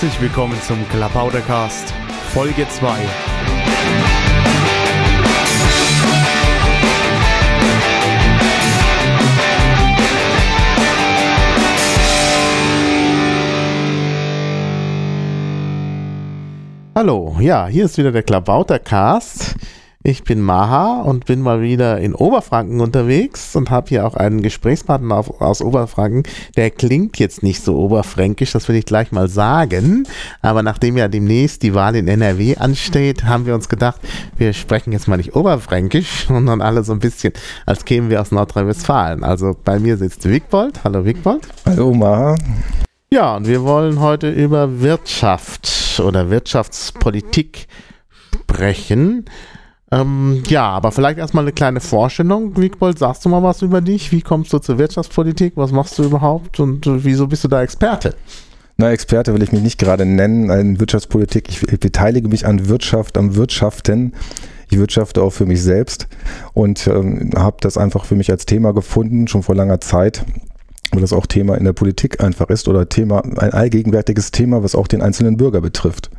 Herzlich willkommen zum Klapautercast, Folge 2. Hallo, ja, hier ist wieder der Klabautercast. Ich bin Maha und bin mal wieder in Oberfranken unterwegs und habe hier auch einen Gesprächspartner auf, aus Oberfranken. Der klingt jetzt nicht so oberfränkisch, das will ich gleich mal sagen. Aber nachdem ja demnächst die Wahl in NRW ansteht, haben wir uns gedacht, wir sprechen jetzt mal nicht oberfränkisch, sondern alle so ein bisschen, als kämen wir aus Nordrhein-Westfalen. Also bei mir sitzt Wigbold. Hallo Wigbold. Hallo Maha. Ja, und wir wollen heute über Wirtschaft oder Wirtschaftspolitik sprechen. Ähm, ja, aber vielleicht erstmal eine kleine Vorstellung. Wiegbold, sagst du mal was über dich? Wie kommst du zur Wirtschaftspolitik? Was machst du überhaupt? Und äh, wieso bist du da Experte? Na, Experte will ich mich nicht gerade nennen in Wirtschaftspolitik. Ich, ich beteilige mich an Wirtschaft, am Wirtschaften. Ich wirtschafte auch für mich selbst und ähm, habe das einfach für mich als Thema gefunden, schon vor langer Zeit weil das auch Thema in der Politik einfach ist oder Thema, ein allgegenwärtiges Thema, was auch den einzelnen Bürger betrifft.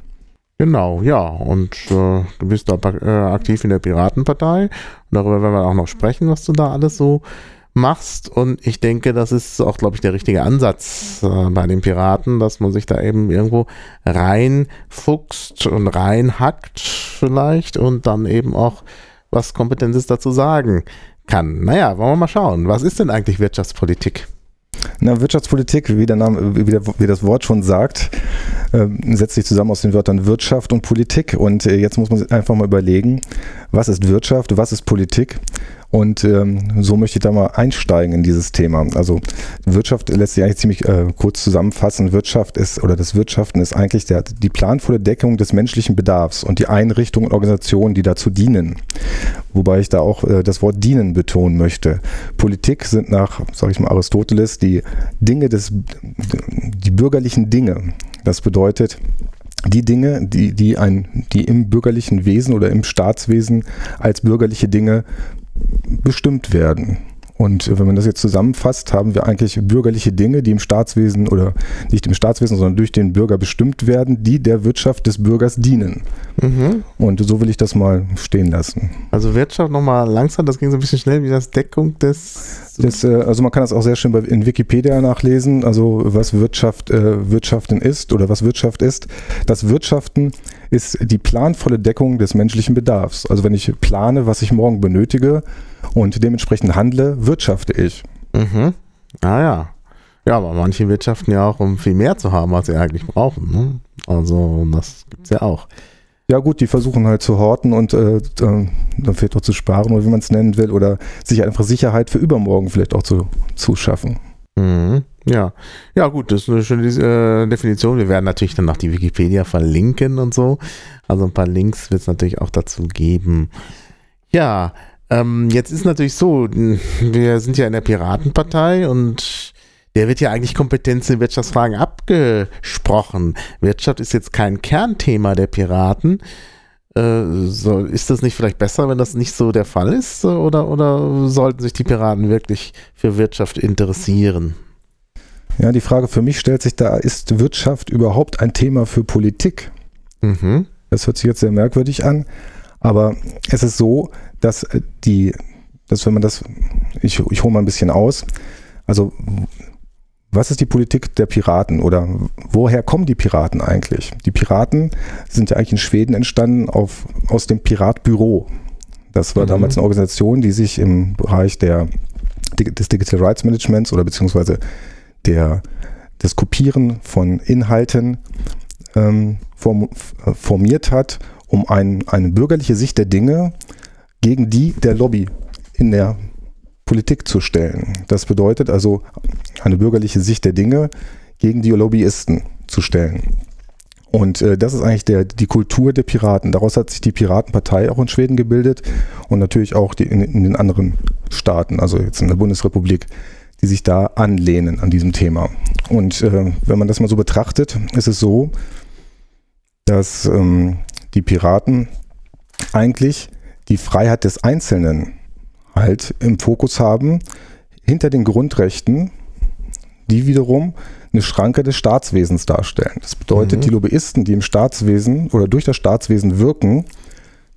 Genau, ja. Und äh, du bist da äh, aktiv in der Piratenpartei. Und darüber werden wir auch noch sprechen, was du da alles so machst. Und ich denke, das ist auch, glaube ich, der richtige Ansatz äh, bei den Piraten, dass man sich da eben irgendwo reinfuchst und reinhackt vielleicht und dann eben auch was Kompetentes dazu sagen kann. Naja, wollen wir mal schauen. Was ist denn eigentlich Wirtschaftspolitik? Na, Wirtschaftspolitik, wie, der Name, wie, der, wie das Wort schon sagt, äh, setzt sich zusammen aus den Wörtern Wirtschaft und Politik. Und äh, jetzt muss man einfach mal überlegen, was ist Wirtschaft, was ist Politik und ähm, so möchte ich da mal einsteigen in dieses Thema. Also Wirtschaft lässt sich eigentlich ziemlich äh, kurz zusammenfassen. Wirtschaft ist oder das Wirtschaften ist eigentlich der, die planvolle Deckung des menschlichen Bedarfs und die Einrichtungen und Organisationen, die dazu dienen. Wobei ich da auch äh, das Wort dienen betonen möchte. Politik sind nach, sage ich mal, Aristoteles die Dinge des, die bürgerlichen Dinge. Das bedeutet, die Dinge, die, die, ein, die im bürgerlichen Wesen oder im Staatswesen als bürgerliche Dinge bestimmt werden. Und wenn man das jetzt zusammenfasst, haben wir eigentlich bürgerliche Dinge, die im Staatswesen oder nicht im Staatswesen, sondern durch den Bürger bestimmt werden, die der Wirtschaft des Bürgers dienen. Mhm. Und so will ich das mal stehen lassen. Also Wirtschaft nochmal langsam, das ging so ein bisschen schnell wie das Deckung des. Das, äh, also man kann das auch sehr schön in Wikipedia nachlesen, also was Wirtschaft, äh, Wirtschaften ist oder was Wirtschaft ist. Das Wirtschaften ist die planvolle Deckung des menschlichen Bedarfs. Also wenn ich plane, was ich morgen benötige und dementsprechend handle, wirtschafte ich. Mhm. Ah ja. Ja, aber manche wirtschaften ja auch, um viel mehr zu haben, als sie eigentlich brauchen. Ne? Also das gibt es ja auch. Ja gut, die versuchen halt zu horten und äh, dann vielleicht auch zu sparen oder wie man es nennen will oder sich einfach Sicherheit für übermorgen vielleicht auch zu, zu schaffen. Mhm. Ja, ja gut, das ist eine schöne äh, Definition. Wir werden natürlich dann noch die Wikipedia verlinken und so. Also ein paar Links wird es natürlich auch dazu geben. Ja, ähm, jetzt ist natürlich so, wir sind ja in der Piratenpartei und der wird ja eigentlich Kompetenz in Wirtschaftsfragen abgesprochen. Wirtschaft ist jetzt kein Kernthema der Piraten. Äh, so, ist das nicht vielleicht besser, wenn das nicht so der Fall ist? Oder, oder sollten sich die Piraten wirklich für Wirtschaft interessieren? Ja, die Frage für mich stellt sich da, ist Wirtschaft überhaupt ein Thema für Politik? Mhm. Das hört sich jetzt sehr merkwürdig an, aber es ist so, dass die, dass wenn man das, ich, ich hole mal ein bisschen aus, also was ist die Politik der Piraten oder woher kommen die Piraten eigentlich? Die Piraten sind ja eigentlich in Schweden entstanden auf, aus dem Piratbüro. Das war mhm. damals eine Organisation, die sich im Bereich der, des Digital Rights Managements oder beziehungsweise der, des Kopieren von Inhalten ähm, form, formiert hat, um ein, eine bürgerliche Sicht der Dinge gegen die der Lobby in der Politik zu stellen. Das bedeutet also eine bürgerliche Sicht der Dinge gegen die Lobbyisten zu stellen. Und äh, das ist eigentlich der, die Kultur der Piraten. Daraus hat sich die Piratenpartei auch in Schweden gebildet und natürlich auch die, in, in den anderen Staaten, also jetzt in der Bundesrepublik, die sich da anlehnen an diesem Thema. Und äh, wenn man das mal so betrachtet, ist es so, dass ähm, die Piraten eigentlich die Freiheit des Einzelnen halt im Fokus haben, hinter den Grundrechten, die wiederum eine Schranke des Staatswesens darstellen. Das bedeutet, mhm. die Lobbyisten, die im Staatswesen oder durch das Staatswesen wirken,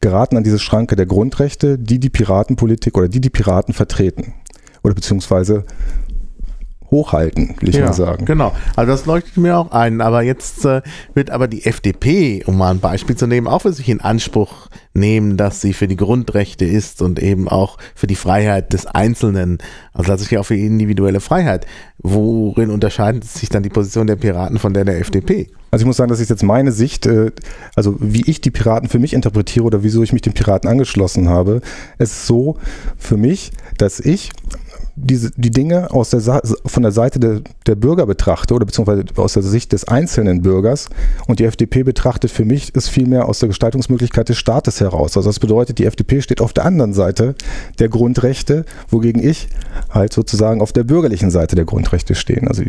geraten an diese Schranke der Grundrechte, die die Piratenpolitik oder die die Piraten vertreten. Oder beziehungsweise hochhalten, will ich ja, mal sagen. Genau, also das leuchtet mir auch ein. Aber jetzt äh, wird aber die FDP, um mal ein Beispiel zu nehmen, auch für sich in Anspruch nehmen, dass sie für die Grundrechte ist und eben auch für die Freiheit des Einzelnen, also tatsächlich auch für die individuelle Freiheit. Worin unterscheidet sich dann die Position der Piraten von der der FDP? Also ich muss sagen, das ist jetzt meine Sicht, äh, also wie ich die Piraten für mich interpretiere oder wieso ich mich den Piraten angeschlossen habe. Es ist so für mich, dass ich diese, die Dinge aus der, von der Seite der, der Bürger betrachte oder beziehungsweise aus der Sicht des einzelnen Bürgers und die FDP betrachtet für mich ist vielmehr aus der Gestaltungsmöglichkeit des Staates heraus. Also das bedeutet, die FDP steht auf der anderen Seite der Grundrechte, wogegen ich halt sozusagen auf der bürgerlichen Seite der Grundrechte stehen. Also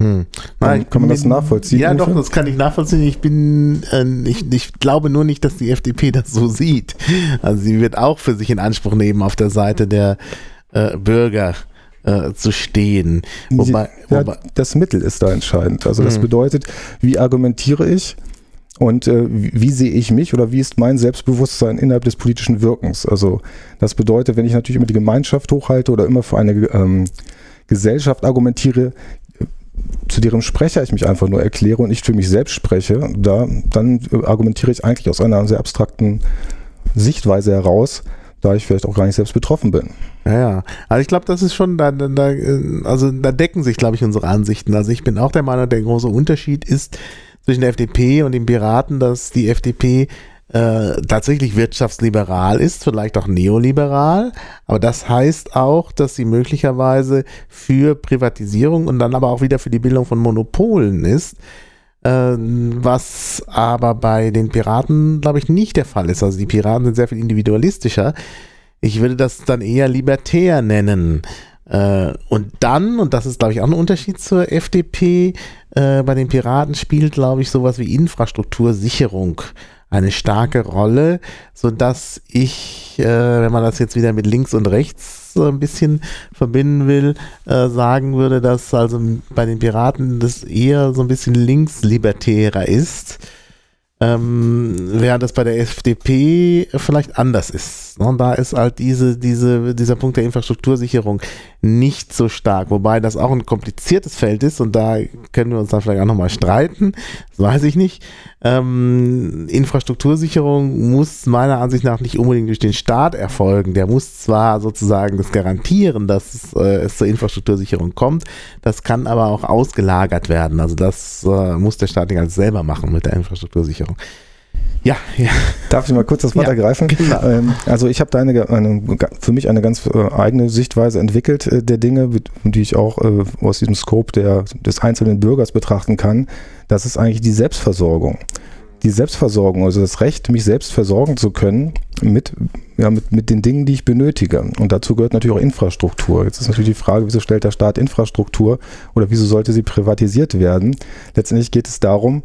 hm. Nein, kann man das nachvollziehen? Ja, ungefähr? doch, das kann ich nachvollziehen. Ich bin, äh, ich, ich glaube nur nicht, dass die FDP das so sieht. Also sie wird auch für sich in Anspruch nehmen, auf der Seite der äh, Bürger äh, zu stehen. Wobei, ja, wobei, das Mittel ist da entscheidend. Also das hm. bedeutet, wie argumentiere ich und äh, wie sehe ich mich oder wie ist mein Selbstbewusstsein innerhalb des politischen Wirkens? Also das bedeutet, wenn ich natürlich immer die Gemeinschaft hochhalte oder immer für eine ähm, Gesellschaft argumentiere, zu deren Sprecher ich mich einfach nur erkläre und nicht für mich selbst spreche, da, dann äh, argumentiere ich eigentlich aus einer sehr abstrakten Sichtweise heraus, da ich vielleicht auch gar nicht selbst betroffen bin. Ja, ja. Also ich glaube, das ist schon, da, da, also da decken sich, glaube ich, unsere Ansichten. Also ich bin auch der Meinung, der große Unterschied ist zwischen der FDP und den Piraten, dass die FDP äh, tatsächlich wirtschaftsliberal ist, vielleicht auch neoliberal, aber das heißt auch, dass sie möglicherweise für Privatisierung und dann aber auch wieder für die Bildung von Monopolen ist. Ähm, was aber bei den Piraten, glaube ich, nicht der Fall ist. Also die Piraten sind sehr viel individualistischer. Ich würde das dann eher libertär nennen. Äh, und dann, und das ist, glaube ich, auch ein Unterschied zur FDP, äh, bei den Piraten spielt, glaube ich, sowas wie Infrastruktursicherung eine starke Rolle, sodass ich, äh, wenn man das jetzt wieder mit links und rechts so ein bisschen verbinden will, äh, sagen würde, dass also bei den Piraten das eher so ein bisschen linkslibertärer ist ähm, während das bei der FDP vielleicht anders ist. Und ne? da ist halt diese, diese, dieser Punkt der Infrastruktursicherung nicht so stark, wobei das auch ein kompliziertes Feld ist und da können wir uns dann vielleicht auch nochmal streiten, das weiß ich nicht. Ähm, Infrastruktursicherung muss meiner Ansicht nach nicht unbedingt durch den Staat erfolgen. Der muss zwar sozusagen das garantieren, dass äh, es zur Infrastruktursicherung kommt, das kann aber auch ausgelagert werden. Also das äh, muss der Staat nicht als selber machen mit der Infrastruktursicherung. Ja, ja. Darf ich mal kurz das Wort ja, ergreifen? Genau. Ähm, also ich habe da eine, eine, für mich eine ganz äh, eigene Sichtweise entwickelt äh, der Dinge, die ich auch äh, aus diesem Scope der, des einzelnen Bürgers betrachten kann. Das ist eigentlich die Selbstversorgung. Die Selbstversorgung, also das Recht, mich selbst versorgen zu können mit, ja, mit, mit den Dingen, die ich benötige. Und dazu gehört natürlich auch Infrastruktur. Jetzt ist natürlich die Frage, wieso stellt der Staat Infrastruktur oder wieso sollte sie privatisiert werden? Letztendlich geht es darum,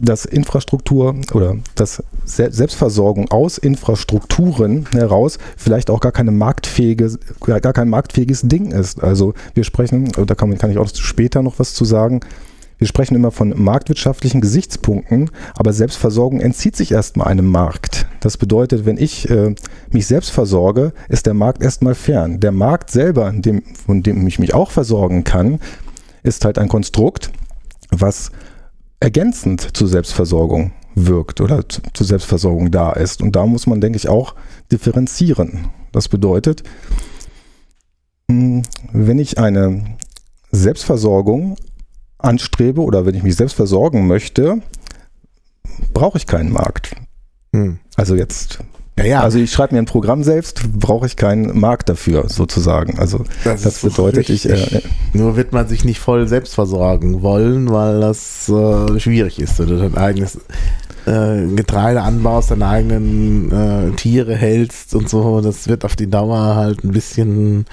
dass Infrastruktur oder dass Selbstversorgung aus Infrastrukturen heraus vielleicht auch gar keine marktfähige, gar kein marktfähiges Ding ist. Also wir sprechen, da kann, kann ich auch später noch was zu sagen, wir sprechen immer von marktwirtschaftlichen Gesichtspunkten, aber Selbstversorgung entzieht sich erstmal einem Markt. Das bedeutet, wenn ich äh, mich selbst versorge, ist der Markt erstmal fern. Der Markt selber, dem, von dem ich mich auch versorgen kann, ist halt ein Konstrukt, was ergänzend zur Selbstversorgung wirkt oder zur Selbstversorgung da ist. Und da muss man, denke ich, auch differenzieren. Das bedeutet, hm, wenn ich eine Selbstversorgung anstrebe oder wenn ich mich selbst versorgen möchte, brauche ich keinen Markt. Hm. Also jetzt ja, ja. Also ich schreibe mir ein Programm selbst, brauche ich keinen Markt dafür sozusagen. Also das, das bedeutet, ich. Äh, Nur wird man sich nicht voll selbst versorgen wollen, weil das äh, schwierig ist. Wenn du dein eigenes äh, Getreide anbaust, deine eigenen äh, Tiere hältst und so, das wird auf die Dauer halt ein bisschen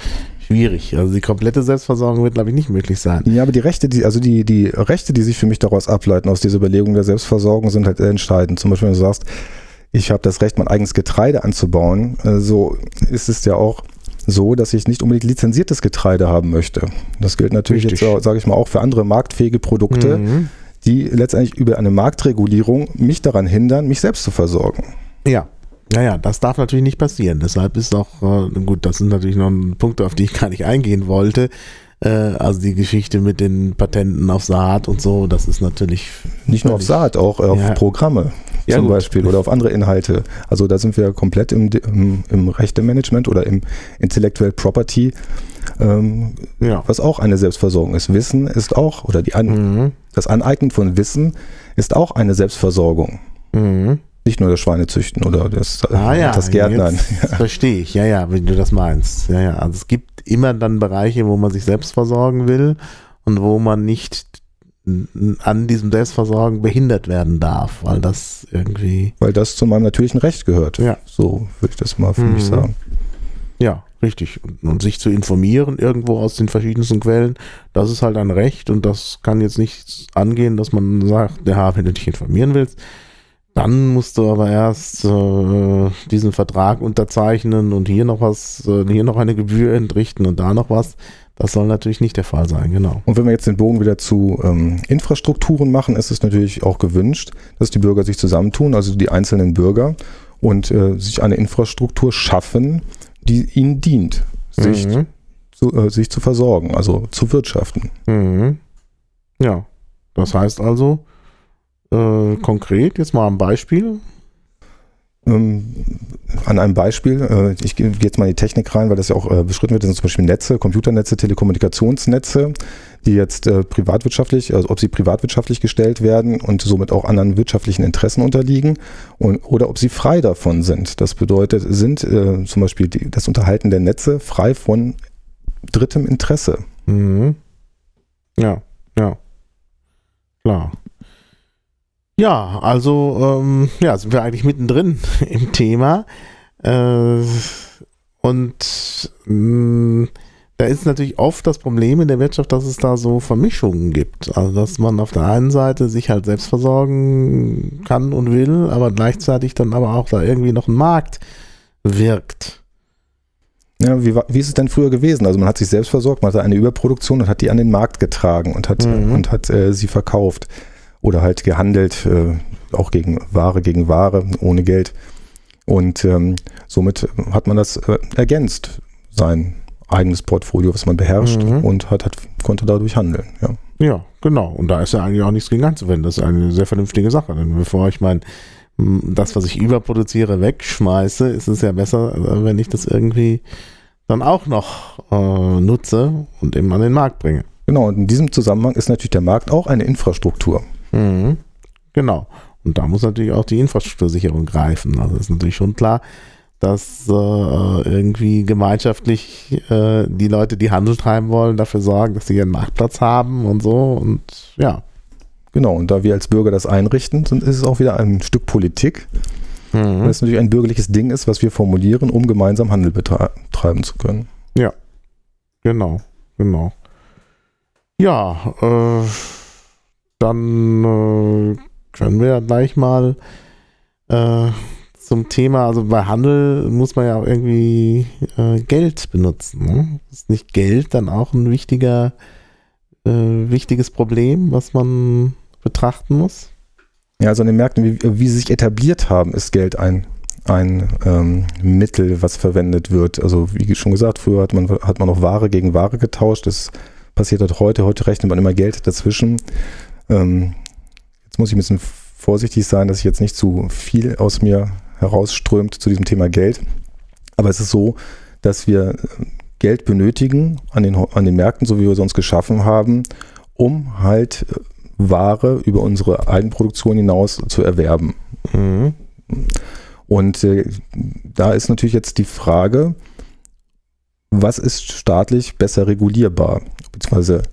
schwierig. Also die komplette Selbstversorgung wird, glaube ich, nicht möglich sein. Ja, aber die Rechte, die, also die, die Rechte, die sich für mich daraus ableiten, aus dieser Überlegung der Selbstversorgung, sind halt entscheidend. Zum Beispiel, wenn du sagst, ich habe das Recht, mein eigenes Getreide anzubauen. Äh, so ist es ja auch so, dass ich nicht unbedingt lizenziertes Getreide haben möchte. Das gilt natürlich Richtig. jetzt, sage ich mal, auch für andere marktfähige Produkte, mhm. die letztendlich über eine Marktregulierung mich daran hindern, mich selbst zu versorgen. Ja, naja, das darf natürlich nicht passieren. Deshalb ist auch, äh, gut, das sind natürlich noch Punkte, auf die ich gar nicht eingehen wollte. Äh, also die Geschichte mit den Patenten auf Saat und so, das ist natürlich. Nicht nur auf Saat, auch auf ja. Programme ja, zum gut. Beispiel oder auf andere Inhalte. Also da sind wir komplett im, im, im Rechtemanagement oder im Intellectual Property, ähm, ja. was auch eine Selbstversorgung ist. Wissen ist auch, oder die An mhm. das Aneignen von Wissen ist auch eine Selbstversorgung. Mhm. Nicht nur das Schweinezüchten oder das, äh, ah, ja, das Gärtnern. Ja. Verstehe ich, ja, ja, wenn du das meinst. Ja, ja. Also es gibt immer dann Bereiche, wo man sich selbst versorgen will und wo man nicht an diesem Selbstversorgen behindert werden darf, weil das irgendwie. Weil das zu meinem natürlichen Recht gehört. Ja. So würde ich das mal für mhm. mich sagen. Ja, richtig. Und, und, sich zu informieren irgendwo aus den verschiedensten Quellen, das ist halt ein Recht und das kann jetzt nicht angehen, dass man sagt, ja, wenn du dich informieren willst, dann musst du aber erst äh, diesen Vertrag unterzeichnen und hier noch was, äh, hier noch eine Gebühr entrichten und da noch was. Das soll natürlich nicht der Fall sein, genau. Und wenn wir jetzt den Bogen wieder zu ähm, Infrastrukturen machen, ist es natürlich auch gewünscht, dass die Bürger sich zusammentun, also die einzelnen Bürger, und äh, sich eine Infrastruktur schaffen, die ihnen dient, sich, mhm. zu, äh, sich zu versorgen, also zu wirtschaften. Mhm. Ja, das heißt also, äh, konkret, jetzt mal ein Beispiel. Ähm, an einem Beispiel, äh, ich gehe jetzt mal in die Technik rein, weil das ja auch äh, beschritten wird, das sind zum Beispiel Netze, Computernetze, Telekommunikationsnetze, die jetzt äh, privatwirtschaftlich, also ob sie privatwirtschaftlich gestellt werden und somit auch anderen wirtschaftlichen Interessen unterliegen und, oder ob sie frei davon sind. Das bedeutet, sind äh, zum Beispiel die, das Unterhalten der Netze frei von drittem Interesse. Mhm. Ja, ja. Klar. Ja, also ähm, ja, sind wir eigentlich mittendrin im Thema. Äh, und mh, mm, da ist natürlich oft das Problem in der Wirtschaft, dass es da so Vermischungen gibt. Also dass man auf der einen Seite sich halt selbst versorgen kann und will, aber gleichzeitig dann aber auch da irgendwie noch ein Markt wirkt. Ja, wie, wie ist es denn früher gewesen? Also man hat sich selbst versorgt, man hatte eine Überproduktion und hat die an den Markt getragen und hat, mhm. und hat äh, sie verkauft oder halt gehandelt, äh, auch gegen Ware, gegen Ware, ohne Geld. Und ähm, somit hat man das äh, ergänzt, sein eigenes Portfolio, was man beherrscht mhm. und hat, hat, konnte dadurch handeln. Ja. ja, genau. Und da ist ja eigentlich auch nichts gegen anzuwenden. Das ist eine sehr vernünftige Sache. Denn bevor ich mein, das, was ich überproduziere, wegschmeiße, ist es ja besser, äh, wenn ich das irgendwie dann auch noch äh, nutze und eben an den Markt bringe. Genau, und in diesem Zusammenhang ist natürlich der Markt auch eine Infrastruktur. Mhm. Genau. Und da muss natürlich auch die Infrastruktursicherung greifen. Also ist natürlich schon klar, dass äh, irgendwie gemeinschaftlich äh, die Leute, die Handel treiben wollen, dafür sorgen, dass sie ihren Marktplatz haben und so. Und ja. Genau, und da wir als Bürger das einrichten, ist es auch wieder ein Stück Politik. Mhm. Weil es natürlich ein bürgerliches Ding ist, was wir formulieren, um gemeinsam Handel betreiben zu können. Ja, genau, genau. Ja, äh, dann äh, können wir ja gleich mal äh, zum Thema, also bei Handel muss man ja auch irgendwie äh, Geld benutzen. Ne? Ist nicht Geld dann auch ein wichtiger, äh, wichtiges Problem, was man betrachten muss? Ja, also an den Märkten, wie, wie sie sich etabliert haben, ist Geld ein, ein ähm, Mittel, was verwendet wird. Also wie schon gesagt, früher hat man, hat man noch Ware gegen Ware getauscht. Das passiert halt heute. Heute rechnet man immer Geld dazwischen. Ähm, jetzt muss ich ein bisschen vorsichtig sein, dass ich jetzt nicht zu viel aus mir herausströmt zu diesem Thema Geld. Aber es ist so, dass wir äh, Geld benötigen an den, an den Märkten, so wie wir es uns geschaffen haben, um halt äh, Ware über unsere Eigenproduktion hinaus zu erwerben. Mhm. Und äh, da ist natürlich jetzt die Frage, was ist staatlich besser regulierbar, beziehungsweise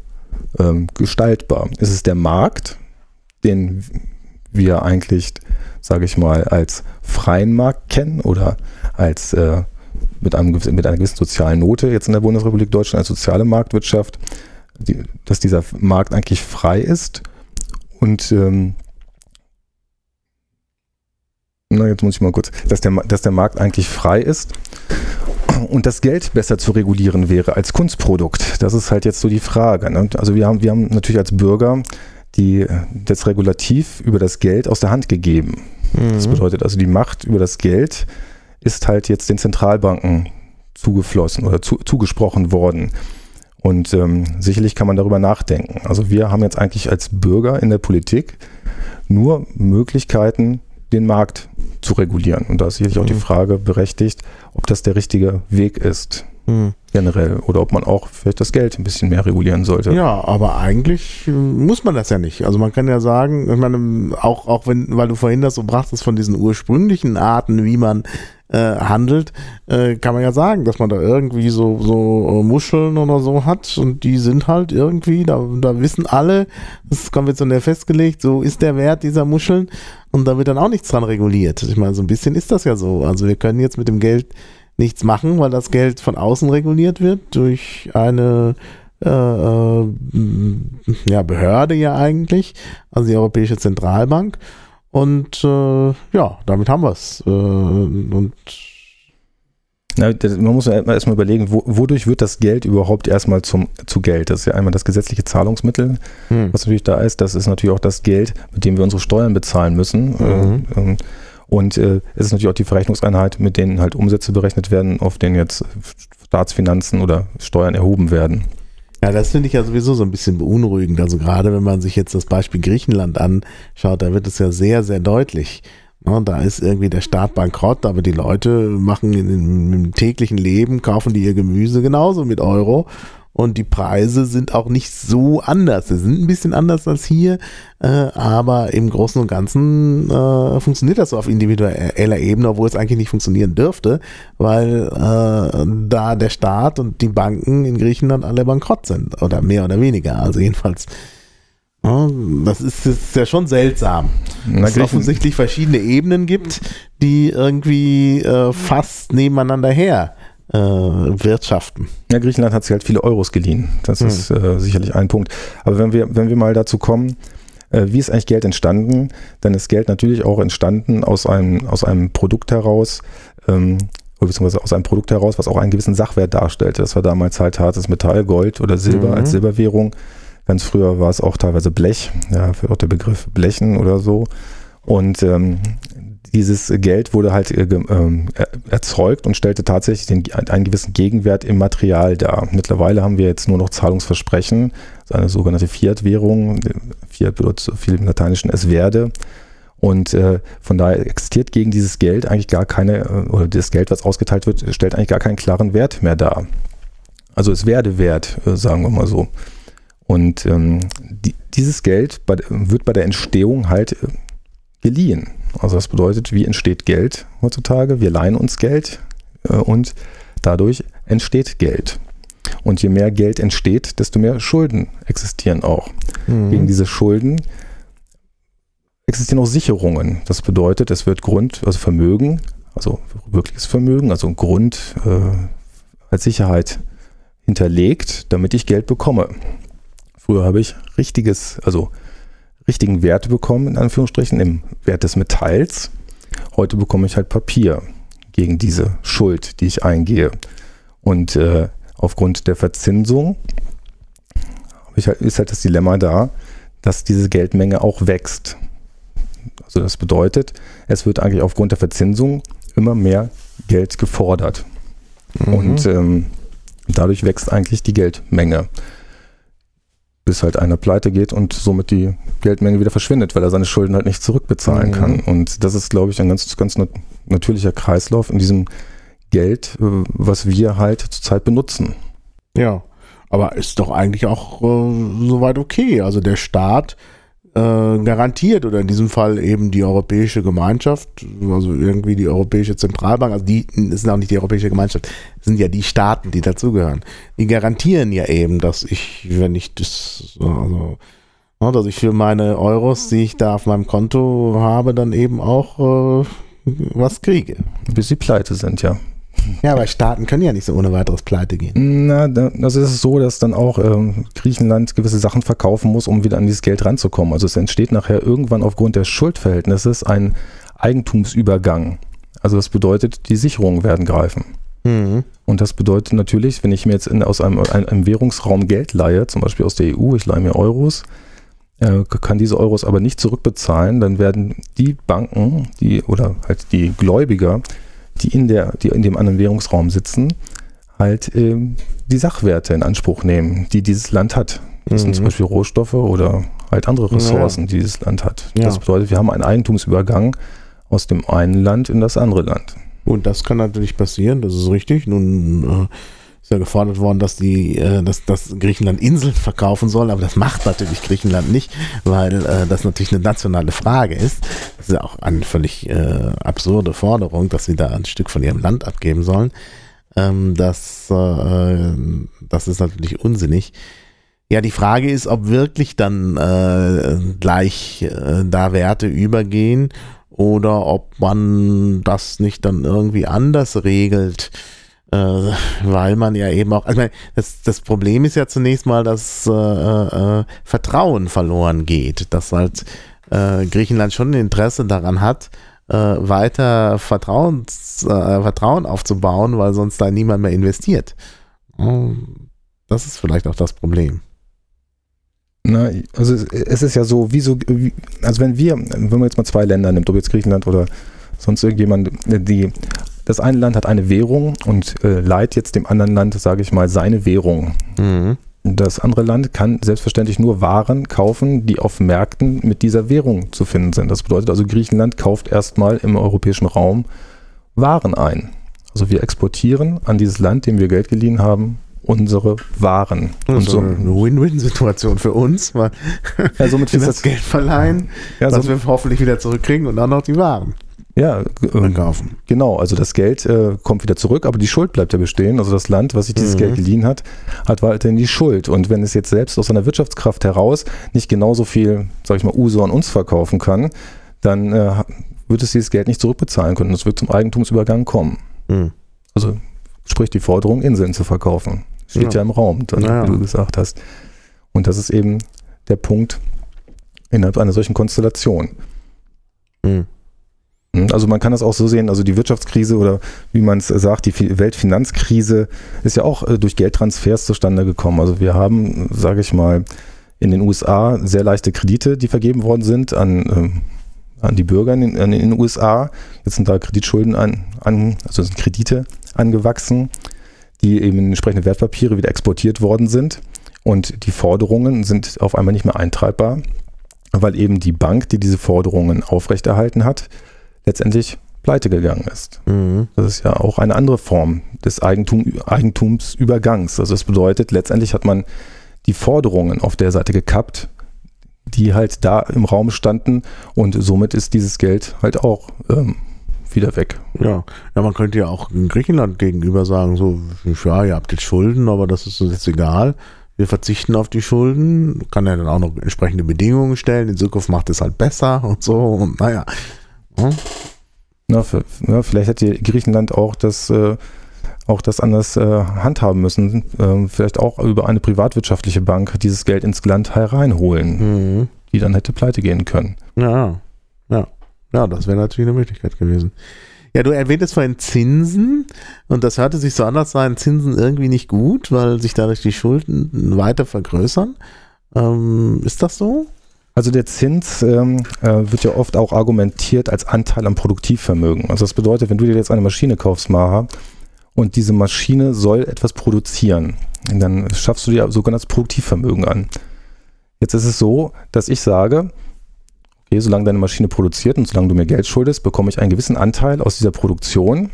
ähm, gestaltbar? Ist es der Markt, den wir eigentlich, sage ich mal, als freien Markt kennen oder als äh, mit, einem, mit einer gewissen sozialen Note jetzt in der Bundesrepublik Deutschland als soziale Marktwirtschaft, die, dass dieser Markt eigentlich frei ist und ähm, na, jetzt muss ich mal kurz, dass der, dass der Markt eigentlich frei ist und das Geld besser zu regulieren wäre als Kunstprodukt. Das ist halt jetzt so die Frage. Ne? Also wir haben, wir haben natürlich als Bürger die, das Regulativ über das Geld aus der Hand gegeben. Mhm. Das bedeutet also, die Macht über das Geld ist halt jetzt den Zentralbanken zugeflossen oder zu, zugesprochen worden. Und ähm, sicherlich kann man darüber nachdenken. Also wir haben jetzt eigentlich als Bürger in der Politik nur Möglichkeiten, den Markt zu regulieren. Und da ist sicherlich auch die mhm. Frage berechtigt, ob das der richtige Weg ist. Mhm. Generell. Oder ob man auch vielleicht das Geld ein bisschen mehr regulieren sollte. Ja, aber eigentlich muss man das ja nicht. Also man kann ja sagen, ich meine, auch, auch wenn, weil du vorhin das so brachtest von diesen ursprünglichen Arten, wie man äh, handelt, äh, kann man ja sagen, dass man da irgendwie so, so äh, Muscheln oder so hat und die sind halt irgendwie, da, da wissen alle, das ist konventionell festgelegt, so ist der Wert dieser Muscheln und da wird dann auch nichts dran reguliert. Ich meine, so ein bisschen ist das ja so. Also wir können jetzt mit dem Geld nichts machen, weil das Geld von außen reguliert wird durch eine äh, äh, ja, Behörde ja eigentlich, also die Europäische Zentralbank. Und äh, ja, damit haben wir es. Äh, und na, man muss ja erstmal überlegen, wo, wodurch wird das Geld überhaupt erstmal zum, zu Geld? Das ist ja einmal das gesetzliche Zahlungsmittel, hm. was natürlich da ist. Das ist natürlich auch das Geld, mit dem wir unsere Steuern bezahlen müssen. Mhm. Ähm, und äh, es ist natürlich auch die Verrechnungseinheit, mit denen halt Umsätze berechnet werden, auf denen jetzt Staatsfinanzen oder Steuern erhoben werden. Ja, das finde ich ja sowieso so ein bisschen beunruhigend. Also gerade wenn man sich jetzt das Beispiel Griechenland anschaut, da wird es ja sehr, sehr deutlich. Ne, da ist irgendwie der Staat bankrott, aber die Leute machen im täglichen Leben, kaufen die ihr Gemüse genauso mit Euro und die Preise sind auch nicht so anders. Sie sind ein bisschen anders als hier, äh, aber im Großen und Ganzen äh, funktioniert das so auf individueller Ebene, obwohl es eigentlich nicht funktionieren dürfte, weil äh, da der Staat und die Banken in Griechenland alle bankrott sind oder mehr oder weniger. Also jedenfalls das ist, ist, ja schon seltsam, dass es offensichtlich verschiedene Ebenen gibt, die irgendwie äh, fast nebeneinander her äh, wirtschaften. Ja, Griechenland hat sich halt viele Euros geliehen. Das hm. ist äh, sicherlich ein Punkt. Aber wenn wir, wenn wir mal dazu kommen, äh, wie ist eigentlich Geld entstanden, dann ist Geld natürlich auch entstanden aus einem, aus einem Produkt heraus, ähm, beziehungsweise aus einem Produkt heraus, was auch einen gewissen Sachwert darstellte. Das war damals halt hartes Metall, Gold oder Silber mhm. als Silberwährung. Ganz früher war es auch teilweise Blech, ja, für auch der Begriff Blechen oder so. Und ähm, dieses Geld wurde halt äh, äh, erzeugt und stellte tatsächlich den, einen gewissen Gegenwert im Material dar. Mittlerweile haben wir jetzt nur noch Zahlungsversprechen, eine sogenannte Fiat-Währung. Fiat bedeutet so viel im Lateinischen es werde. Und äh, von daher existiert gegen dieses Geld eigentlich gar keine, äh, oder das Geld, was ausgeteilt wird, stellt eigentlich gar keinen klaren Wert mehr dar. Also es werde wert, äh, sagen wir mal so. Und ähm, die, dieses Geld bei, wird bei der Entstehung halt äh, geliehen. Also das bedeutet, wie entsteht Geld heutzutage? Wir leihen uns Geld äh, und dadurch entsteht Geld. Und je mehr Geld entsteht, desto mehr Schulden existieren auch. Mhm. Gegen diese Schulden existieren auch Sicherungen. Das bedeutet, es wird Grund, also Vermögen, also wirkliches Vermögen, also Grund äh, als Sicherheit hinterlegt, damit ich Geld bekomme. Früher habe ich richtiges, also richtigen Wert bekommen, in Anführungsstrichen, im Wert des Metalls. Heute bekomme ich halt Papier gegen diese Schuld, die ich eingehe. Und äh, aufgrund der Verzinsung halt, ist halt das Dilemma da, dass diese Geldmenge auch wächst. Also das bedeutet, es wird eigentlich aufgrund der Verzinsung immer mehr Geld gefordert. Mhm. Und ähm, dadurch wächst eigentlich die Geldmenge bis halt einer pleite geht und somit die Geldmenge wieder verschwindet, weil er seine Schulden halt nicht zurückbezahlen mhm. kann. Und das ist, glaube ich, ein ganz, ganz natürlicher Kreislauf in diesem Geld, äh, was wir halt zurzeit benutzen. Ja, aber ist doch eigentlich auch äh, soweit okay. Also der Staat äh, garantiert oder in diesem Fall eben die Europäische Gemeinschaft, also irgendwie die Europäische Zentralbank, also die sind auch nicht die Europäische Gemeinschaft, sind ja die Staaten, die dazugehören. Die garantieren ja eben, dass ich, wenn ich das, also, ne, dass ich für meine Euros, die ich da auf meinem Konto habe, dann eben auch äh, was kriege. Bis sie pleite sind, ja. Ja, aber Staaten können ja nicht so ohne weiteres pleite gehen. Na, das ist so, dass dann auch ähm, Griechenland gewisse Sachen verkaufen muss, um wieder an dieses Geld ranzukommen. Also es entsteht nachher irgendwann aufgrund des Schuldverhältnisses ein Eigentumsübergang. Also das bedeutet, die Sicherungen werden greifen. Mhm. Und das bedeutet natürlich, wenn ich mir jetzt in, aus einem, einem, Währungsraum Geld leihe, zum Beispiel aus der EU, ich leihe mir Euros, äh, kann diese Euros aber nicht zurückbezahlen, dann werden die Banken, die oder halt die Gläubiger, die in der, die in dem anderen Währungsraum sitzen, halt äh, die Sachwerte in Anspruch nehmen, die dieses Land hat. Das mhm. sind zum Beispiel Rohstoffe oder halt andere Ressourcen, ja. die dieses Land hat. Ja. Das bedeutet, wir haben einen Eigentumsübergang aus dem einen Land in das andere Land. Und das kann natürlich passieren, das ist richtig. Nun äh, ist ja gefordert worden, dass die, äh, dass, dass Griechenland Inseln verkaufen soll, aber das macht natürlich Griechenland nicht, weil äh, das natürlich eine nationale Frage ist. Das ist ja auch eine völlig äh, absurde Forderung, dass sie da ein Stück von ihrem Land abgeben sollen. Ähm, das, äh, das ist natürlich unsinnig. Ja, die Frage ist, ob wirklich dann äh, gleich äh, da Werte übergehen oder ob man das nicht dann irgendwie anders regelt, weil man ja eben auch, also meine, das, das Problem ist ja zunächst mal, dass äh, äh, Vertrauen verloren geht, dass halt äh, Griechenland schon ein Interesse daran hat, äh, weiter Vertrauens, äh, Vertrauen aufzubauen, weil sonst da niemand mehr investiert. Das ist vielleicht auch das Problem. Na, also es ist ja so, wie so, also wenn wir, wenn man jetzt mal zwei Länder nimmt, ob jetzt Griechenland oder sonst irgendjemand, die, das eine Land hat eine Währung und äh, leiht jetzt dem anderen Land, sage ich mal, seine Währung. Mhm. Das andere Land kann selbstverständlich nur Waren kaufen, die auf Märkten mit dieser Währung zu finden sind. Das bedeutet also, Griechenland kauft erstmal im europäischen Raum Waren ein. Also wir exportieren an dieses Land, dem wir Geld geliehen haben, unsere Waren. Und so eine Win-Win-Situation für uns, weil ja, somit wir das Geld verleihen, ja, was so wir hoffentlich wieder zurückkriegen und dann noch die Waren. Ja, ähm, kaufen. genau. Also das Geld äh, kommt wieder zurück, aber die Schuld bleibt ja bestehen. Also das Land, was sich dieses mhm. Geld geliehen hat, hat weiterhin die Schuld. Und wenn es jetzt selbst aus seiner Wirtschaftskraft heraus nicht genauso viel, sag ich mal, Uso an uns verkaufen kann, dann äh, wird es dieses Geld nicht zurückbezahlen können. Es wird zum Eigentumsübergang kommen. Mhm. Also sprich die Forderung, Inseln zu verkaufen. Steht ja, ja im Raum, dann, ja. wie du gesagt hast. Und das ist eben der Punkt innerhalb einer solchen Konstellation. Mhm. Also man kann das auch so sehen, also die Wirtschaftskrise oder wie man es sagt, die Weltfinanzkrise ist ja auch äh, durch Geldtransfers zustande gekommen. Also wir haben, sage ich mal, in den USA sehr leichte Kredite, die vergeben worden sind an, ähm, an die Bürger in, in, den USA. Jetzt sind da Kreditschulden an, an also sind Kredite angewachsen die eben in entsprechende Wertpapiere wieder exportiert worden sind. Und die Forderungen sind auf einmal nicht mehr eintreibbar, weil eben die Bank, die diese Forderungen aufrechterhalten hat, letztendlich pleite gegangen ist. Mhm. Das ist ja auch eine andere Form des Eigentum, Eigentumsübergangs. Also das bedeutet, letztendlich hat man die Forderungen auf der Seite gekappt, die halt da im Raum standen und somit ist dieses Geld halt auch ähm, wieder weg. Ja, ja, man könnte ja auch in Griechenland gegenüber sagen, so, ja, ihr habt jetzt Schulden, aber das ist uns jetzt egal. Wir verzichten auf die Schulden, kann ja dann auch noch entsprechende Bedingungen stellen. In Zukunft macht es halt besser und so und naja. Hm? Na, für, ja, vielleicht hätte Griechenland auch das, äh, auch das anders äh, handhaben müssen. Äh, vielleicht auch über eine privatwirtschaftliche Bank dieses Geld ins Land hereinholen, mhm. die dann hätte pleite gehen können. Ja, ja. Ja, das wäre natürlich eine Möglichkeit gewesen. Ja, du erwähntest vorhin Zinsen und das hörte sich so an, als seien Zinsen irgendwie nicht gut, weil sich dadurch die Schulden weiter vergrößern. Ähm, ist das so? Also der Zins ähm, äh, wird ja oft auch argumentiert als Anteil am Produktivvermögen. Also das bedeutet, wenn du dir jetzt eine Maschine kaufst, Maha, und diese Maschine soll etwas produzieren, dann schaffst du dir sogenanntes Produktivvermögen an. Jetzt ist es so, dass ich sage, okay, solange deine Maschine produziert und solange du mir Geld schuldest, bekomme ich einen gewissen Anteil aus dieser Produktion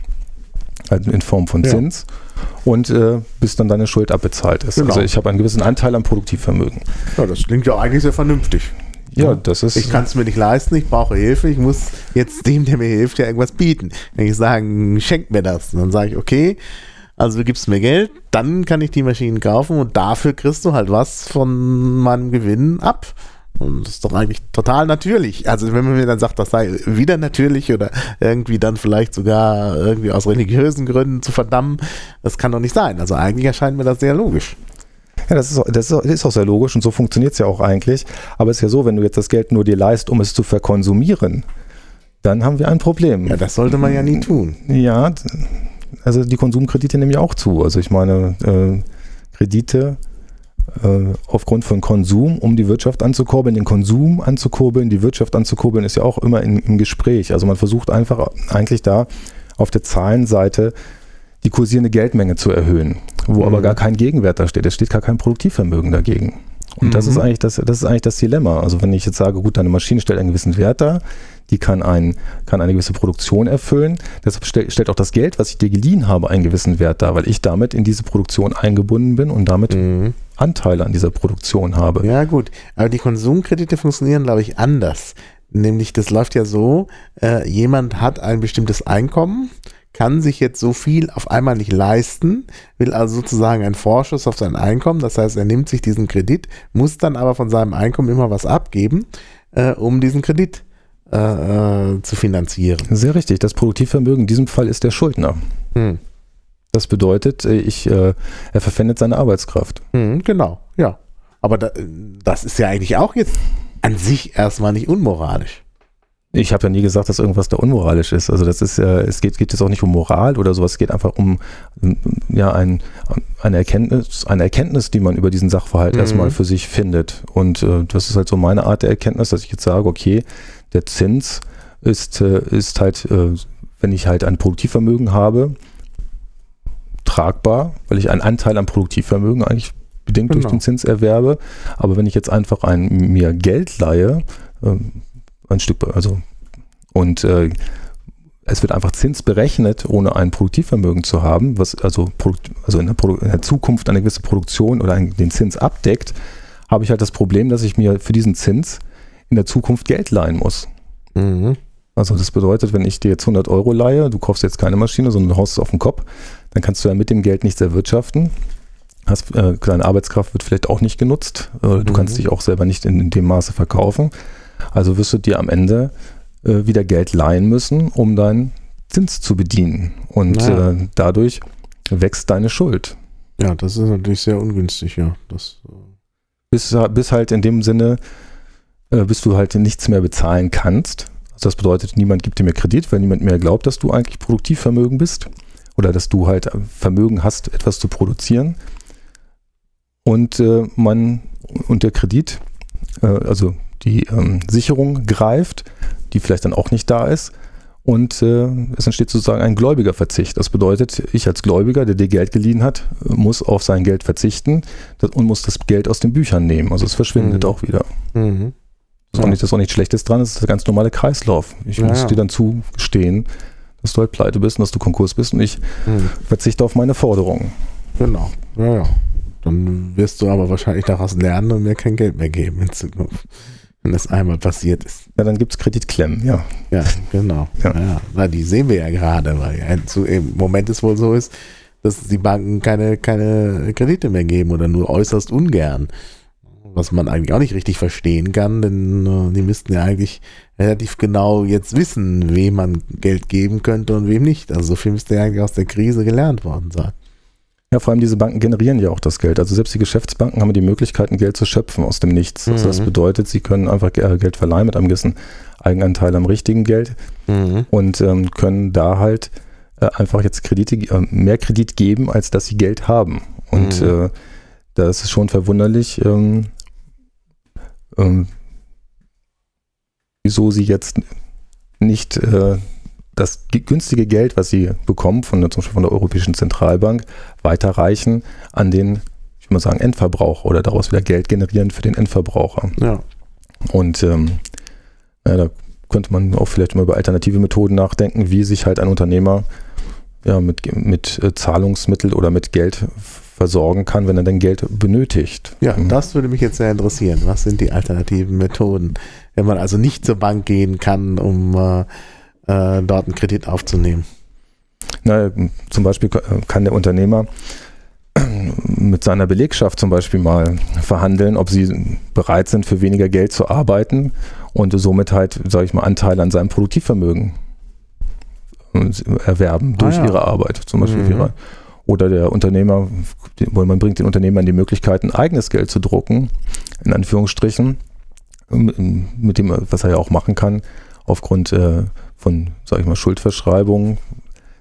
also in Form von Zins ja. und äh, bis dann deine Schuld abbezahlt ist. Genau. Also ich habe einen gewissen Anteil am Produktivvermögen. Ja, das klingt ja eigentlich sehr vernünftig. Ja, das ist. Ich kann es mir nicht leisten, ich brauche Hilfe, ich muss jetzt dem, der mir hilft, ja irgendwas bieten. Wenn ich sage, schenk mir das, dann sage ich, okay, also du gibst mir Geld, dann kann ich die Maschinen kaufen und dafür kriegst du halt was von meinem Gewinn ab. Und das ist doch eigentlich total natürlich. Also wenn man mir dann sagt, das sei wieder natürlich oder irgendwie dann vielleicht sogar irgendwie aus religiösen Gründen zu verdammen, das kann doch nicht sein. Also eigentlich erscheint mir das sehr logisch. Ja, das ist, auch, das ist auch sehr logisch und so funktioniert es ja auch eigentlich. Aber es ist ja so, wenn du jetzt das Geld nur dir leist, um es zu verkonsumieren, dann haben wir ein Problem. Ja, das sollte man ja nie tun. Ja, also die Konsumkredite nehmen ja auch zu. Also ich meine, äh, Kredite äh, aufgrund von Konsum, um die Wirtschaft anzukurbeln, den Konsum anzukurbeln, die Wirtschaft anzukurbeln, ist ja auch immer in, im Gespräch. Also man versucht einfach eigentlich da auf der Zahlenseite die kursierende Geldmenge zu erhöhen, wo mhm. aber gar kein Gegenwert da steht. Es steht gar kein Produktivvermögen dagegen. Und mhm. das ist eigentlich das, das ist eigentlich das Dilemma. Also wenn ich jetzt sage, gut, deine Maschine stellt einen gewissen Wert dar, die kann, ein, kann eine gewisse Produktion erfüllen. Deshalb stell, stellt auch das Geld, was ich dir geliehen habe, einen gewissen Wert dar, weil ich damit in diese Produktion eingebunden bin und damit mhm. Anteile an dieser Produktion habe. Ja, gut. Aber die Konsumkredite funktionieren, glaube ich, anders. Nämlich, das läuft ja so, äh, jemand hat ein bestimmtes Einkommen, kann sich jetzt so viel auf einmal nicht leisten, will also sozusagen einen Vorschuss auf sein Einkommen. Das heißt, er nimmt sich diesen Kredit, muss dann aber von seinem Einkommen immer was abgeben, äh, um diesen Kredit äh, äh zu finanzieren. Sehr richtig. Das Produktivvermögen in diesem Fall ist der Schuldner. Hm. Das bedeutet, äh, ich, äh, er verpfändet seine Arbeitskraft. Hm, genau, ja. Aber da, das ist ja eigentlich auch jetzt an sich erstmal nicht unmoralisch. Ich habe ja nie gesagt, dass irgendwas da unmoralisch ist. Also das ist ja, es geht, geht jetzt auch nicht um Moral oder sowas, es geht einfach um ja ein, eine Erkenntnis, eine Erkenntnis, die man über diesen Sachverhalt mhm. erstmal für sich findet. Und äh, das ist halt so meine Art der Erkenntnis, dass ich jetzt sage, okay, der Zins ist, äh, ist halt, äh, wenn ich halt ein Produktivvermögen habe, tragbar, weil ich einen Anteil am Produktivvermögen eigentlich bedingt genau. durch den Zins erwerbe. Aber wenn ich jetzt einfach ein, mir Geld leihe, ähm, ein Stück, also und äh, es wird einfach Zins berechnet, ohne ein Produktivvermögen zu haben, was also, also in, der in, der Zukunft eine gewisse Produktion oder einen, den Zins abdeckt, habe ich halt das Problem, dass ich mir für diesen Zins in der Zukunft Geld leihen muss. Mhm. Also das bedeutet, wenn ich dir jetzt 100 Euro leihe, du kaufst jetzt keine Maschine, sondern du haust es auf den Kopf, dann kannst du ja mit dem Geld nichts erwirtschaften. Hast, äh, deine Arbeitskraft wird vielleicht auch nicht genutzt. Äh, du mhm. kannst dich auch selber nicht in, in, dem Maße verkaufen. Also wirst du dir am Ende äh, wieder Geld leihen müssen, um deinen Zins zu bedienen. Und naja. Äh, dadurch wächst deine Schuld. Ja, das ist natürlich sehr ungünstig, ja. Das, äh bis, bis halt in dem Sinne, äh, bis du halt nichts mehr bezahlen kannst. Also das bedeutet, niemand gibt dir mehr Kredit, weil niemand mehr glaubt, dass du eigentlich Produktivvermögen bist oder dass du halt Vermögen hast, etwas zu produzieren. Und äh, man und der Kredit, äh, also die ähm, Sicherung greift, die vielleicht dann auch nicht da ist. Und äh, es entsteht sozusagen ein Gläubigerverzicht. Das bedeutet, ich als Gläubiger, der dir Geld geliehen hat, muss auf sein Geld verzichten und muss das Geld aus den Büchern nehmen. Also es verschwindet mhm. auch wieder. Mhm. Das, ist auch nicht, das ist auch nichts Schlechtes dran, das ist der ganz normale Kreislauf. Ich ja, muss dir dann zugestehen, dass du halt pleite bist und dass du Konkurs bist und ich mhm. verzichte auf meine Forderungen. Genau. Ja, ja. Dann wirst du aber wahrscheinlich daraus lernen und mir kein Geld mehr geben in Zukunft. Wenn das einmal passiert ist. Ja, dann gibt es Kreditklemmen, ja. Ja, genau. Ja. ja. Na, die sehen wir ja gerade, weil zu, im Moment es wohl so ist, dass die Banken keine, keine Kredite mehr geben oder nur äußerst ungern. Was man eigentlich auch nicht richtig verstehen kann, denn äh, die müssten ja eigentlich relativ genau jetzt wissen, wem man Geld geben könnte und wem nicht. Also so viel müsste ja eigentlich aus der Krise gelernt worden sein. Ja, vor allem diese Banken generieren ja auch das Geld. Also selbst die Geschäftsbanken haben die Möglichkeiten, Geld zu schöpfen aus dem Nichts. Mhm. Also das mhm. bedeutet, sie können einfach äh, Geld verleihen mit einem gewissen Eigenanteil am richtigen Geld mhm. und ähm, können da halt äh, einfach jetzt Kredite, äh, mehr Kredit geben, als dass sie Geld haben. Und mhm. äh, da ist es schon verwunderlich, ähm, ähm, wieso sie jetzt nicht äh, das günstige Geld, was sie bekommen, von, zum Beispiel von der Europäischen Zentralbank, weiterreichen an den, ich würde mal sagen, Endverbraucher oder daraus wieder Geld generieren für den Endverbraucher. Ja. Und ähm, ja, da könnte man auch vielleicht mal über alternative Methoden nachdenken, wie sich halt ein Unternehmer ja, mit, mit äh, Zahlungsmittel oder mit Geld versorgen kann, wenn er dann Geld benötigt. Ja, mhm. das würde mich jetzt sehr interessieren. Was sind die alternativen Methoden, wenn man also nicht zur Bank gehen kann, um äh, äh, dort einen Kredit aufzunehmen? Na, zum Beispiel kann der Unternehmer mit seiner Belegschaft zum Beispiel mal verhandeln, ob sie bereit sind, für weniger Geld zu arbeiten und somit halt, sage ich mal, Anteile an seinem Produktivvermögen äh, erwerben ah, durch ja. ihre Arbeit. Zum Beispiel mhm. oder der Unternehmer, man bringt den Unternehmern die Möglichkeit, ein eigenes Geld zu drucken, in Anführungsstrichen, mit dem, was er ja auch machen kann, aufgrund äh, von, sage ich mal, Schuldverschreibungen,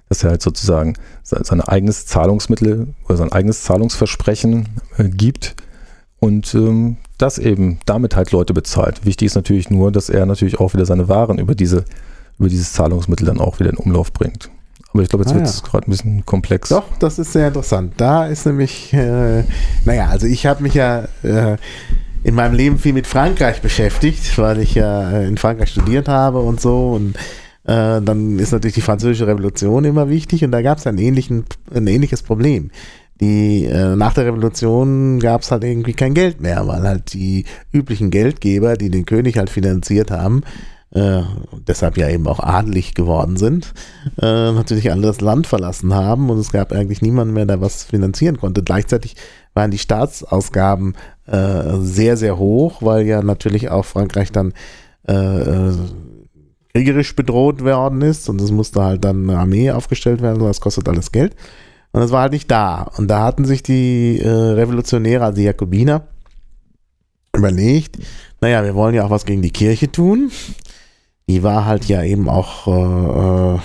dass er halt sozusagen sein eigenes Zahlungsmittel oder sein eigenes Zahlungsversprechen äh, gibt und ähm, das eben damit halt Leute bezahlt. Wichtig ist natürlich nur, dass er natürlich auch wieder seine Waren über diese über dieses Zahlungsmittel dann auch wieder in Umlauf bringt. Aber ich glaube, jetzt ah, wird es ja. gerade ein bisschen komplex. Doch, das ist sehr interessant. Da ist nämlich, äh, naja, also ich habe mich ja äh, in meinem Leben viel mit Frankreich beschäftigt, weil ich ja äh, in Frankreich studiert habe und so. Und äh, dann ist natürlich die französische Revolution immer wichtig und da gab es ein, ein ähnliches Problem. Die, äh, nach der Revolution gab es halt irgendwie kein Geld mehr, weil halt die üblichen Geldgeber, die den König halt finanziert haben, äh, deshalb ja eben auch adelig geworden sind, äh, natürlich alle das Land verlassen haben und es gab eigentlich niemanden mehr, der was finanzieren konnte. Gleichzeitig waren die Staatsausgaben äh, sehr, sehr hoch, weil ja natürlich auch Frankreich dann äh, äh, kriegerisch bedroht worden ist und es musste halt dann eine Armee aufgestellt werden, das kostet alles Geld. Und das war halt nicht da. Und da hatten sich die äh, Revolutionäre, also die Jakobiner, überlegt, naja, wir wollen ja auch was gegen die Kirche tun die war halt ja eben auch äh, äh,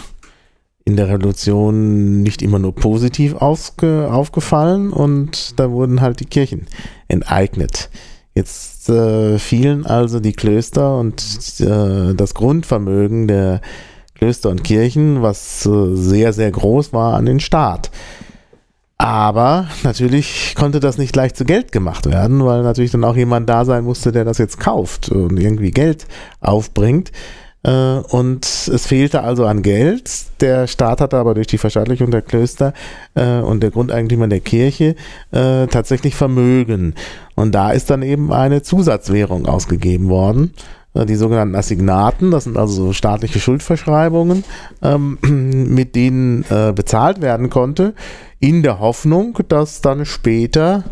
in der Revolution nicht immer nur positiv aufge, aufgefallen und da wurden halt die Kirchen enteignet. Jetzt äh, fielen also die Klöster und äh, das Grundvermögen der Klöster und Kirchen, was äh, sehr, sehr groß war, an den Staat. Aber natürlich konnte das nicht leicht zu Geld gemacht werden, weil natürlich dann auch jemand da sein musste, der das jetzt kauft und irgendwie Geld aufbringt. Äh, und es fehlte also an Geld. Der Staat hatte aber durch die Verstaatlichung der Klöster äh, und der Grundeigentümer der Kirche äh, tatsächlich Vermögen. Und da ist dann eben eine Zusatzwährung ausgegeben worden die sogenannten Assignaten, das sind also so staatliche Schuldverschreibungen, ähm, mit denen bezahlt werden konnte, in der Hoffnung, dass dann später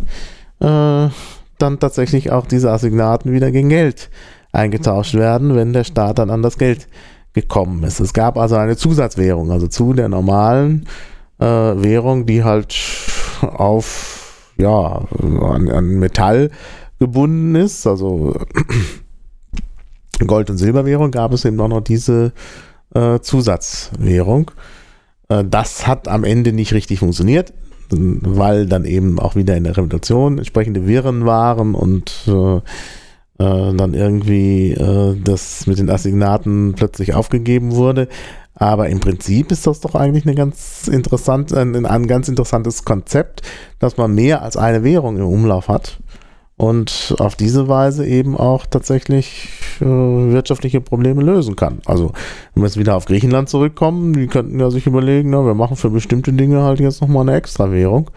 dann tatsächlich auch diese Assignaten wieder gegen Geld eingetauscht werden, wenn der Staat dann an das Geld gekommen ist. Es gab also eine Zusatzwährung, also zu der normalen äh, Währung, die halt auf ja, an, an Metall gebunden ist, also Gold- und Silberwährung, gab es eben auch noch diese äh, Zusatzwährung. Äh, das hat am Ende nicht richtig funktioniert, weil dann eben auch wieder in der Revolution entsprechende Wirren waren und äh, äh, dann irgendwie äh, das mit den Assignaten plötzlich aufgegeben wurde. Aber im Prinzip ist das doch eigentlich eine ganz interessant, ein, ein ganz interessantes Konzept, dass man mehr als eine Währung im Umlauf hat und auf diese Weise eben auch tatsächlich äh, wirtschaftliche Probleme lösen kann. Also wenn wir jetzt wieder auf Griechenland zurückkommen, die könnten ja sich überlegen, na, wir machen für bestimmte Dinge halt jetzt nochmal eine extra Währung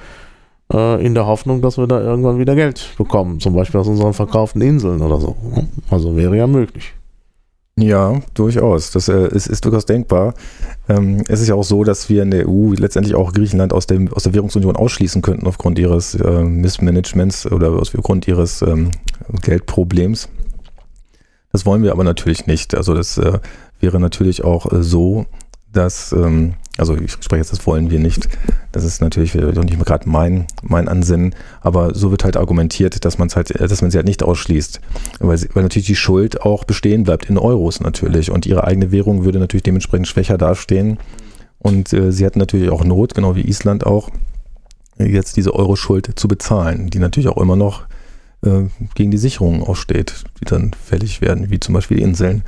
äh, in der Hoffnung, dass wir da irgendwann wieder Geld bekommen, zum Beispiel aus unseren verkauften Inseln oder so. Also wäre ja möglich. Ja, durchaus. Das äh, ist, ist, durchaus denkbar. Ähm, es ist ja auch so, dass wir in der EU letztendlich auch Griechenland aus, dem, aus der Währungsunion ausschließen könnten aufgrund ihres äh, Missmanagements oder aufgrund ihres ähm, Geldproblems. Das wollen wir aber natürlich nicht. Also das äh, wäre natürlich auch äh, so, dass ähm, also ich spreche jetzt, das wollen wir nicht. Das ist natürlich nicht gerade mein, mein Ansinnen, aber so wird halt argumentiert, dass man halt, dass man sie halt nicht ausschließt. Weil, sie, weil natürlich die Schuld auch bestehen bleibt in Euros natürlich und ihre eigene Währung würde natürlich dementsprechend schwächer dastehen. Und äh, sie hatten natürlich auch Not, genau wie Island auch, jetzt diese Euro-Schuld zu bezahlen, die natürlich auch immer noch äh, gegen die Sicherungen aussteht, die dann fällig werden, wie zum Beispiel die Inseln.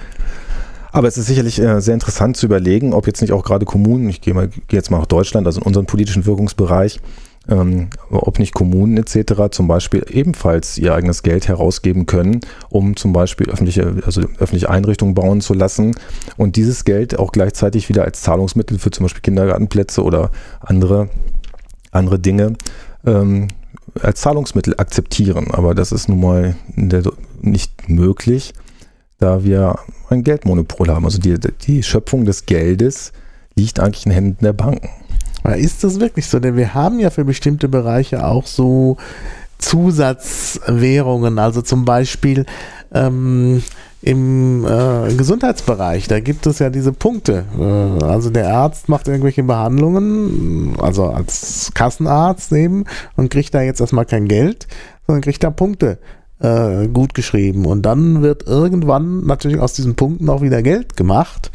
Aber es ist sicherlich äh, sehr interessant zu überlegen, ob jetzt nicht auch gerade Kommunen, ich gehe mal, gehe jetzt mal nach Deutschland, also in unseren politischen Wirkungsbereich, ähm, ob nicht Kommunen etc. zum Beispiel ebenfalls ihr eigenes Geld herausgeben können, um zum Beispiel öffentliche, also öffentliche Einrichtungen bauen zu lassen und dieses Geld auch gleichzeitig wieder als Zahlungsmittel für zum Beispiel Kindergartenplätze oder andere, andere Dinge ähm, als Zahlungsmittel akzeptieren. Aber das ist nun mal nicht möglich da wir ein Geldmonopol haben. Also die, die Schöpfung des Geldes liegt eigentlich in Händen der Banken. Ist das wirklich so? Denn wir haben ja für bestimmte Bereiche auch so Zusatzwährungen, also zum Beispiel ähm, im äh, Gesundheitsbereich, da gibt es ja diese Punkte. Äh, also der Arzt macht irgendwelche Behandlungen, also als Kassenarzt eben, und kriegt da jetzt erstmal kein Geld, sondern kriegt da Punkte äh, gut geschrieben. Und dann wird irgendwann natürlich aus diesen Punkten auch wieder Geld gemacht.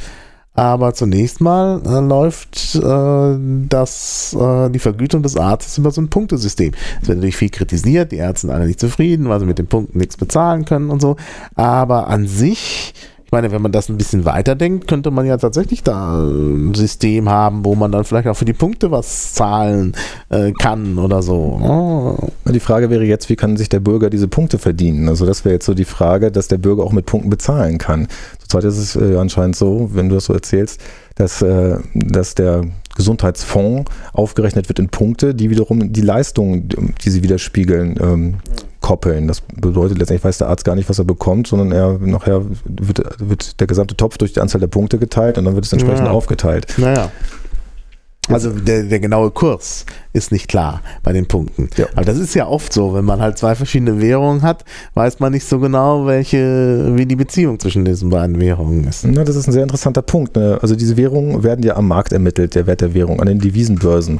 Aber zunächst mal äh, läuft äh, das, äh, die Vergütung des Arztes über so ein Punktesystem. Es wird natürlich viel kritisiert, die Ärzte sind alle nicht zufrieden, weil sie mit den Punkten nichts bezahlen können und so. Aber an sich ich meine, wenn man das ein bisschen weiterdenkt, könnte man ja tatsächlich da ein System haben, wo man dann vielleicht auch für die Punkte was zahlen äh, kann oder so. Oh. Die Frage wäre jetzt, wie kann sich der Bürger diese Punkte verdienen? Also das wäre jetzt so die Frage, dass der Bürger auch mit Punkten bezahlen kann. Zurzeit ist es äh, anscheinend so, wenn du das so erzählst, dass, äh, dass der Gesundheitsfonds aufgerechnet wird in Punkte, die wiederum die Leistungen, die sie widerspiegeln, ähm, koppeln. Das bedeutet letztendlich weiß der Arzt gar nicht, was er bekommt, sondern er nachher wird, wird der gesamte Topf durch die Anzahl der Punkte geteilt und dann wird es entsprechend ja. aufgeteilt. Naja. Also der, der genaue Kurs ist nicht klar bei den Punkten. Ja. Aber das ist ja oft so, wenn man halt zwei verschiedene Währungen hat, weiß man nicht so genau, welche, wie die Beziehung zwischen diesen beiden Währungen ist. Na, das ist ein sehr interessanter Punkt. Ne? Also diese Währungen werden ja am Markt ermittelt, der Wert der Währung, an den Devisenbörsen.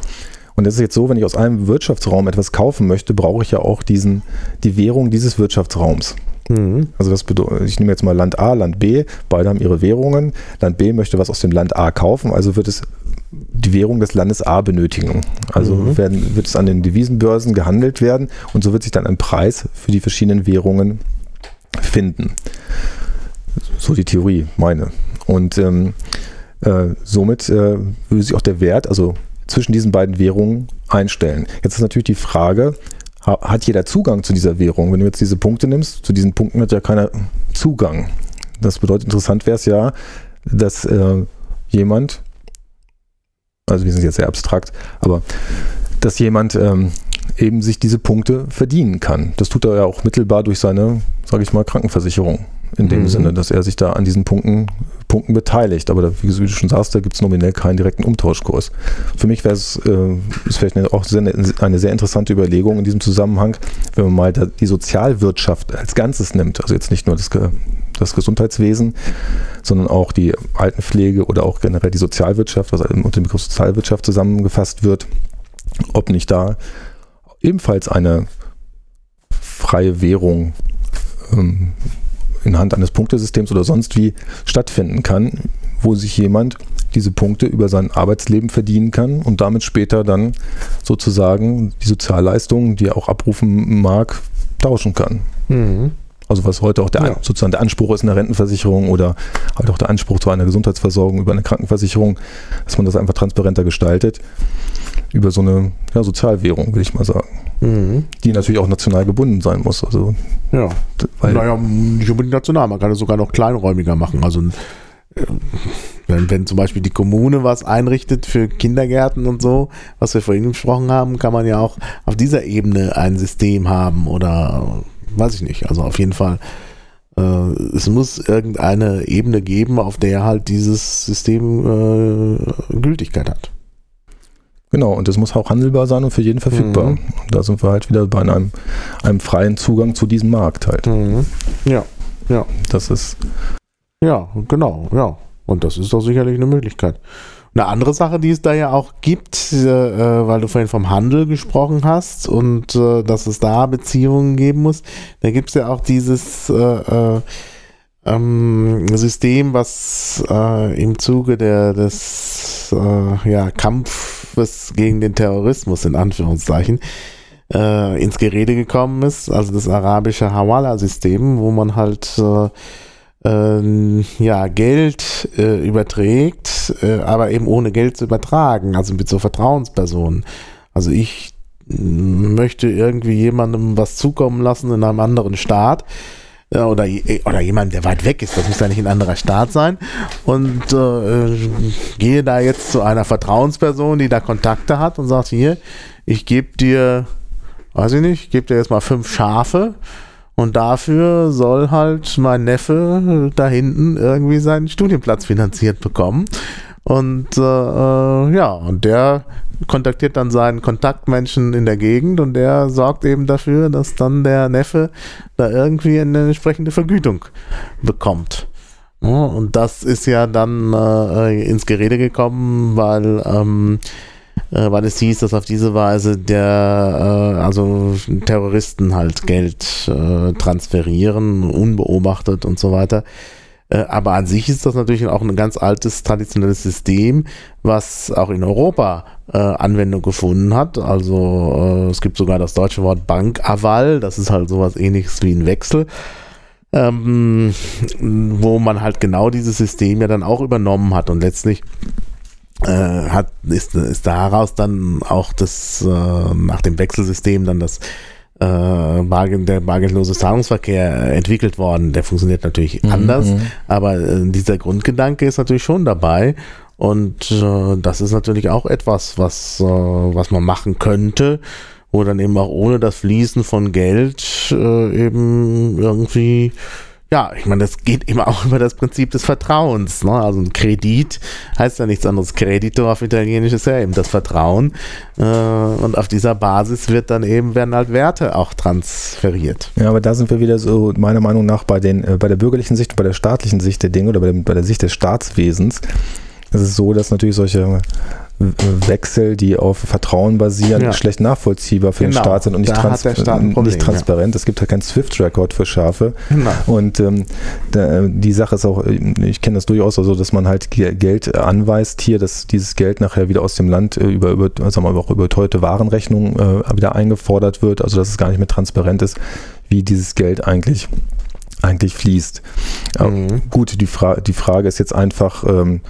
Und das ist jetzt so, wenn ich aus einem Wirtschaftsraum etwas kaufen möchte, brauche ich ja auch diesen, die Währung dieses Wirtschaftsraums. Mhm. Also das bedeutet, ich nehme jetzt mal Land A, Land B, beide haben ihre Währungen. Land B möchte was aus dem Land A kaufen, also wird es die Währung des Landes A benötigen. Also mhm. werden, wird es an den Devisenbörsen gehandelt werden und so wird sich dann ein Preis für die verschiedenen Währungen finden. So die Theorie, meine. Und ähm, äh, somit äh, würde sich auch der Wert, also zwischen diesen beiden Währungen einstellen. Jetzt ist natürlich die Frage, hat jeder Zugang zu dieser Währung? Wenn du jetzt diese Punkte nimmst, zu diesen Punkten hat ja keiner Zugang. Das bedeutet, interessant wäre es ja, dass äh, jemand, also wir sind jetzt sehr abstrakt, aber dass jemand ähm, eben sich diese Punkte verdienen kann. Das tut er ja auch mittelbar durch seine, sage ich mal, Krankenversicherung in dem mhm. Sinne, dass er sich da an diesen Punkten, Punkten beteiligt. Aber da, wie du schon sagst, da gibt es nominell keinen direkten Umtauschkurs. Für mich wäre es äh, ist vielleicht auch sehr, eine sehr interessante Überlegung in diesem Zusammenhang, wenn man mal die Sozialwirtschaft als Ganzes nimmt, also jetzt nicht nur das, das Gesundheitswesen, sondern auch die Altenpflege oder auch generell die Sozialwirtschaft, was unter dem Begriff Sozialwirtschaft zusammengefasst wird, ob nicht da ebenfalls eine freie Währung ähm, in Hand eines Punktesystems oder sonst wie stattfinden kann, wo sich jemand diese Punkte über sein Arbeitsleben verdienen kann und damit später dann sozusagen die Sozialleistungen, die er auch abrufen mag, tauschen kann. Mhm. Also was heute auch der, ja. sozusagen der Anspruch ist in der Rentenversicherung oder halt auch der Anspruch zu einer Gesundheitsversorgung über eine Krankenversicherung, dass man das einfach transparenter gestaltet über so eine ja, Sozialwährung, würde ich mal sagen. Mhm. Die natürlich auch national gebunden sein muss. Also, ja. Weil naja, nicht unbedingt national, man kann es sogar noch kleinräumiger machen. Also äh, wenn, wenn zum Beispiel die Kommune was einrichtet für Kindergärten und so, was wir vorhin besprochen haben, kann man ja auch auf dieser Ebene ein System haben oder weiß ich nicht. Also auf jeden Fall, äh, es muss irgendeine Ebene geben, auf der halt dieses System äh, Gültigkeit hat. Genau, und das muss auch handelbar sein und für jeden verfügbar. Mhm. Da sind wir halt wieder bei einem, einem freien Zugang zu diesem Markt halt. Mhm. Ja, ja. Das ist. Ja, genau, ja. Und das ist doch sicherlich eine Möglichkeit. Eine andere Sache, die es da ja auch gibt, äh, weil du vorhin vom Handel gesprochen hast und äh, dass es da Beziehungen geben muss, da gibt es ja auch dieses äh, äh ähm, System, was äh, im Zuge der, des äh, ja, Kampfes gegen den Terrorismus in Anführungszeichen äh, ins Gerede gekommen ist, also das arabische Hawala-System, wo man halt äh, äh, ja, Geld äh, überträgt, äh, aber eben ohne Geld zu übertragen, also mit so Vertrauenspersonen. Also ich möchte irgendwie jemandem was zukommen lassen in einem anderen Staat oder, oder jemand, der weit weg ist, das muss ja nicht ein anderer Staat sein, und äh, gehe da jetzt zu einer Vertrauensperson, die da Kontakte hat und sagt, hier, ich gebe dir, weiß ich nicht, ich gebe dir jetzt mal fünf Schafe und dafür soll halt mein Neffe da hinten irgendwie seinen Studienplatz finanziert bekommen. Und äh, äh ja, und der kontaktiert dann seinen Kontaktmenschen in der Gegend und der sorgt eben dafür, dass dann der Neffe da irgendwie eine entsprechende Vergütung bekommt. Und das ist ja dann äh, ins Gerede gekommen, weil, ähm, äh, weil es hieß, dass auf diese Weise der, äh, also Terroristen halt Geld äh, transferieren, unbeobachtet und so weiter. Äh, aber an sich ist das natürlich auch ein ganz altes traditionelles System, was auch in Europa äh, Anwendung gefunden hat. Also äh, es gibt sogar das deutsche Wort Bankaval, das ist halt sowas ähnliches wie ein Wechsel. Ähm, wo man halt genau dieses System ja dann auch übernommen hat und letztlich äh, hat, ist, ist daraus dann auch das äh, nach dem Wechselsystem dann das äh, Bargeld, der bargeldlose Zahlungsverkehr entwickelt worden. Der funktioniert natürlich mhm. anders, aber äh, dieser Grundgedanke ist natürlich schon dabei. Und äh, das ist natürlich auch etwas, was, äh, was man machen könnte, wo dann eben auch ohne das Fließen von Geld äh, eben irgendwie ja, ich meine, das geht immer auch über das Prinzip des Vertrauens. Ne? Also ein Kredit heißt ja nichts anderes. Kredito auf Italienisch ist ja eben das Vertrauen. Äh, und auf dieser Basis wird dann eben, werden halt Werte auch transferiert. Ja, aber da sind wir wieder so, meiner Meinung nach, bei, den, äh, bei der bürgerlichen Sicht, bei der staatlichen Sicht der Dinge oder bei der, bei der Sicht des Staatswesens. Es ist so, dass natürlich solche Wechsel, die auf Vertrauen basieren, ja. schlecht nachvollziehbar für genau. den Staat sind und nicht, trans Problem, nicht transparent. Ja. Es gibt ja keinen Swift-Record für Schafe. Genau. Und ähm, da, die Sache ist auch, ich kenne das durchaus so, dass man halt Geld anweist hier, dass dieses Geld nachher wieder aus dem Land äh, über, über sagen wir mal, auch über teute Warenrechnung äh, wieder eingefordert wird, also dass es gar nicht mehr transparent ist, wie dieses Geld eigentlich eigentlich fließt. Mhm. gut, die, Fra die Frage ist jetzt einfach, ähm,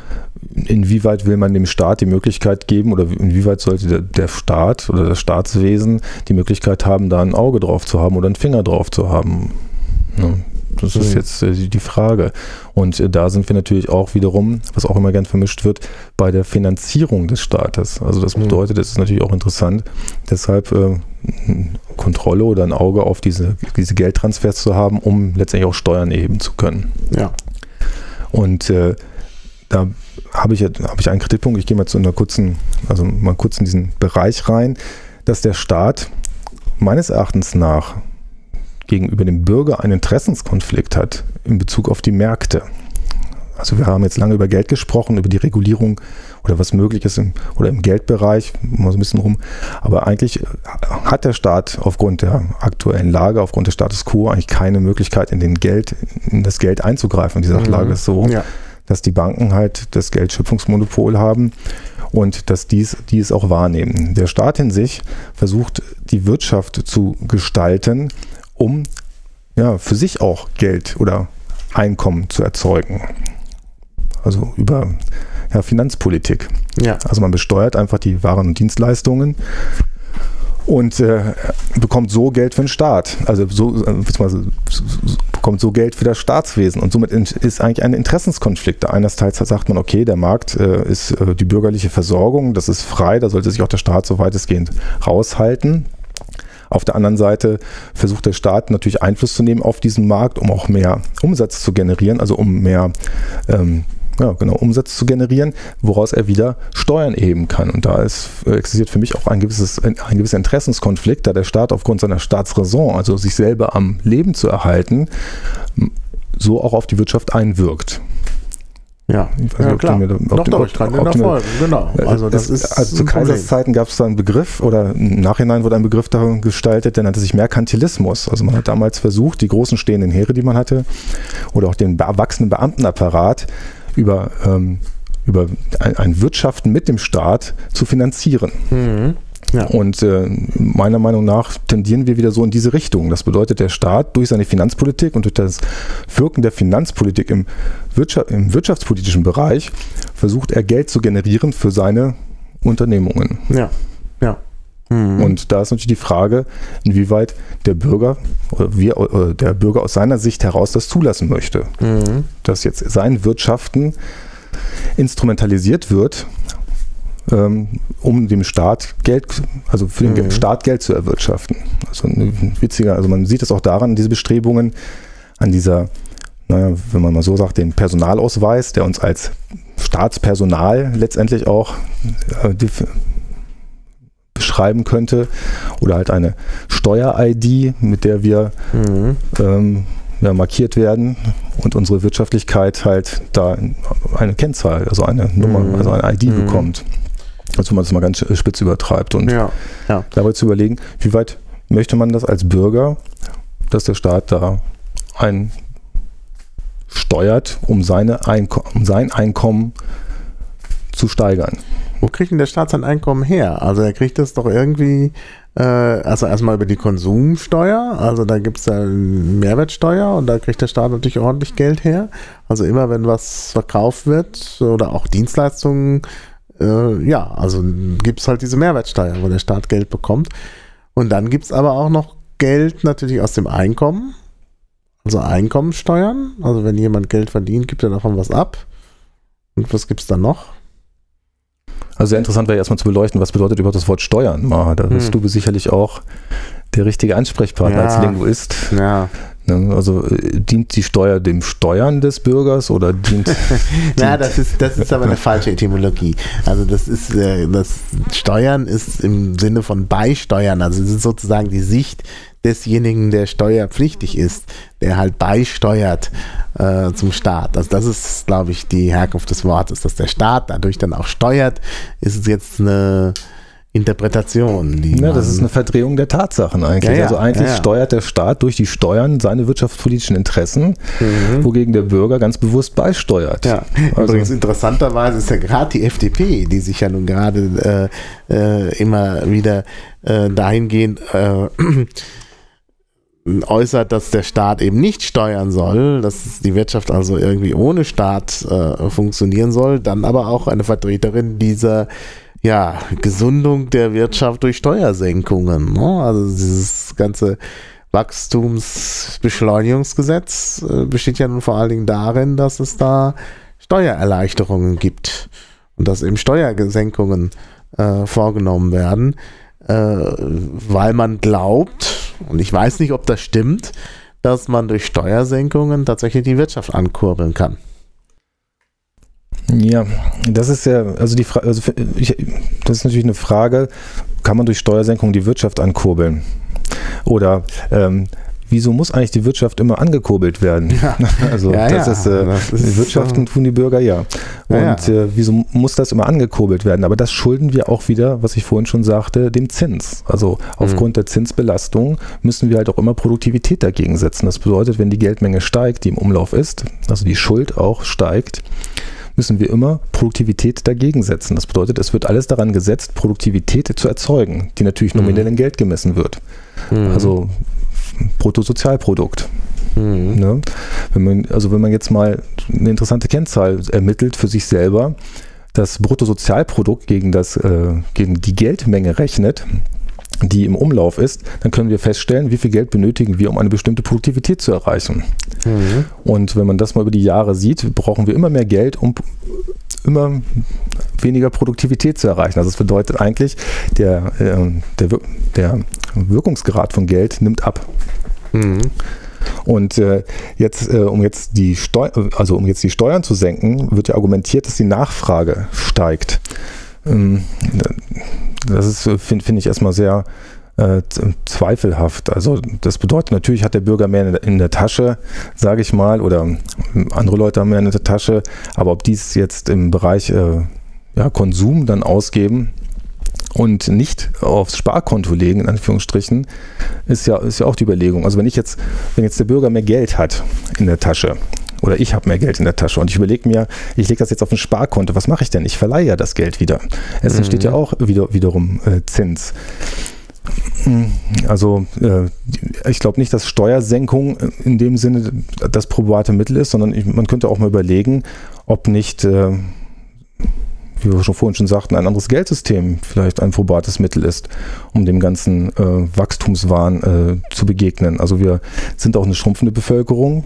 inwieweit will man dem Staat die Möglichkeit geben oder inwieweit sollte der, Staat oder das Staatswesen die Möglichkeit haben, da ein Auge drauf zu haben oder einen Finger drauf zu haben? Ne? Das ist mhm. jetzt äh, die Frage. Und äh, da sind wir natürlich auch wiederum, was auch immer gern vermischt wird, bei der Finanzierung des Staates. Also das mhm. bedeutet, das ist natürlich auch interessant, deshalb äh, Kontrolle oder ein Auge auf diese, diese Geldtransfers zu haben, um letztendlich auch Steuern erheben zu können. Ja. Und äh, da habe ich, hab ich einen Kritikpunkt, ich gehe mal zu einer kurzen, also mal kurz in diesen Bereich rein, dass der Staat meines Erachtens nach gegenüber dem Bürger einen Interessenskonflikt hat in Bezug auf die Märkte. Also wir haben jetzt lange über Geld gesprochen, über die Regulierung oder was möglich ist im, oder im Geldbereich, mal so ein bisschen rum. Aber eigentlich hat der Staat aufgrund der aktuellen Lage, aufgrund des Status quo eigentlich keine Möglichkeit in den Geld, in das Geld einzugreifen. Die Sachlage mhm. ist so, ja. Dass die Banken halt das Geldschöpfungsmonopol haben und dass dies, die es auch wahrnehmen. Der Staat in sich versucht, die Wirtschaft zu gestalten, um ja, für sich auch Geld oder Einkommen zu erzeugen. Also über ja, Finanzpolitik. Ja. Also man besteuert einfach die Waren und Dienstleistungen und äh, bekommt so Geld für den Staat. Also so, äh, bekommt so Geld für das Staatswesen. Und somit ist eigentlich ein Interessenskonflikt. Einerseits sagt man, okay, der Markt äh, ist äh, die bürgerliche Versorgung, das ist frei, da sollte sich auch der Staat so weitestgehend raushalten. Auf der anderen Seite versucht der Staat natürlich Einfluss zu nehmen auf diesen Markt, um auch mehr Umsatz zu generieren, also um mehr ähm, ja, genau, Umsatz zu generieren, woraus er wieder Steuern erheben kann. Und da ist, äh, existiert für mich auch ein, gewisses, ein gewisser Interessenskonflikt, da der Staat aufgrund seiner Staatsräson, also sich selber am Leben zu erhalten, so auch auf die Wirtschaft einwirkt. Ja, ja nicht, klar. Mir, Noch deutlich dran in der Folge, genau. Also, das ist also zu Kaiserszeiten gab es da einen Begriff oder im Nachhinein wurde ein Begriff da gestaltet, der nannte sich Merkantilismus. Also man hat damals versucht, die großen stehenden Heere, die man hatte, oder auch den wachsenden Beamtenapparat über, ähm, über ein, ein, Wirtschaften mit dem Staat zu finanzieren. Mhm. Ja. Und äh, meiner Meinung nach tendieren wir wieder so in diese Richtung. Das bedeutet, der Staat durch seine Finanzpolitik und durch das Wirken der Finanzpolitik im, Wirtschaft, im wirtschaftspolitischen Bereich versucht er Geld zu generieren für seine Unternehmungen. Ja, ja. Mhm. Und da ist natürlich die Frage, inwieweit der Bürger oder wir, oder der Bürger aus seiner Sicht heraus das zulassen möchte. Mhm. Dass jetzt sein Wirtschaften instrumentalisiert wird ähm, um dem Staat Geld, also für den mhm. Staat Geld zu erwirtschaften. Also ein witziger, also man sieht es auch daran, diese Bestrebungen an dieser, naja, wenn man mal so sagt, den Personalausweis, der uns als Staatspersonal letztendlich auch beschreiben könnte, oder halt eine Steuer-ID, mit der wir mhm. ähm, ja, markiert werden und unsere Wirtschaftlichkeit halt da eine Kennzahl, also eine Nummer, mhm. also eine ID mhm. bekommt. Also wenn man das mal ganz spitz übertreibt und ja, ja. dabei zu überlegen, wie weit möchte man das als Bürger, dass der Staat da ein steuert, um, seine Einko um sein Einkommen zu steigern. Wo kriegt denn der Staat sein Einkommen her? Also er kriegt das doch irgendwie, äh, also erstmal über die Konsumsteuer, also da gibt es ja Mehrwertsteuer und da kriegt der Staat natürlich ordentlich Geld her. Also immer wenn was verkauft wird oder auch Dienstleistungen, äh, ja, also gibt es halt diese Mehrwertsteuer, wo der Staat Geld bekommt. Und dann gibt es aber auch noch Geld natürlich aus dem Einkommen, also Einkommensteuern. Also wenn jemand Geld verdient, gibt er davon was ab. Und was gibt es dann noch? Also sehr interessant wäre erstmal zu beleuchten, was bedeutet überhaupt das Wort Steuern. Da bist hm. du sicherlich auch der richtige Ansprechpartner ja. als Linguist. Ja. Ne, also äh, dient die Steuer dem Steuern des Bürgers oder dient. Na, das ist, das ist aber eine falsche Etymologie. Also das ist äh, das Steuern ist im Sinne von beisteuern. Also es ist sozusagen die Sicht desjenigen, der steuerpflichtig ist, der halt beisteuert äh, zum Staat. Also das ist, glaube ich, die Herkunft des Wortes, dass der Staat dadurch dann auch steuert, ist es jetzt eine Interpretation. ja, das ist eine Verdrehung der Tatsachen eigentlich. Ja, ja, also eigentlich ja, steuert der Staat durch die Steuern seine wirtschaftspolitischen Interessen, mhm. wogegen der Bürger ganz bewusst beisteuert. Ja. Also Übrigens interessanterweise ist ja gerade die FDP, die sich ja nun gerade äh, äh, immer wieder äh, dahingehend äh, äußert, dass der Staat eben nicht steuern soll, dass die Wirtschaft also irgendwie ohne Staat äh, funktionieren soll, dann aber auch eine Vertreterin dieser ja, Gesundung der Wirtschaft durch Steuersenkungen. Ne? Also dieses ganze Wachstumsbeschleunigungsgesetz äh, besteht ja nun vor allen Dingen darin, dass es da Steuererleichterungen gibt und dass eben Steuersenkungen äh, vorgenommen werden, äh, weil man glaubt, und ich weiß nicht, ob das stimmt, dass man durch Steuersenkungen tatsächlich die Wirtschaft ankurbeln kann. Ja, das ist ja, also die Frage, also das ist natürlich eine Frage, kann man durch Steuersenkung die Wirtschaft ankurbeln? Oder ähm, wieso muss eigentlich die Wirtschaft immer angekurbelt werden? Ja. Also ja, das, ja. Ist, äh, das ist, Wirtschaften tun die Bürger ja. Und äh, wieso muss das immer angekurbelt werden? Aber das schulden wir auch wieder, was ich vorhin schon sagte, dem Zins. Also aufgrund mhm. der Zinsbelastung müssen wir halt auch immer Produktivität dagegen setzen. Das bedeutet, wenn die Geldmenge steigt, die im Umlauf ist, also die Schuld auch steigt, müssen wir immer Produktivität dagegen setzen. Das bedeutet, es wird alles daran gesetzt, Produktivität zu erzeugen, die natürlich nominell in Geld gemessen wird. Mhm. Also Bruttosozialprodukt. Mhm. Ne? Wenn man, also wenn man jetzt mal eine interessante Kennzahl ermittelt für sich selber, das Bruttosozialprodukt gegen, das, äh, gegen die Geldmenge rechnet, die im Umlauf ist, dann können wir feststellen, wie viel Geld benötigen wir, um eine bestimmte Produktivität zu erreichen. Mhm. Und wenn man das mal über die Jahre sieht, brauchen wir immer mehr Geld, um immer weniger Produktivität zu erreichen. Also das bedeutet eigentlich, der, äh, der, der Wirkungsgrad von Geld nimmt ab. Mhm. Und äh, jetzt, äh, um jetzt die Steu also um jetzt die Steuern zu senken, wird ja argumentiert, dass die Nachfrage steigt. Ähm, das ist, finde find ich erstmal sehr äh, zweifelhaft. Also das bedeutet natürlich hat der Bürger mehr in der Tasche, sage ich mal, oder andere Leute haben mehr in der Tasche, aber ob dies jetzt im Bereich äh, ja, Konsum dann ausgeben und nicht aufs Sparkonto legen, in Anführungsstrichen, ist ja, ist ja auch die Überlegung. Also wenn ich jetzt, wenn jetzt der Bürger mehr Geld hat in der Tasche, oder ich habe mehr Geld in der Tasche und ich überlege mir, ich lege das jetzt auf ein Sparkonto, was mache ich denn? Ich verleihe ja das Geld wieder. Es entsteht mhm. ja auch wieder, wiederum äh, Zins. Also äh, ich glaube nicht, dass Steuersenkung in dem Sinne das probate Mittel ist, sondern ich, man könnte auch mal überlegen, ob nicht, äh, wie wir schon vorhin schon sagten, ein anderes Geldsystem vielleicht ein probates Mittel ist, um dem ganzen äh, Wachstumswahn äh, zu begegnen. Also wir sind auch eine schrumpfende Bevölkerung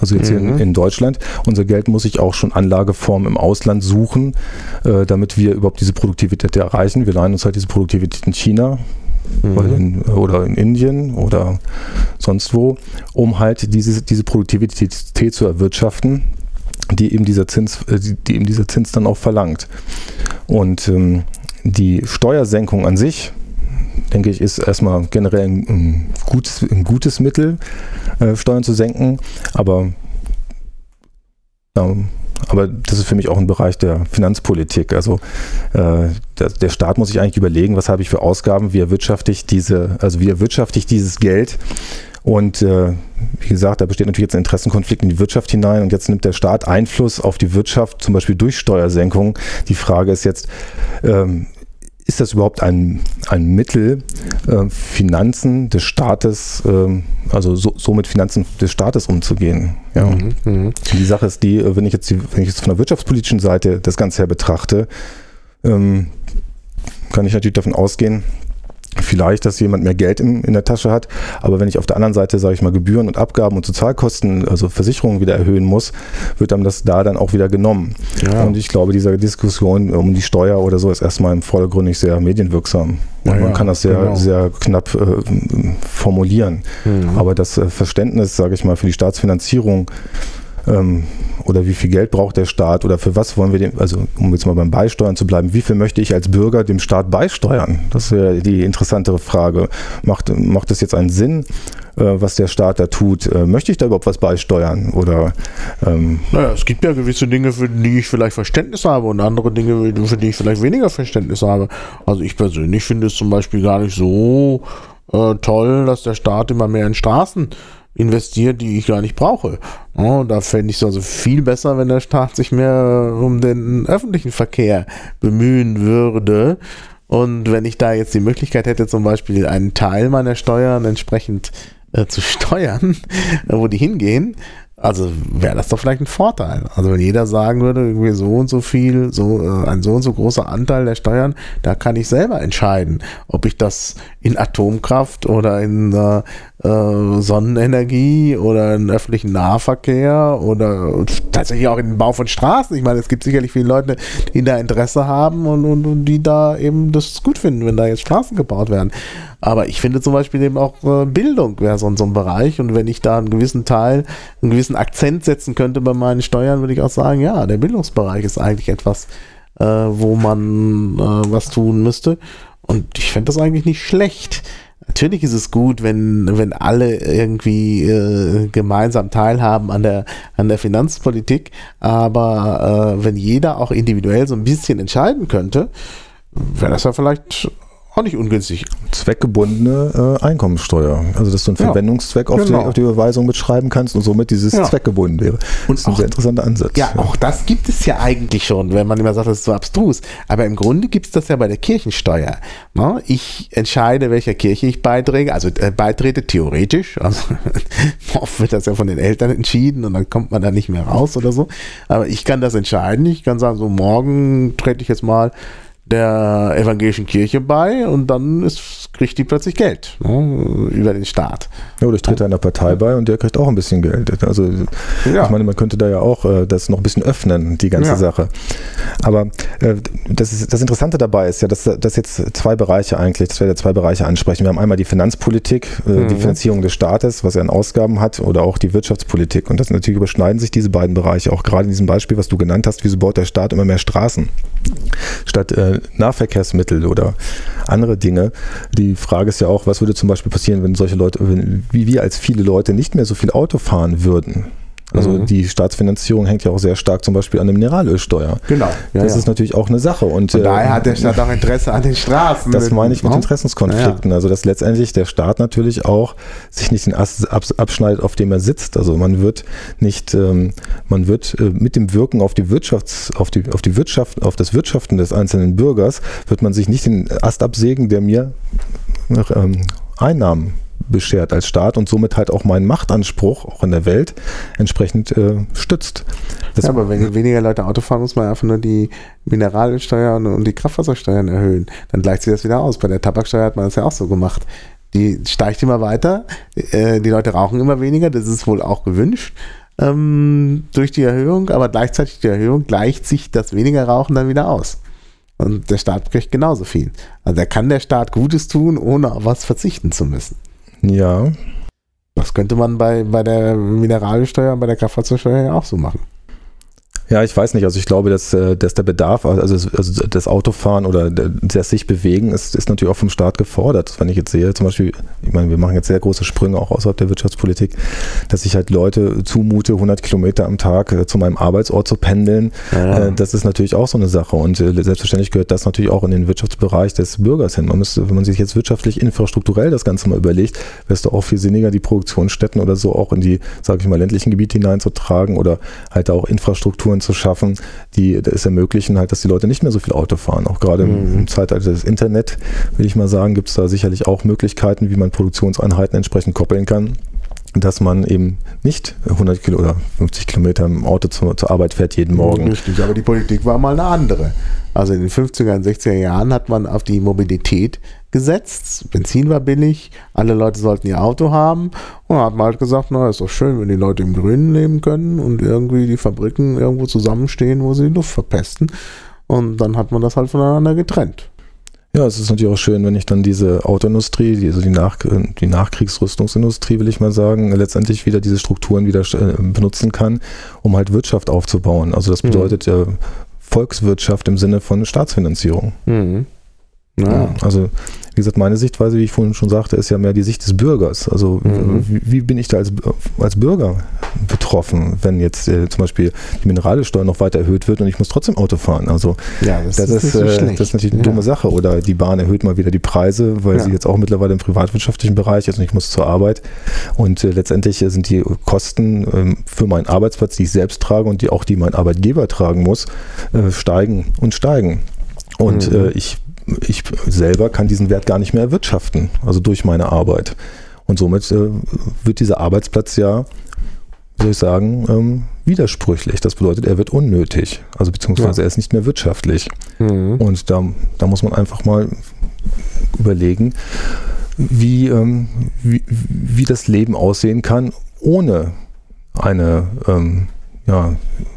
also jetzt mhm. hier in, in, Deutschland. Unser Geld muss sich auch schon Anlageformen im Ausland suchen, äh, damit wir überhaupt diese Produktivität erreichen. Wir leihen uns halt diese Produktivität in China, mhm. in, oder in Indien oder sonst wo, um halt diese, diese Produktivität zu erwirtschaften, die eben dieser Zins, äh, die eben dieser Zins dann auch verlangt. Und ähm, die Steuersenkung an sich, denke ich, ist erstmal generell ein, gutes, ein gutes Mittel, äh, Steuern zu senken. Aber da aber das ist für mich auch ein Bereich der Finanzpolitik. Also äh, der, der, Staat muss sich eigentlich überlegen, was habe ich für Ausgaben, wie erwirtschafte ich diese, also wie erwirtschafte ich dieses Geld. Und äh, wie gesagt, da besteht natürlich jetzt ein Interessenkonflikt in die Wirtschaft hinein und jetzt nimmt der Staat Einfluss auf die Wirtschaft, zum Beispiel durch Steuersenkungen. Die Frage ist jetzt, ähm, ist das überhaupt ein, ein Mittel, äh, Finanzen des Staates, äh, also so, so, mit Finanzen des Staates umzugehen? Ja. Mhm, mh. Die Sache ist die, wenn ich, jetzt die, wenn ich jetzt von der wirtschaftspolitischen Seite das Ganze her betrachte, ähm, kann ich natürlich davon ausgehen, vielleicht, dass jemand mehr Geld in, in der Tasche hat. Aber wenn ich auf der anderen Seite, sage ich mal, Gebühren und Abgaben und Sozialkosten, also Versicherungen wieder erhöhen muss, wird einem das da dann auch wieder genommen. Ja. Und ich glaube, diese Diskussion um die Steuer oder so ist erstmal im Vordergrund sehr medienwirksam. Ja, man kann das sehr, genau. sehr knapp äh, formulieren. Mhm. Aber das äh, Verständnis, sage ich mal, für die Staatsfinanzierung ähm, oder wie viel Geld braucht der Staat oder für was wollen wir dem, also um jetzt mal beim Beisteuern zu bleiben, wie viel möchte ich als Bürger dem Staat beisteuern? Das wäre die interessantere Frage. Macht, macht es jetzt einen Sinn, äh, was der Staat da tut? Äh, möchte ich da überhaupt was beisteuern? Oder, ähm naja, es gibt ja gewisse Dinge, für die ich vielleicht Verständnis habe und andere Dinge, für die ich vielleicht weniger Verständnis habe. Also ich persönlich finde es zum Beispiel gar nicht so äh, toll, dass der Staat immer mehr in Straßen investiert, die ich gar nicht brauche. Ja, da fände ich es also viel besser, wenn der Staat sich mehr um den öffentlichen Verkehr bemühen würde. Und wenn ich da jetzt die Möglichkeit hätte, zum Beispiel einen Teil meiner Steuern entsprechend äh, zu steuern, wo die hingehen, also wäre das doch vielleicht ein Vorteil. Also wenn jeder sagen würde, irgendwie so und so viel, so äh, ein so und so großer Anteil der Steuern, da kann ich selber entscheiden, ob ich das in Atomkraft oder in äh, äh, Sonnenenergie oder in öffentlichen Nahverkehr oder tatsächlich auch in den Bau von Straßen. Ich meine, es gibt sicherlich viele Leute, die da Interesse haben und, und, und die da eben das gut finden, wenn da jetzt Straßen gebaut werden. Aber ich finde zum Beispiel eben auch äh, Bildung wäre so, so ein Bereich und wenn ich da einen gewissen Teil, einen gewissen Akzent setzen könnte bei meinen Steuern, würde ich auch sagen, ja, der Bildungsbereich ist eigentlich etwas, äh, wo man äh, was tun müsste. Und ich fände das eigentlich nicht schlecht. Natürlich ist es gut, wenn, wenn alle irgendwie äh, gemeinsam teilhaben an der, an der Finanzpolitik, aber äh, wenn jeder auch individuell so ein bisschen entscheiden könnte, wäre das ja vielleicht auch nicht ungünstig. Zweckgebundene äh, Einkommensteuer. Also, dass du einen Verwendungszweck auf, genau. die, auf, die, Überweisung mitschreiben kannst und somit dieses ja. zweckgebunden wäre. Und das ist ein sehr interessanter Ansatz. Ja, auch das gibt es ja eigentlich schon, wenn man immer sagt, das ist so abstrus. Aber im Grunde gibt es das ja bei der Kirchensteuer. Ne? Ich entscheide, welcher Kirche ich beitrete, also äh, beitrete theoretisch. Also, oft wird das ja von den Eltern entschieden und dann kommt man da nicht mehr raus oder so. Aber ich kann das entscheiden. Ich kann sagen, so morgen trete ich jetzt mal der evangelischen Kirche bei und dann ist, kriegt die plötzlich Geld ne, über den Staat. Ja, oder ich trete einer Partei bei und der kriegt auch ein bisschen Geld. Also ja. ich meine, man könnte da ja auch äh, das noch ein bisschen öffnen, die ganze ja. Sache. Aber äh, das, ist, das Interessante dabei ist ja, dass, dass jetzt zwei Bereiche eigentlich, dass wir ja zwei Bereiche ansprechen. Wir haben einmal die Finanzpolitik, äh, mhm. die Finanzierung des Staates, was er an Ausgaben hat, oder auch die Wirtschaftspolitik. Und das natürlich überschneiden sich diese beiden Bereiche, auch gerade in diesem Beispiel, was du genannt hast, wieso baut der Staat immer mehr Straßen statt äh, Nahverkehrsmittel oder andere Dinge. Die Frage ist ja auch, was würde zum Beispiel passieren, wenn solche Leute, wenn, wie wir als viele Leute nicht mehr so viel Auto fahren würden? Also mhm. die Staatsfinanzierung hängt ja auch sehr stark zum Beispiel an der Mineralölsteuer. Genau. Ja, das ja. ist natürlich auch eine Sache. Und, äh, daher hat der Staat auch Interesse an den Straßen. Das meine ich mit Interessenskonflikten. Ja. Also dass letztendlich der Staat natürlich auch sich nicht den Ast abschneidet, auf dem er sitzt. Also man wird nicht, ähm, man wird äh, mit dem Wirken auf die Wirtschafts, auf die, auf die Wirtschaft, auf das Wirtschaften des einzelnen Bürgers, wird man sich nicht den Ast absägen, der mir ähm, Einnahmen beschert als Staat und somit halt auch meinen Machtanspruch auch in der Welt entsprechend äh, stützt. Das ja, aber wenn weniger Leute Auto fahren, muss man einfach nur die Mineralölsteuern und die Kraftwassersteuern erhöhen. Dann gleicht sich das wieder aus. Bei der Tabaksteuer hat man das ja auch so gemacht. Die steigt immer weiter, äh, die Leute rauchen immer weniger, das ist wohl auch gewünscht ähm, durch die Erhöhung, aber gleichzeitig die Erhöhung gleicht sich das weniger Rauchen dann wieder aus. Und der Staat kriegt genauso viel. Also da kann der Staat Gutes tun, ohne auf was verzichten zu müssen. Ja. Das könnte man bei, bei der Mineralsteuer und bei der Kraftfahrzeugsteuer ja auch so machen. Ja, ich weiß nicht. Also ich glaube, dass, äh, dass der Bedarf, also, also das Autofahren oder das sich bewegen, ist, ist natürlich auch vom Staat gefordert. Wenn ich jetzt sehe, zum Beispiel, ich meine, wir machen jetzt sehr große Sprünge auch außerhalb der Wirtschaftspolitik, dass ich halt Leute zumute, 100 Kilometer am Tag äh, zu meinem Arbeitsort zu pendeln. Ja. Äh, das ist natürlich auch so eine Sache. Und selbstverständlich gehört das natürlich auch in den Wirtschaftsbereich des Bürgers hin. Man müsste, wenn man sich jetzt wirtschaftlich infrastrukturell das Ganze mal überlegt, wäre es doch auch viel sinniger, die Produktionsstätten oder so auch in die, sage ich mal, ländlichen Gebiete hineinzutragen oder halt auch Infrastrukturen zu schaffen, die es ermöglichen, halt, dass die Leute nicht mehr so viel Auto fahren. Auch gerade mhm. im Zeitalter des Internet, will ich mal sagen, gibt es da sicherlich auch Möglichkeiten, wie man Produktionseinheiten entsprechend koppeln kann dass man eben nicht 100 Kilo oder 50 Kilometer im Auto zur, zur Arbeit fährt jeden Morgen. Richtig, aber die Politik war mal eine andere. Also in den 50er und 60er Jahren hat man auf die Mobilität gesetzt. Benzin war billig, alle Leute sollten ihr Auto haben. Und dann hat man halt gesagt, na, ist doch schön, wenn die Leute im Grünen leben können und irgendwie die Fabriken irgendwo zusammenstehen, wo sie die Luft verpesten. Und dann hat man das halt voneinander getrennt. Ja, es ist natürlich auch schön, wenn ich dann diese Autoindustrie, die, also die, Nach die Nachkriegsrüstungsindustrie, will ich mal sagen, letztendlich wieder diese Strukturen wieder äh, benutzen kann, um halt Wirtschaft aufzubauen. Also das mhm. bedeutet ja Volkswirtschaft im Sinne von Staatsfinanzierung. Mhm. Ja. Also wie gesagt, meine Sichtweise, wie ich vorhin schon sagte, ist ja mehr die Sicht des Bürgers. Also mhm. wie, wie, bin ich da als, als Bürger betroffen, wenn jetzt äh, zum Beispiel die Mineralsteuer noch weiter erhöht wird und ich muss trotzdem Auto fahren? Also ja, das, das, ist, so äh, das ist natürlich eine ja. dumme Sache. Oder die Bahn erhöht mal wieder die Preise, weil ja. sie jetzt auch mittlerweile im privatwirtschaftlichen Bereich ist und ich muss zur Arbeit. Und äh, letztendlich sind die Kosten ähm, für meinen Arbeitsplatz, die ich selbst trage und die auch die mein Arbeitgeber tragen muss, äh, steigen und steigen. Und mhm. Äh, ich ich selber kann diesen Wert gar nicht mehr erwirtschaften, also durch meine Arbeit. Und somit äh, wird dieser Arbeitsplatz ja, soll ich sagen, ähm, widersprüchlich. Das bedeutet, er wird unnötig, also beziehungsweise ja. er ist nicht mehr wirtschaftlich. Mhm. Und da, da muss man einfach mal überlegen, wie, ähm, wie, wie das Leben aussehen kann, ohne eine ähm, ja,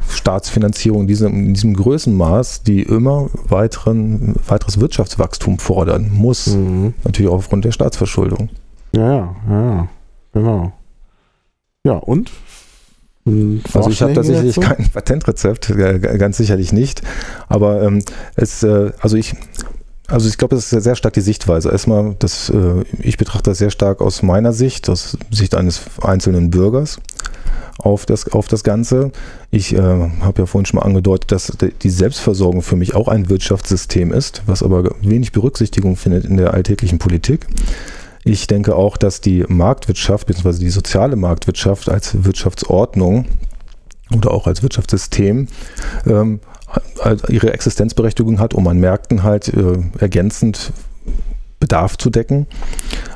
Staatsfinanzierung in diesem, in diesem Größenmaß, die immer weiteren, weiteres Wirtschaftswachstum fordern muss. Mhm. Natürlich auch aufgrund der Staatsverschuldung. Ja, ja, ja, genau. Ja, und? Also ich habe tatsächlich dazu? kein Patentrezept, ganz sicherlich nicht. Aber ähm, es, äh, also ich, also ich glaube, das ist sehr stark die Sichtweise. Erstmal, das, äh, ich betrachte das sehr stark aus meiner Sicht, aus Sicht eines einzelnen Bürgers auf das, auf das Ganze. Ich äh, habe ja vorhin schon mal angedeutet, dass die Selbstversorgung für mich auch ein Wirtschaftssystem ist, was aber wenig Berücksichtigung findet in der alltäglichen Politik. Ich denke auch, dass die Marktwirtschaft bzw. die soziale Marktwirtschaft als Wirtschaftsordnung oder auch als Wirtschaftssystem ähm, ihre Existenzberechtigung hat, um an Märkten halt äh, ergänzend Bedarf zu decken.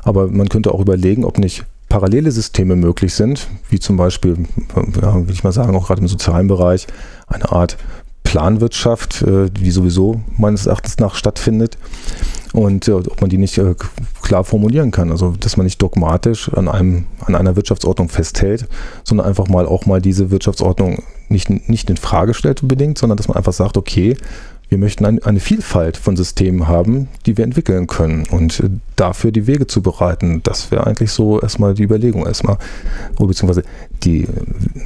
Aber man könnte auch überlegen, ob nicht parallele Systeme möglich sind, wie zum Beispiel, ja, will ich mal sagen, auch gerade im sozialen Bereich, eine Art Planwirtschaft, äh, die sowieso meines Erachtens nach stattfindet und äh, ob man die nicht äh, klar formulieren kann. Also dass man nicht dogmatisch an einem an einer Wirtschaftsordnung festhält, sondern einfach mal auch mal diese Wirtschaftsordnung nicht, nicht in Frage stellt unbedingt, sondern dass man einfach sagt, okay, wir möchten ein, eine Vielfalt von Systemen haben, die wir entwickeln können und äh, dafür die Wege zu bereiten. Das wäre eigentlich so erstmal die Überlegung, erstmal, beziehungsweise die,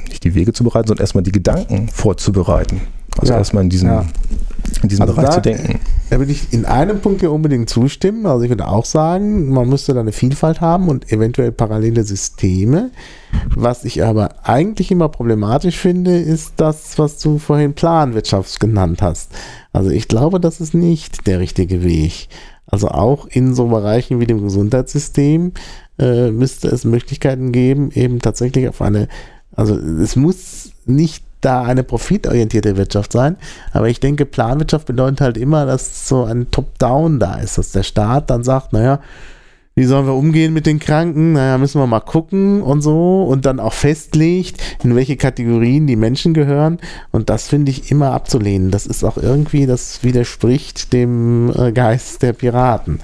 nicht die Wege zu bereiten, sondern erstmal die Gedanken vorzubereiten. Also ja, erstmal in diesem, ja. in diesem also Bereich da, zu denken. Da würde ich in einem Punkt hier unbedingt zustimmen. Also ich würde auch sagen, man müsste da eine Vielfalt haben und eventuell parallele Systeme. Was ich aber eigentlich immer problematisch finde, ist das, was du vorhin Planwirtschaft genannt hast. Also ich glaube, das ist nicht der richtige Weg. Also auch in so Bereichen wie dem Gesundheitssystem äh, müsste es Möglichkeiten geben, eben tatsächlich auf eine, also es muss nicht da eine profitorientierte Wirtschaft sein. Aber ich denke, Planwirtschaft bedeutet halt immer, dass so ein Top-Down da ist, dass der Staat dann sagt, naja, wie sollen wir umgehen mit den Kranken? Naja, müssen wir mal gucken und so und dann auch festlegt, in welche Kategorien die Menschen gehören. Und das finde ich immer abzulehnen. Das ist auch irgendwie, das widerspricht dem äh, Geist der Piraten.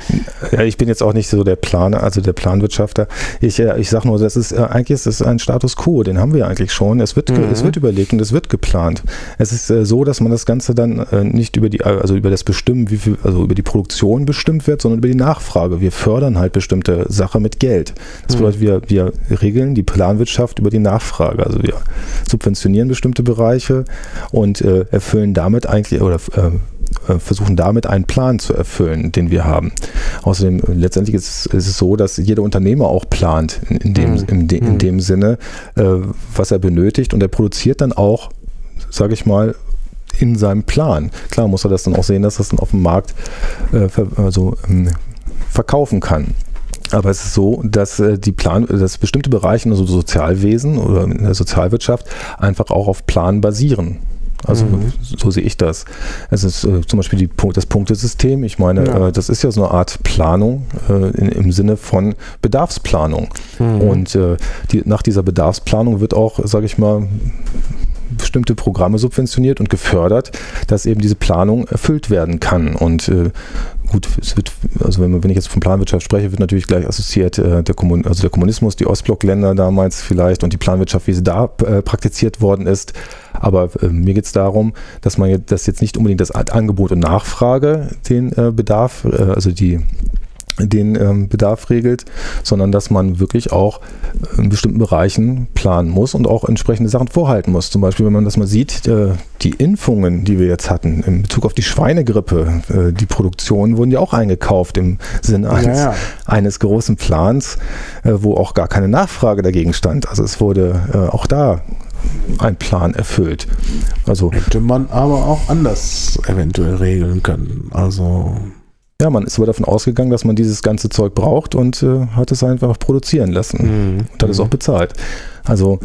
Ja, ich bin jetzt auch nicht so der Planer, also der Planwirtschafter. Ich, äh, ich sage nur, das ist äh, eigentlich ist das ein Status quo, den haben wir eigentlich schon. Es wird, mhm. es wird überlegt und es wird geplant. Es ist so, dass man das Ganze dann nicht über die, also über das Bestimmen, wie viel, also über die Produktion bestimmt wird, sondern über die Nachfrage. Wir fördern halt bestimmte Sache mit Geld. Das mhm. bedeutet, wir, wir regeln die Planwirtschaft über die Nachfrage. Also wir subventionieren bestimmte Bereiche und äh, erfüllen damit eigentlich oder äh, äh, versuchen damit einen Plan zu erfüllen, den wir haben. Außerdem, äh, letztendlich ist, ist es so, dass jeder Unternehmer auch plant, in, in dem, mhm. in, de, in mhm. dem Sinne, äh, was er benötigt und er produziert dann auch, sage ich mal, in seinem Plan. Klar muss er das dann auch sehen, dass das dann auf dem Markt äh, ver also, ähm, verkaufen kann. Aber es ist so, dass äh, die Plan, dass bestimmte Bereiche in so Sozialwesen oder in der Sozialwirtschaft einfach auch auf Plan basieren. Also mhm. so sehe ich das. Es ist äh, zum Beispiel die, das Punktesystem. Ich meine, ja. äh, das ist ja so eine Art Planung äh, in, im Sinne von Bedarfsplanung. Mhm. Und äh, die, nach dieser Bedarfsplanung wird auch, sage ich mal, bestimmte Programme subventioniert und gefördert, dass eben diese Planung erfüllt werden kann. Und äh, gut, es wird, also wenn, wenn ich jetzt von Planwirtschaft spreche, wird natürlich gleich assoziiert äh, der, Kommun also der Kommunismus, die Ostblockländer damals vielleicht und die Planwirtschaft, wie sie da äh, praktiziert worden ist. Aber äh, mir geht es darum, dass man jetzt, dass jetzt nicht unbedingt das Angebot und Nachfrage den äh, Bedarf, äh, also die den ähm, Bedarf regelt, sondern dass man wirklich auch in bestimmten Bereichen planen muss und auch entsprechende Sachen vorhalten muss. Zum Beispiel, wenn man das mal sieht, äh, die Impfungen, die wir jetzt hatten in Bezug auf die Schweinegrippe, äh, die Produktionen wurden ja auch eingekauft im Sinne eines, ja, ja. eines großen Plans, äh, wo auch gar keine Nachfrage dagegen stand. Also es wurde äh, auch da ein Plan erfüllt. Also hätte man aber auch anders eventuell regeln können. Also ja, man ist aber davon ausgegangen, dass man dieses ganze Zeug braucht und äh, hat es einfach produzieren lassen mhm. und hat es auch bezahlt. Also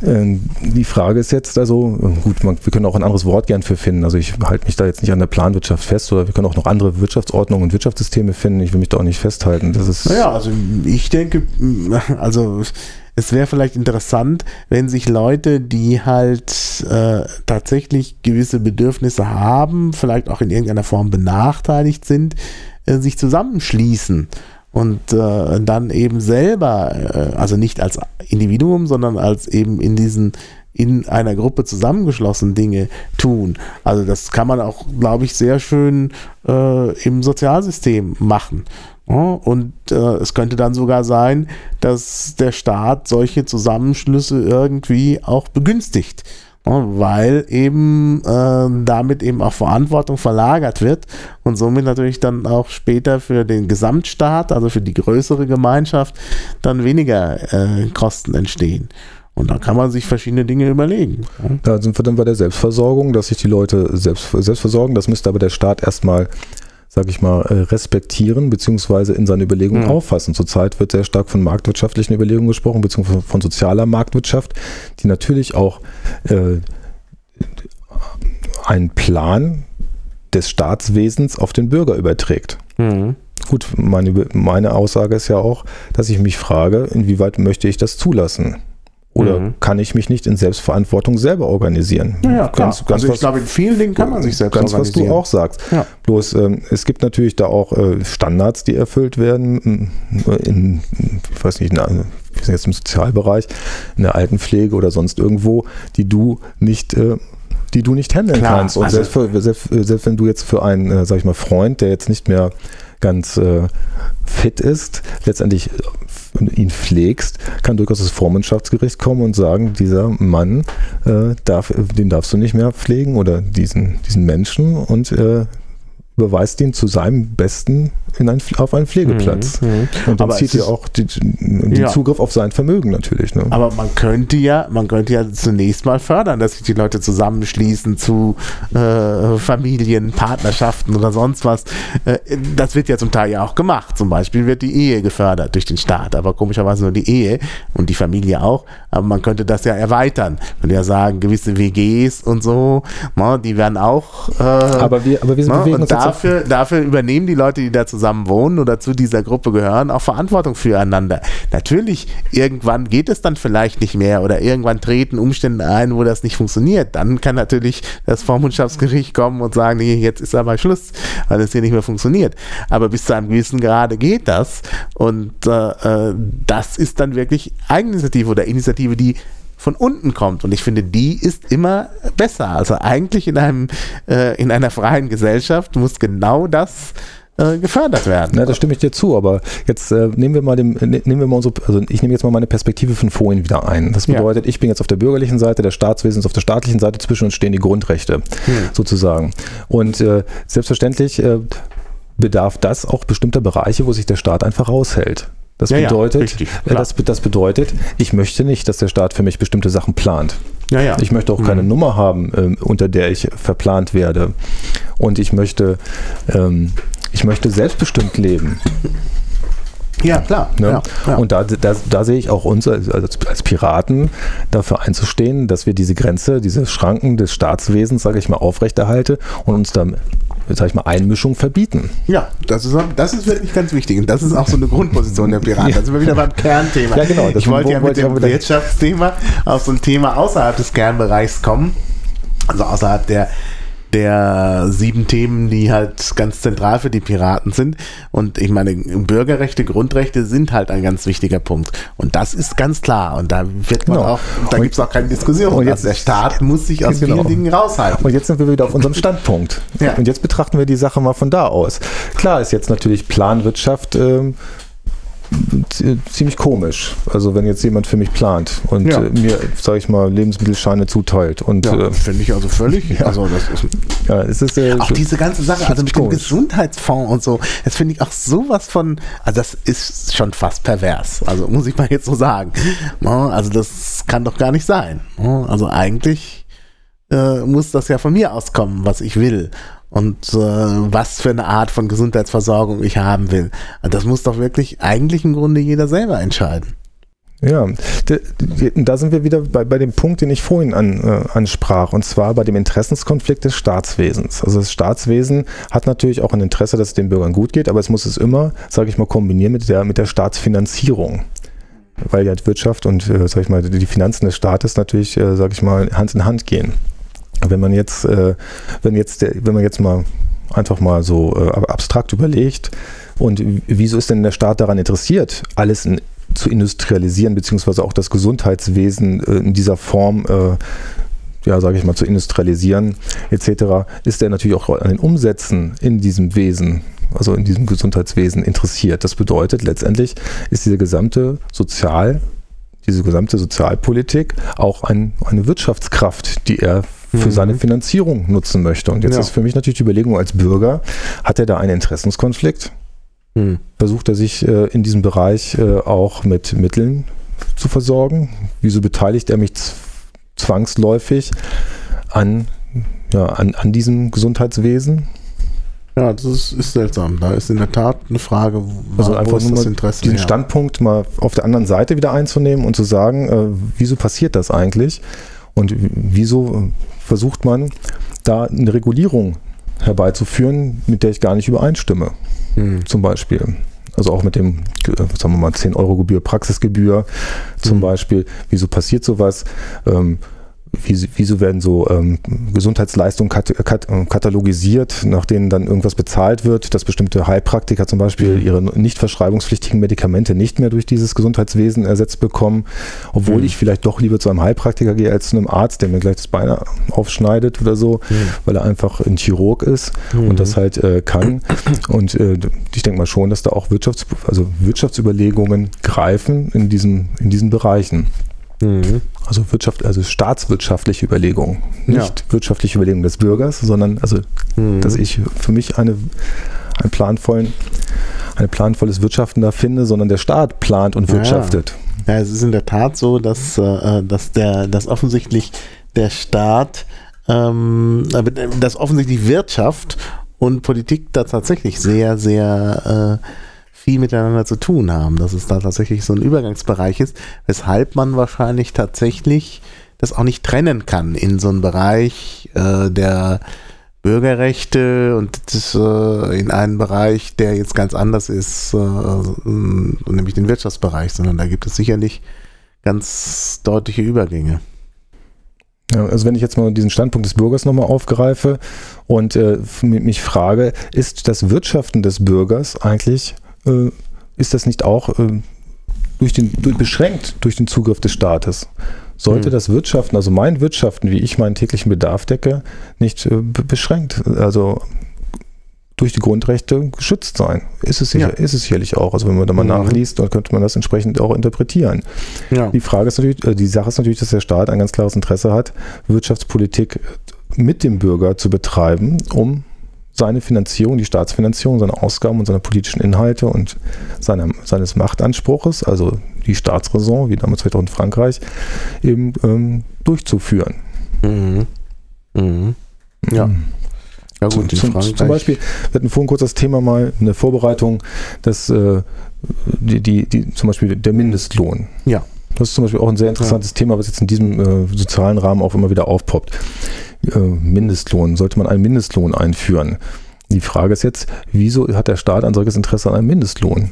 äh, die Frage ist jetzt also, gut, man, wir können auch ein anderes Wort gern für finden. Also ich halte mich da jetzt nicht an der Planwirtschaft fest oder wir können auch noch andere Wirtschaftsordnungen und Wirtschaftssysteme finden. Ich will mich da auch nicht festhalten. Das ist naja, also ich denke, also es wäre vielleicht interessant, wenn sich Leute, die halt äh, tatsächlich gewisse Bedürfnisse haben, vielleicht auch in irgendeiner Form benachteiligt sind, äh, sich zusammenschließen und äh, dann eben selber, äh, also nicht als Individuum, sondern als eben in diesen in einer Gruppe zusammengeschlossen Dinge tun. Also das kann man auch, glaube ich, sehr schön äh, im Sozialsystem machen. Und äh, es könnte dann sogar sein, dass der Staat solche Zusammenschlüsse irgendwie auch begünstigt, weil eben äh, damit eben auch Verantwortung verlagert wird und somit natürlich dann auch später für den Gesamtstaat, also für die größere Gemeinschaft, dann weniger äh, Kosten entstehen. Und da kann man sich verschiedene Dinge überlegen. Da sind wir dann bei der Selbstversorgung, dass sich die Leute selbst, selbst versorgen. Das müsste aber der Staat erstmal sag ich mal, äh, respektieren beziehungsweise in seine Überlegungen mhm. auffassen. Zurzeit wird sehr stark von marktwirtschaftlichen Überlegungen gesprochen, beziehungsweise von sozialer Marktwirtschaft, die natürlich auch äh, einen Plan des Staatswesens auf den Bürger überträgt. Mhm. Gut, meine, meine Aussage ist ja auch, dass ich mich frage, inwieweit möchte ich das zulassen? Oder mhm. kann ich mich nicht in Selbstverantwortung selber organisieren? Ja, ganz, ganz also ich was, glaube, in vielen Dingen kann man sich selbst ganz, organisieren. Ganz, was du auch sagst. Ja. Bloß, ähm, es gibt natürlich da auch äh, Standards, die erfüllt werden, in, ich weiß nicht, in, wir sind jetzt im Sozialbereich, in der Altenpflege oder sonst irgendwo, die du nicht äh, die du nicht handeln Klar, kannst. Und also selbst, für, selbst, selbst, wenn du jetzt für einen, äh, sag ich mal, Freund, der jetzt nicht mehr ganz äh, fit ist, letztendlich ihn pflegst, kann durchaus das Vormundschaftsgericht kommen und sagen, dieser Mann, äh, darf, den darfst du nicht mehr pflegen oder diesen, diesen Menschen und äh, überweist ihn zu seinem Besten in ein, auf einen Pflegeplatz. Mhm, mhm. und dann zieht er auch den ja. Zugriff auf sein Vermögen natürlich. Ne? Aber man könnte ja, man könnte ja zunächst mal fördern, dass sich die Leute zusammenschließen zu äh, Familien, Partnerschaften oder sonst was. Äh, das wird ja zum Teil ja auch gemacht. Zum Beispiel wird die Ehe gefördert durch den Staat, aber komischerweise nur die Ehe und die Familie auch. Aber man könnte das ja erweitern. Man ja sagen, gewisse WGs und so, na, ne, die werden auch. Äh, aber wir, aber wir na, ne, bewegen uns dafür, dafür übernehmen die Leute, die da zusammen zusammen wohnen oder zu dieser Gruppe gehören, auch Verantwortung füreinander. Natürlich, irgendwann geht es dann vielleicht nicht mehr oder irgendwann treten Umstände ein, wo das nicht funktioniert. Dann kann natürlich das Vormundschaftsgericht kommen und sagen, nee, jetzt ist aber Schluss, weil es hier nicht mehr funktioniert. Aber bis zu einem gewissen Grade geht das und äh, äh das ist dann wirklich Eigeninitiative oder Initiative, die von unten kommt. Und ich finde, die ist immer besser. Also eigentlich in einem, äh, in einer freien Gesellschaft muss genau das äh, gefördert werden. Na, da stimme ich dir zu, aber jetzt äh, nehmen wir mal dem, ne, nehmen wir mal unsere, also ich nehme jetzt mal meine Perspektive von vorhin wieder ein. Das bedeutet, ja. ich bin jetzt auf der bürgerlichen Seite, der Staatswesen ist auf der staatlichen Seite, zwischen uns stehen die Grundrechte, hm. sozusagen. Und äh, selbstverständlich äh, bedarf das auch bestimmter Bereiche, wo sich der Staat einfach raushält. Das ja, bedeutet, ja, richtig, äh, das, das, bedeutet, ich möchte nicht, dass der Staat für mich bestimmte Sachen plant. Ja. Ich möchte auch keine mhm. Nummer haben, äh, unter der ich verplant werde. Und ich möchte, ähm, ich möchte selbstbestimmt leben. Ja, klar. Ne? Und da, da, da sehe ich auch uns als, als, Piraten dafür einzustehen, dass wir diese Grenze, diese Schranken des Staatswesens, sage ich mal, aufrechterhalte und uns da sag ich mal, Einmischung verbieten. Ja, das ist, das ist wirklich ganz wichtig. Und das ist auch so eine Grundposition der Piraten. Da sind wir wieder beim Kernthema. Ja, genau. Ich wollte ja mit dem Wirtschaftsthema auf so ein Thema außerhalb des Kernbereichs kommen. Also außerhalb der der sieben Themen, die halt ganz zentral für die Piraten sind. Und ich meine, Bürgerrechte, Grundrechte sind halt ein ganz wichtiger Punkt. Und das ist ganz klar. Und da wird man genau. auch, da gibt es auch keine Diskussion. Und jetzt, also der Staat muss sich aus genau. vielen Dingen raushalten. Und jetzt sind wir wieder auf unserem Standpunkt. Ja. Und jetzt betrachten wir die Sache mal von da aus. Klar ist jetzt natürlich Planwirtschaft. Ähm, ziemlich komisch. Also wenn jetzt jemand für mich plant und ja. äh, mir, sage ich mal, Lebensmittelscheine zuteilt. Und, ja, äh, finde ich also völlig. Ja. Also das ist, ja, es ist äh, auch diese ganze Sache, also mit komisch. dem Gesundheitsfonds und so, das finde ich auch sowas von, also das ist schon fast pervers. Also muss ich mal jetzt so sagen. Also das kann doch gar nicht sein. Also eigentlich äh, muss das ja von mir auskommen, was ich will und äh, was für eine Art von Gesundheitsversorgung ich haben will. Das muss doch wirklich eigentlich im Grunde jeder selber entscheiden. Ja, da sind wir wieder bei, bei dem Punkt, den ich vorhin an, äh, ansprach, und zwar bei dem Interessenskonflikt des Staatswesens. Also das Staatswesen hat natürlich auch ein Interesse, dass es den Bürgern gut geht, aber es muss es immer, sage ich mal, kombinieren mit der, mit der Staatsfinanzierung. Weil ja Wirtschaft und, äh, ich mal, die Finanzen des Staates natürlich, äh, sage ich mal, Hand in Hand gehen. Wenn man jetzt, äh, wenn jetzt, der, wenn man jetzt mal einfach mal so äh, abstrakt überlegt, und wieso ist denn der Staat daran interessiert, alles in, zu industrialisieren, beziehungsweise auch das Gesundheitswesen äh, in dieser Form äh, ja, sage ich mal, zu industrialisieren etc., ist er natürlich auch an den Umsätzen in diesem Wesen, also in diesem Gesundheitswesen interessiert. Das bedeutet letztendlich ist diese gesamte Sozial, diese gesamte Sozialpolitik auch ein, eine Wirtschaftskraft, die er für mhm. seine Finanzierung nutzen möchte. Und jetzt ja. ist für mich natürlich die Überlegung als Bürger, hat er da einen Interessenskonflikt? Mhm. Versucht er sich äh, in diesem Bereich äh, auch mit Mitteln zu versorgen? Wieso beteiligt er mich zwangsläufig an, ja, an, an diesem Gesundheitswesen? Ja, das ist, ist, seltsam. Da ist in der Tat eine Frage, wo, also einfach nur das Interesse diesen her? Standpunkt mal auf der anderen Seite wieder einzunehmen und zu sagen, äh, wieso passiert das eigentlich? Und wieso versucht man, da eine Regulierung herbeizuführen, mit der ich gar nicht übereinstimme. Mhm. Zum Beispiel. Also auch mit dem, sagen wir mal, 10 Euro Gebühr, Praxisgebühr zum mhm. Beispiel. Wieso passiert sowas? Ähm, wieso werden so ähm, Gesundheitsleistungen kat kat katalogisiert, nach denen dann irgendwas bezahlt wird, dass bestimmte Heilpraktiker zum Beispiel mhm. ihre nicht verschreibungspflichtigen Medikamente nicht mehr durch dieses Gesundheitswesen ersetzt bekommen, obwohl mhm. ich vielleicht doch lieber zu einem Heilpraktiker gehe als zu einem Arzt, der mir gleich das Bein aufschneidet oder so, mhm. weil er einfach ein Chirurg ist und mhm. das halt äh, kann. Und äh, ich denke mal schon, dass da auch Wirtschafts also Wirtschaftsüberlegungen greifen in diesen, in diesen Bereichen. Mhm. Also Wirtschaft, also staatswirtschaftliche Überlegungen, nicht ja. wirtschaftliche Überlegungen des Bürgers, sondern also, mhm. dass ich für mich eine, einen planvollen, ein planvolles Wirtschaften da finde, sondern der Staat plant und wirtschaftet. Ja, ja es ist in der Tat so, dass, äh, dass der, dass offensichtlich der Staat, ähm, dass offensichtlich Wirtschaft und Politik da tatsächlich sehr, sehr äh, viel miteinander zu tun haben, dass es da tatsächlich so ein Übergangsbereich ist, weshalb man wahrscheinlich tatsächlich das auch nicht trennen kann in so einem Bereich äh, der Bürgerrechte und das, äh, in einen Bereich, der jetzt ganz anders ist, äh, nämlich den Wirtschaftsbereich, sondern da gibt es sicherlich ganz deutliche Übergänge. Ja, also wenn ich jetzt mal diesen Standpunkt des Bürgers nochmal aufgreife und äh, mich frage, ist das Wirtschaften des Bürgers eigentlich äh, ist das nicht auch äh, durch den, durch, beschränkt durch den Zugriff des Staates? Sollte hm. das Wirtschaften, also mein Wirtschaften, wie ich meinen täglichen Bedarf decke, nicht äh, beschränkt, also durch die Grundrechte geschützt sein. Ist es, sicher, ja. ist es sicherlich auch. Also wenn man da mal mhm. nachliest, dann könnte man das entsprechend auch interpretieren. Ja. Die Frage ist natürlich, äh, die Sache ist natürlich, dass der Staat ein ganz klares Interesse hat, Wirtschaftspolitik mit dem Bürger zu betreiben, um seine Finanzierung, die Staatsfinanzierung, seine Ausgaben und seine politischen Inhalte und seine, seines Machtanspruches, also die Staatsräson, wie damals vielleicht auch in Frankreich, eben ähm, durchzuführen. Mhm. Mhm. Ja. Mhm. Ja gut, zum, zum, zum, Beispiel, wir hatten vorhin kurz das Thema mal, eine Vorbereitung, dass äh, die, die, die, zum Beispiel der Mindestlohn. Ja. Das ist zum Beispiel auch ein sehr interessantes ja. Thema, was jetzt in diesem äh, sozialen Rahmen auch immer wieder aufpoppt. Äh, Mindestlohn, sollte man einen Mindestlohn einführen? Die Frage ist jetzt, wieso hat der Staat ein solches Interesse an einem Mindestlohn?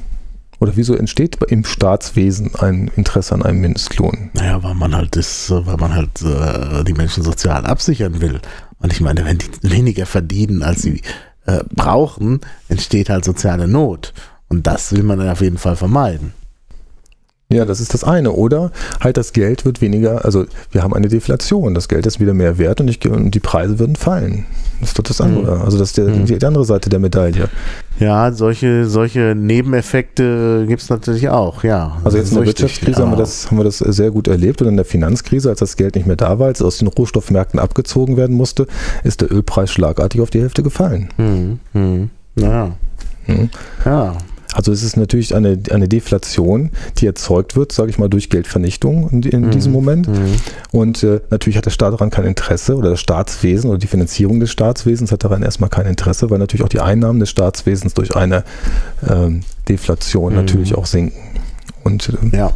Oder wieso entsteht im Staatswesen ein Interesse an einem Mindestlohn? Naja, weil man halt das, weil man halt äh, die Menschen sozial absichern will. Und ich meine, wenn die weniger verdienen, als sie äh, brauchen, entsteht halt soziale Not. Und das will man dann auf jeden Fall vermeiden. Ja, das ist das eine. Oder halt das Geld wird weniger, also wir haben eine Deflation. Das Geld ist wieder mehr wert und, ich, und die Preise würden fallen. Das ist doch das andere. Mhm. Also das ist der, mhm. die andere Seite der Medaille. Ja, solche, solche Nebeneffekte gibt es natürlich auch, ja. Also jetzt in der Wirtschaftskrise haben wir, das, haben wir das sehr gut erlebt und in der Finanzkrise, als das Geld nicht mehr da war, als es aus den Rohstoffmärkten abgezogen werden musste, ist der Ölpreis schlagartig auf die Hälfte gefallen. Mhm. Mhm. Ja. Mhm. Ja. Also es ist natürlich eine, eine Deflation, die erzeugt wird, sage ich mal, durch Geldvernichtung in, in mhm. diesem Moment. Mhm. Und äh, natürlich hat der Staat daran kein Interesse oder das Staatswesen oder die Finanzierung des Staatswesens hat daran erstmal kein Interesse, weil natürlich auch die Einnahmen des Staatswesens durch eine ähm, Deflation mhm. natürlich auch sinken. Und äh, ja.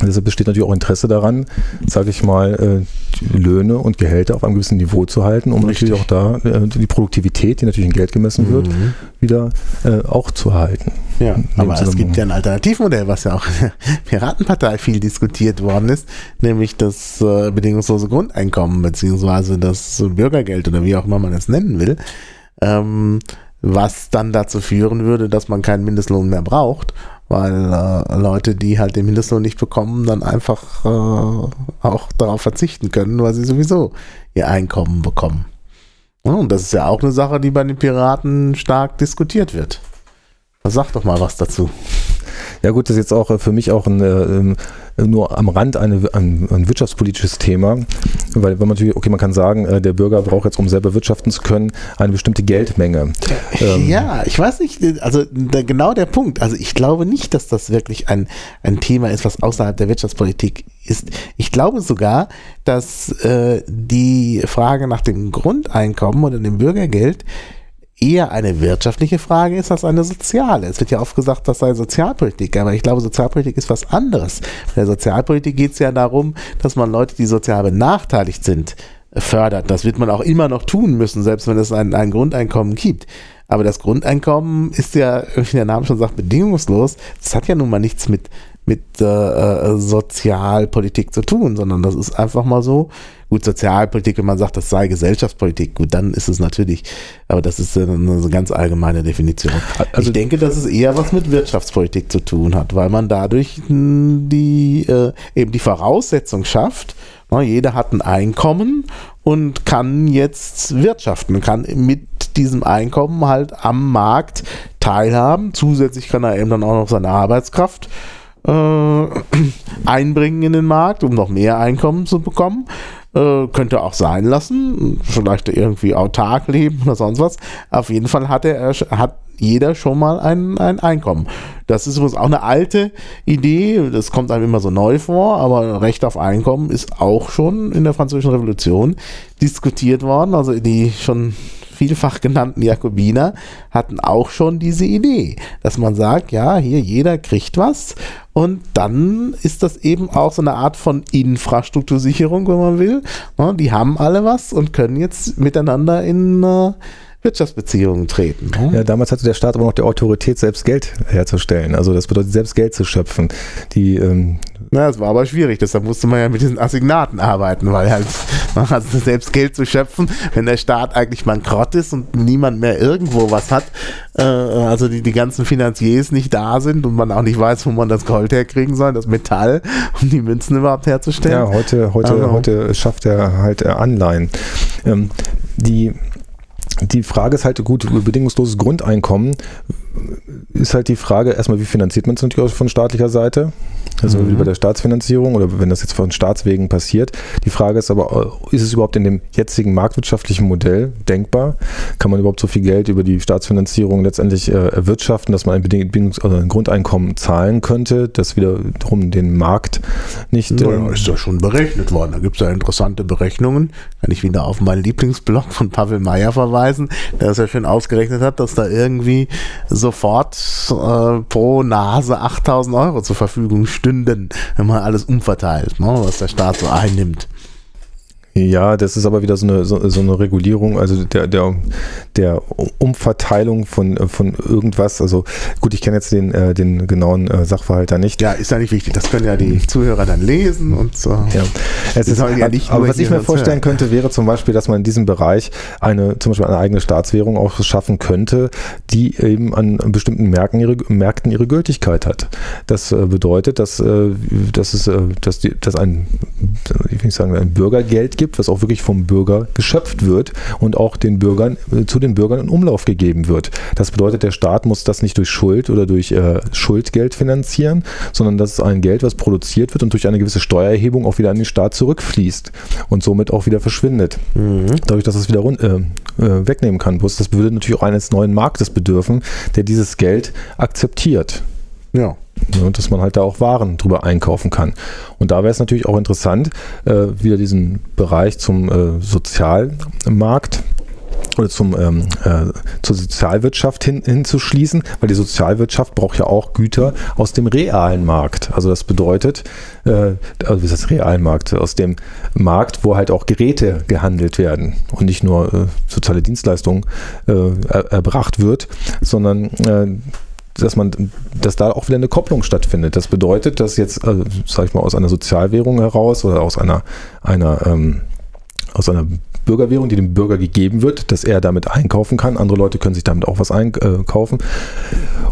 Deshalb besteht natürlich auch Interesse daran, sage ich mal, äh, Löhne und Gehälter auf einem gewissen Niveau zu halten, um Richtig. natürlich auch da äh, die Produktivität, die natürlich in Geld gemessen wird, mhm. wieder äh, auch zu halten. Ja, aber es gibt ja ein Alternativmodell, was ja auch in der Piratenpartei viel diskutiert worden ist, nämlich das bedingungslose Grundeinkommen beziehungsweise das Bürgergeld oder wie auch immer man es nennen will, ähm, was dann dazu führen würde, dass man keinen Mindestlohn mehr braucht weil äh, Leute, die halt den Mindestlohn nicht bekommen, dann einfach äh, auch darauf verzichten können, weil sie sowieso ihr Einkommen bekommen. Und das ist ja auch eine Sache, die bei den Piraten stark diskutiert wird. Sag doch mal was dazu. Ja gut, das ist jetzt auch äh, für mich auch ein, äh, nur am Rand eine, ein, ein, wirtschaftspolitisches Thema, weil wenn man natürlich, okay, man kann sagen, äh, der Bürger braucht jetzt, um selber wirtschaften zu können, eine bestimmte Geldmenge. Ähm, ja, ich weiß nicht, also da, genau der Punkt. Also ich glaube nicht, dass das wirklich ein, ein Thema ist, was außerhalb der Wirtschaftspolitik ist. Ich glaube sogar, dass äh, die Frage nach dem Grundeinkommen oder dem Bürgergeld eher eine wirtschaftliche Frage ist als eine soziale. Es wird ja oft gesagt, das sei Sozialpolitik, aber ich glaube, Sozialpolitik ist was anderes. Bei der Sozialpolitik geht es ja darum, dass man Leute, die sozial benachteiligt sind, fördert. Das wird man auch immer noch tun müssen, selbst wenn es ein, ein Grundeinkommen gibt. Aber das Grundeinkommen ist ja, wie der Name schon sagt, bedingungslos. Das hat ja nun mal nichts mit, mit äh, Sozialpolitik zu tun, sondern das ist einfach mal so. Gut, Sozialpolitik, wenn man sagt, das sei Gesellschaftspolitik, gut, dann ist es natürlich, aber das ist eine, eine ganz allgemeine Definition. Also ich denke, dass es eher was mit Wirtschaftspolitik zu tun hat, weil man dadurch die äh, eben die Voraussetzung schafft, na, jeder hat ein Einkommen und kann jetzt wirtschaften, kann mit diesem Einkommen halt am Markt teilhaben. Zusätzlich kann er eben dann auch noch seine Arbeitskraft äh, einbringen in den Markt, um noch mehr Einkommen zu bekommen. Äh, könnte auch sein lassen, vielleicht irgendwie autark leben oder sonst was. Auf jeden Fall hat er hat jeder schon mal ein, ein Einkommen. Das ist übrigens auch eine alte Idee, das kommt einem immer so neu vor, aber Recht auf Einkommen ist auch schon in der Französischen Revolution diskutiert worden, also die schon vielfach genannten Jakobiner hatten auch schon diese Idee, dass man sagt, ja, hier jeder kriegt was und dann ist das eben auch so eine Art von Infrastruktursicherung, wenn man will. Die haben alle was und können jetzt miteinander in äh, Wirtschaftsbeziehungen treten. Ne? Ja, damals hatte der Staat aber noch die Autorität, selbst Geld herzustellen. Also das bedeutet, selbst Geld zu schöpfen. Die, ähm Na, das war aber schwierig. Deshalb musste man ja mit diesen Assignaten arbeiten, weil halt man hat selbst Geld zu schöpfen, wenn der Staat eigentlich bankrott ist und niemand mehr irgendwo was hat, äh, also die, die ganzen Finanziers nicht da sind und man auch nicht weiß, wo man das Gold herkriegen soll, das Metall, um die Münzen überhaupt herzustellen. Ja, heute, heute, also. heute schafft er halt äh, Anleihen. Ähm, die die Frage ist halt, gut, bedingungsloses Grundeinkommen ist halt die Frage, erstmal, wie finanziert man es natürlich von staatlicher Seite? Also mhm. wie bei der Staatsfinanzierung oder wenn das jetzt von Staatswegen passiert. Die Frage ist aber, ist es überhaupt in dem jetzigen marktwirtschaftlichen Modell denkbar? Kann man überhaupt so viel Geld über die Staatsfinanzierung letztendlich äh, erwirtschaften, dass man ein, Bedingungs also ein Grundeinkommen zahlen könnte, das wiederum den Markt nicht. Naja, ähm, ist ja schon berechnet worden. Da gibt es ja interessante Berechnungen. Kann ich wieder auf meinen Lieblingsblog von Pavel Meyer verweisen, der es ja schön ausgerechnet hat, dass da irgendwie sofort äh, pro Nase 8000 Euro zur Verfügung stünden, wenn man alles umverteilt, ne, was der Staat so einnimmt. Ja, das ist aber wieder so eine, so, so, eine Regulierung, also der, der, der Umverteilung von, von irgendwas. Also gut, ich kenne jetzt den, äh, den genauen äh, Sachverhalt da nicht. Ja, ist ja nicht wichtig. Das können ja die Zuhörer dann lesen und so. Ja, es ist, ja nicht aber was ich mir vorstellen hören. könnte, wäre zum Beispiel, dass man in diesem Bereich eine, zum Beispiel eine eigene Staatswährung auch schaffen könnte, die eben an bestimmten Märkten ihre, Märkten ihre Gültigkeit hat. Das äh, bedeutet, dass, äh, dass es, äh, dass, die, dass ein, ich will sagen, ein Bürgergeld gibt, gibt, was auch wirklich vom Bürger geschöpft wird und auch den Bürgern, äh, zu den Bürgern in Umlauf gegeben wird. Das bedeutet, der Staat muss das nicht durch Schuld oder durch äh, Schuldgeld finanzieren, sondern das ist ein Geld, was produziert wird und durch eine gewisse Steuererhebung auch wieder an den Staat zurückfließt und somit auch wieder verschwindet. Mhm. Dadurch, dass es wieder äh, äh, wegnehmen kann. Bloß das würde natürlich auch eines neuen Marktes bedürfen, der dieses Geld akzeptiert. Ja. Ja, dass man halt da auch Waren drüber einkaufen kann. Und da wäre es natürlich auch interessant, äh, wieder diesen Bereich zum äh, Sozialmarkt oder zum, ähm, äh, zur Sozialwirtschaft hin, hinzuschließen, weil die Sozialwirtschaft braucht ja auch Güter aus dem realen Markt. Also das bedeutet, äh, also wie ist das Realmarkt? Aus dem Markt, wo halt auch Geräte gehandelt werden und nicht nur äh, soziale Dienstleistungen äh, erbracht wird, sondern äh, dass man, dass da auch wieder eine Kopplung stattfindet. Das bedeutet, dass jetzt, also, sag ich mal, aus einer Sozialwährung heraus oder aus einer, einer, ähm, aus einer Bürgerwährung, die dem Bürger gegeben wird, dass er damit einkaufen kann. Andere Leute können sich damit auch was einkaufen.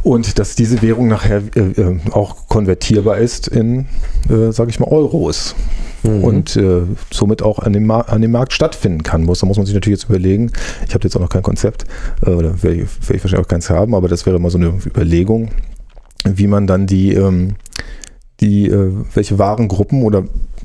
Und dass diese Währung nachher äh, äh auch konvertierbar ist in, äh, sage ich mal, Euros mhm. und äh, somit auch an dem, an dem Markt stattfinden kann. Muss, da muss man sich natürlich jetzt überlegen, ich habe jetzt auch noch kein Konzept, äh, oder werde ich, werd ich wahrscheinlich auch keins haben, aber das wäre mal so eine Überlegung, wie man dann die, ähm, die äh, welche Warengruppen oder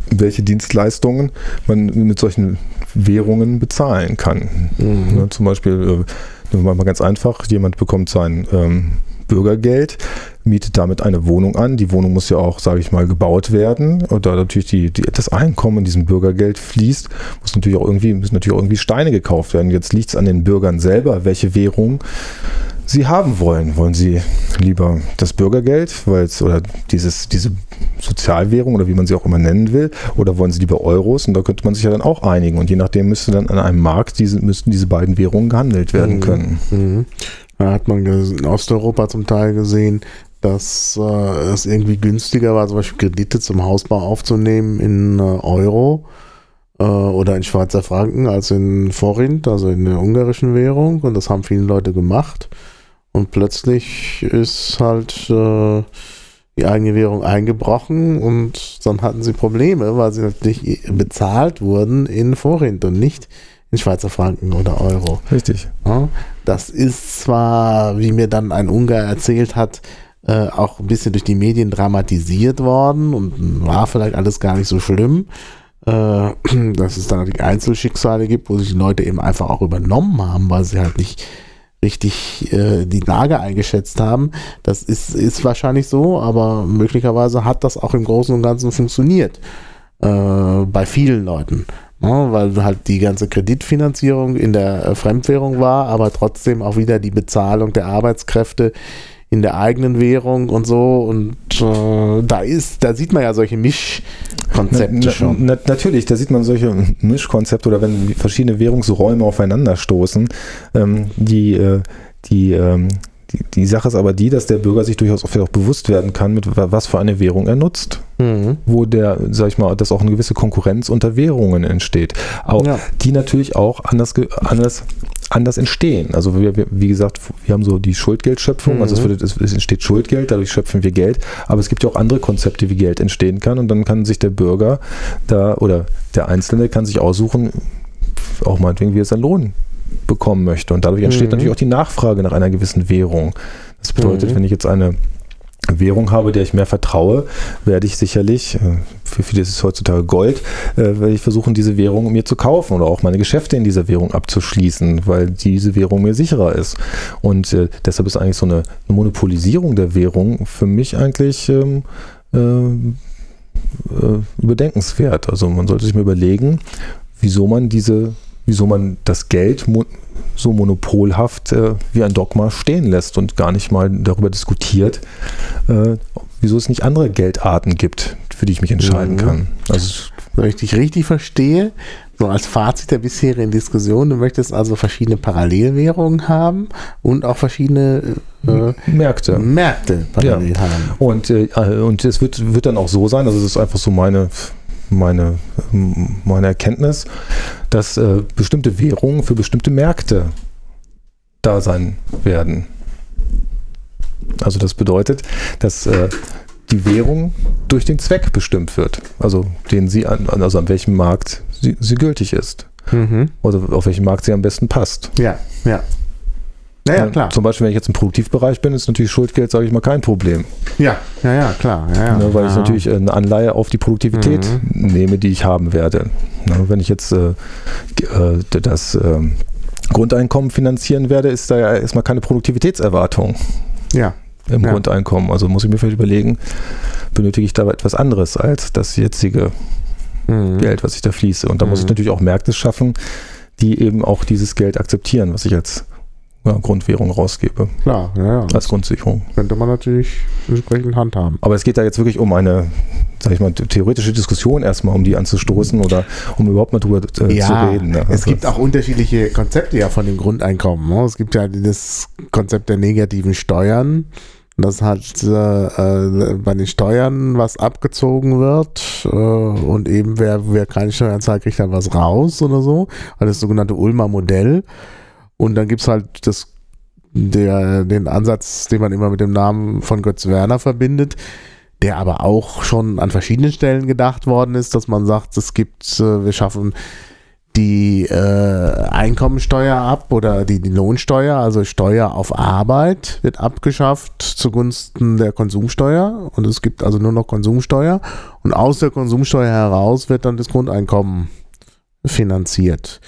welche Dienstleistungen man mit solchen Währungen bezahlen kann. Mhm. Ne, zum Beispiel, äh, mal ganz einfach, jemand bekommt sein ähm, Bürgergeld, mietet damit eine Wohnung an. Die Wohnung muss ja auch, sage ich mal, gebaut werden. Und da natürlich die, die, das Einkommen in diesem Bürgergeld fließt, muss natürlich auch irgendwie, müssen natürlich auch irgendwie Steine gekauft werden. Jetzt liegt es an den Bürgern selber, welche Währung sie haben wollen. Wollen sie lieber das Bürgergeld, weil es oder dieses, diese Sozialwährung oder wie man sie auch immer nennen will, oder wollen sie lieber Euros? Und da könnte man sich ja dann auch einigen. Und je nachdem müsste dann an einem Markt diese, müssten diese beiden Währungen gehandelt werden mhm. können. Mhm. Da hat man in Osteuropa zum Teil gesehen, dass äh, es irgendwie günstiger war, zum Beispiel Kredite zum Hausbau aufzunehmen in äh, Euro oder in Schweizer Franken als in Forint, also in der ungarischen Währung. Und das haben viele Leute gemacht. Und plötzlich ist halt äh, die eigene Währung eingebrochen und dann hatten sie Probleme, weil sie natürlich bezahlt wurden in Forint und nicht in Schweizer Franken oder Euro. Richtig. Ja, das ist zwar, wie mir dann ein Ungar erzählt hat, äh, auch ein bisschen durch die Medien dramatisiert worden und war vielleicht alles gar nicht so schlimm. Äh, dass es dann natürlich Einzelschicksale gibt, wo sich die Leute eben einfach auch übernommen haben, weil sie halt nicht richtig äh, die Lage eingeschätzt haben. Das ist, ist wahrscheinlich so, aber möglicherweise hat das auch im Großen und Ganzen funktioniert. Äh, bei vielen Leuten. Ja, weil halt die ganze Kreditfinanzierung in der äh, Fremdwährung war, aber trotzdem auch wieder die Bezahlung der Arbeitskräfte in der eigenen Währung und so. Und äh, da ist, da sieht man ja solche Mischkonzepte na, schon. Na, natürlich, da sieht man solche Mischkonzepte oder wenn verschiedene Währungsräume aufeinanderstoßen, ähm, die, äh, die ähm, die, die, Sache ist aber die, dass der Bürger sich durchaus auch bewusst werden kann, mit was für eine Währung er nutzt. Mhm. Wo der, sag ich mal, dass auch eine gewisse Konkurrenz unter Währungen entsteht. Auch, ja. Die natürlich auch anders, anders, anders entstehen. Also wir, wie gesagt, wir haben so die Schuldgeldschöpfung, mhm. also es, wird, es, entsteht Schuldgeld, dadurch schöpfen wir Geld, aber es gibt ja auch andere Konzepte, wie Geld entstehen kann und dann kann sich der Bürger da oder der Einzelne kann sich aussuchen, auch meinetwegen, wie er seinen Lohn bekommen möchte. Und dadurch entsteht mhm. natürlich auch die Nachfrage nach einer gewissen Währung. Das bedeutet, mhm. wenn ich jetzt eine Währung habe, der ich mehr vertraue, werde ich sicherlich, äh, für viele ist es heutzutage Gold, äh, werde ich versuchen, diese Währung mir zu kaufen oder auch meine Geschäfte in dieser Währung abzuschließen, weil diese Währung mir sicherer ist. Und äh, deshalb ist eigentlich so eine, Monopolisierung der Währung für mich eigentlich ähm, äh, äh, überdenkenswert. Also man sollte sich mal überlegen, wieso man diese, wieso man das Geld so monopolhaft äh, wie ein Dogma stehen lässt und gar nicht mal darüber diskutiert, äh, wieso es nicht andere Geldarten gibt, für die ich mich entscheiden mhm. kann. Also, Wenn ich dich richtig verstehe, so als Fazit der bisherigen Diskussion, du möchtest also verschiedene Parallelwährungen haben und auch verschiedene äh, Märkte. Märkte parallel ja. haben. Und, äh, und es wird, wird dann auch so sein, also es ist einfach so meine meine, meine Erkenntnis, dass äh, bestimmte Währungen für bestimmte Märkte da sein werden. Also das bedeutet, dass äh, die Währung durch den Zweck bestimmt wird, also den sie an, also an welchem Markt sie, sie gültig ist. Mhm. Oder auf welchem Markt sie am besten passt. Ja, ja. Naja, klar. Zum Beispiel, wenn ich jetzt im Produktivbereich bin, ist natürlich Schuldgeld, sage ich mal, kein Problem. Ja, ja, ja, klar. Ja, ja. Ne, weil ich natürlich eine Anleihe auf die Produktivität mhm. nehme, die ich haben werde. Ne, wenn ich jetzt äh, äh das äh, Grundeinkommen finanzieren werde, ist da ja erstmal keine Produktivitätserwartung. Ja. Im ja. Grundeinkommen. Also muss ich mir vielleicht überlegen, benötige ich da etwas anderes als das jetzige mhm. Geld, was ich da fließe. Und da muss ich mhm. natürlich auch Märkte schaffen, die eben auch dieses Geld akzeptieren, was ich als ja, Grundwährung rausgebe. Klar, ja, ja. Als Grundsicherung. Könnte man natürlich entsprechend handhaben. Aber es geht da jetzt wirklich um eine, sag ich mal, theoretische Diskussion erstmal, um die anzustoßen oder um überhaupt mal drüber äh, ja, zu reden. Ne? Es gibt auch unterschiedliche Konzepte ja von dem Grundeinkommen. Ne? Es gibt ja das Konzept der negativen Steuern. Dass halt äh, äh, bei den Steuern was abgezogen wird äh, und eben wer, wer keine Steuern zahlt, kriegt dann was raus oder so. Also das sogenannte Ulmer Modell. Und dann gibt es halt das, der, den Ansatz, den man immer mit dem Namen von Götz Werner verbindet, der aber auch schon an verschiedenen Stellen gedacht worden ist, dass man sagt, es gibt, äh, wir schaffen die äh, Einkommensteuer ab oder die, die Lohnsteuer, also Steuer auf Arbeit wird abgeschafft zugunsten der Konsumsteuer und es gibt also nur noch Konsumsteuer und aus der Konsumsteuer heraus wird dann das Grundeinkommen finanziert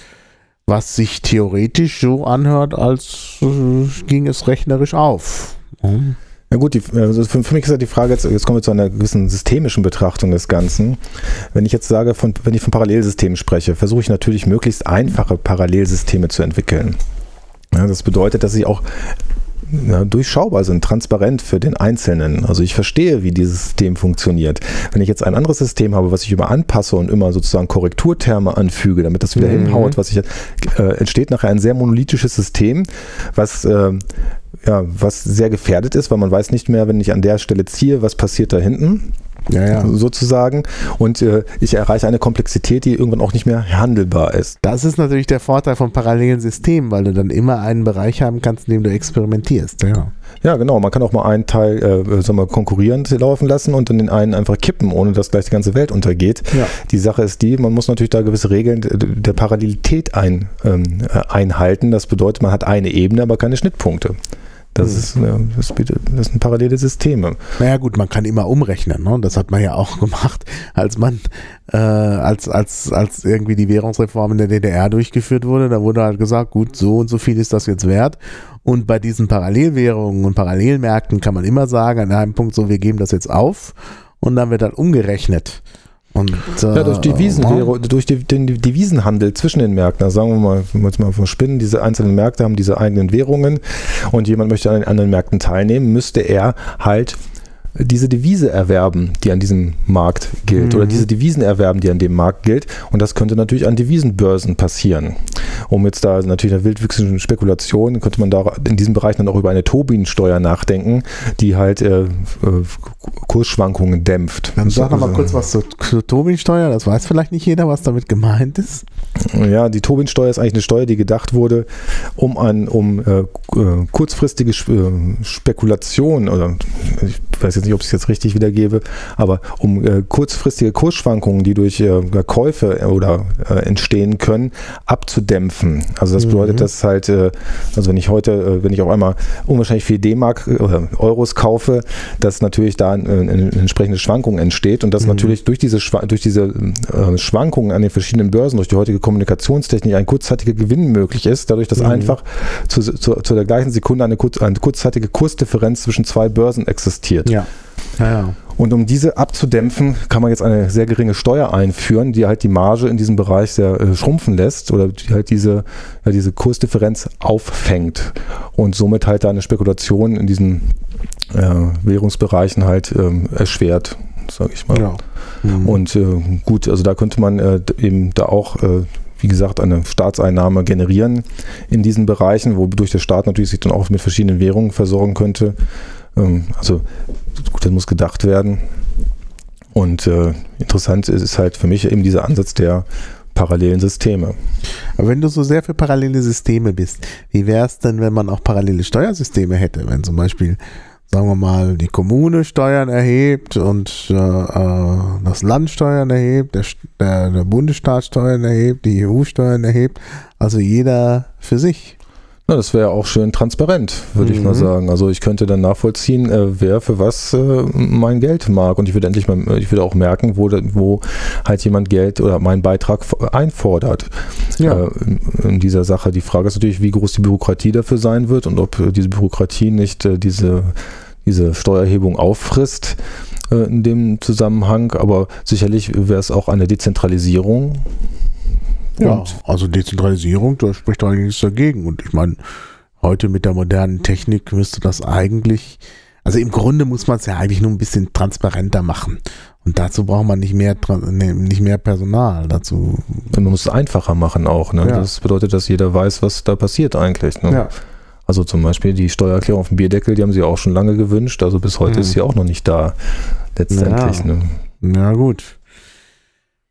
was sich theoretisch so anhört, als äh, ging es rechnerisch auf. Mhm. Ja gut, die, also für, für, mich ist ja die Frage, jetzt, jetzt kommen wir zu einer gewissen systemischen Betrachtung des Ganzen. Wenn ich jetzt sage, von, wenn ich von Parallelsystemen spreche, versuche ich natürlich möglichst einfache Parallelsysteme zu entwickeln. Ja, das bedeutet, dass ich auch ja, durchschaubar sind, transparent für den Einzelnen. Also ich verstehe, wie dieses System funktioniert. Wenn ich jetzt ein anderes System habe, was ich immer anpasse und immer sozusagen Korrekturterme anfüge, damit das wieder mhm. hinhaut, was ich äh, entsteht nachher ein sehr monolithisches System, was äh, ja, was sehr gefährdet ist, weil man weiß nicht mehr, wenn ich an der Stelle ziehe, was passiert da hinten ja, ja. sozusagen. Und äh, ich erreiche eine Komplexität, die irgendwann auch nicht mehr handelbar ist. Das ist natürlich der Vorteil von parallelen Systemen, weil du dann immer einen Bereich haben kannst, in dem du experimentierst. Ja, ja genau. Man kann auch mal einen Teil äh, sagen wir, konkurrierend laufen lassen und dann den einen einfach kippen, ohne dass gleich die ganze Welt untergeht. Ja. Die Sache ist die, man muss natürlich da gewisse Regeln der Parallelität ein, ähm, äh, einhalten. Das bedeutet, man hat eine Ebene, aber keine Schnittpunkte. Das, mhm. ist, das, das sind parallele Systeme. Naja gut, man kann immer umrechnen. Ne? Das hat man ja auch gemacht, als man, äh, als, als, als irgendwie die Währungsreform in der DDR durchgeführt wurde. Da wurde halt gesagt, gut, so und so viel ist das jetzt wert. Und bei diesen Parallelwährungen und Parallelmärkten kann man immer sagen, an einem Punkt so, wir geben das jetzt auf. Und dann wird halt umgerechnet. Und, äh, ja, durch, Devisenwährung, durch die, den Devisenhandel zwischen den Märkten, also sagen wir mal, wenn wir jetzt mal verspinnen, diese einzelnen Märkte haben diese eigenen Währungen und jemand möchte an den anderen Märkten teilnehmen, müsste er halt diese Devise erwerben, die an diesem Markt gilt, mhm. oder diese Devisen erwerben, die an dem Markt gilt. Und das könnte natürlich an Devisenbörsen passieren. Um jetzt da natürlich eine wildwüchsige Spekulation, könnte man da in diesem Bereich dann auch über eine Tobin-Steuer nachdenken, die halt äh, äh, Kursschwankungen dämpft. Dann sag noch mal kurz was zur, zur Tobin-Steuer. Das weiß vielleicht nicht jeder, was damit gemeint ist. Ja, die Tobin-Steuer ist eigentlich eine Steuer, die gedacht wurde, um an um äh, äh kurzfristige äh, Spekulation oder ich weiß jetzt nicht, ob ich es jetzt richtig wiedergebe, aber um äh, kurzfristige Kursschwankungen, die durch äh, Käufe oder äh, entstehen können, abzudämpfen. Also das bedeutet, mhm. dass halt, äh, also wenn ich heute, äh, wenn ich auf einmal unwahrscheinlich viel D-Mark äh, oder Euros kaufe, dass natürlich da eine, entsprechende Schwankung entsteht und dass mhm. natürlich durch diese, durch diese Schwankungen an den verschiedenen Börsen, durch die heutige Kommunikationstechnik ein kurzzeitiger Gewinn möglich ist, dadurch, dass mhm. einfach zu, zu, zu, der gleichen Sekunde eine, kurz, eine kurzzeitige Kursdifferenz zwischen zwei Börsen existiert. Ja. Ja, ja. Und um diese abzudämpfen, kann man jetzt eine sehr geringe Steuer einführen, die halt die Marge in diesem Bereich sehr äh, schrumpfen lässt oder die halt diese, ja, diese Kursdifferenz auffängt und somit halt da eine Spekulation in diesen äh, Währungsbereichen halt ähm, erschwert, sage ich mal. Ja. Mhm. Und äh, gut, also da könnte man äh, eben da auch äh, wie gesagt, eine Staatseinnahme generieren in diesen Bereichen, wodurch der Staat natürlich sich dann auch mit verschiedenen Währungen versorgen könnte. Ähm, also gut, das muss gedacht werden. Und äh, interessant ist, ist halt für mich eben dieser Ansatz der parallelen Systeme. Aber wenn du so sehr für parallele Systeme bist, wie wäre es denn, wenn man auch parallele Steuersysteme hätte? Wenn zum Beispiel, sagen wir mal, die Kommune Steuern erhebt und äh, äh das Land Steuern erhebt, der, der, der Bundesstaat Steuern erhebt, die EU Steuern erhebt, also jeder für sich. Na, das wäre auch schön transparent, würde mhm. ich mal mhm. sagen. Also ich könnte dann nachvollziehen, äh, wer für was äh, mein Geld mag. Und ich würde endlich mal, ich würde auch merken, wo, wo halt jemand Geld oder meinen Beitrag einfordert. Ja. Äh, in dieser Sache. Die Frage ist natürlich, wie groß die Bürokratie dafür sein wird und ob diese Bürokratie nicht äh, diese, diese Steuererhebung auffrisst äh, in dem Zusammenhang. Aber sicherlich wäre es auch eine Dezentralisierung ja, also Dezentralisierung, da spricht eigentlich nichts dagegen. Und ich meine, heute mit der modernen Technik müsste das eigentlich, also im Grunde muss man es ja eigentlich nur ein bisschen transparenter machen. Und dazu braucht man nicht mehr, nicht mehr Personal dazu. Man muss es einfacher machen auch. Ne? Ja. Das bedeutet, dass jeder weiß, was da passiert eigentlich. Ne? Ja. Also zum Beispiel die Steuererklärung auf dem Bierdeckel, die haben sie auch schon lange gewünscht. Also bis heute mhm. ist sie auch noch nicht da, letztendlich. Ja, ne? ja gut.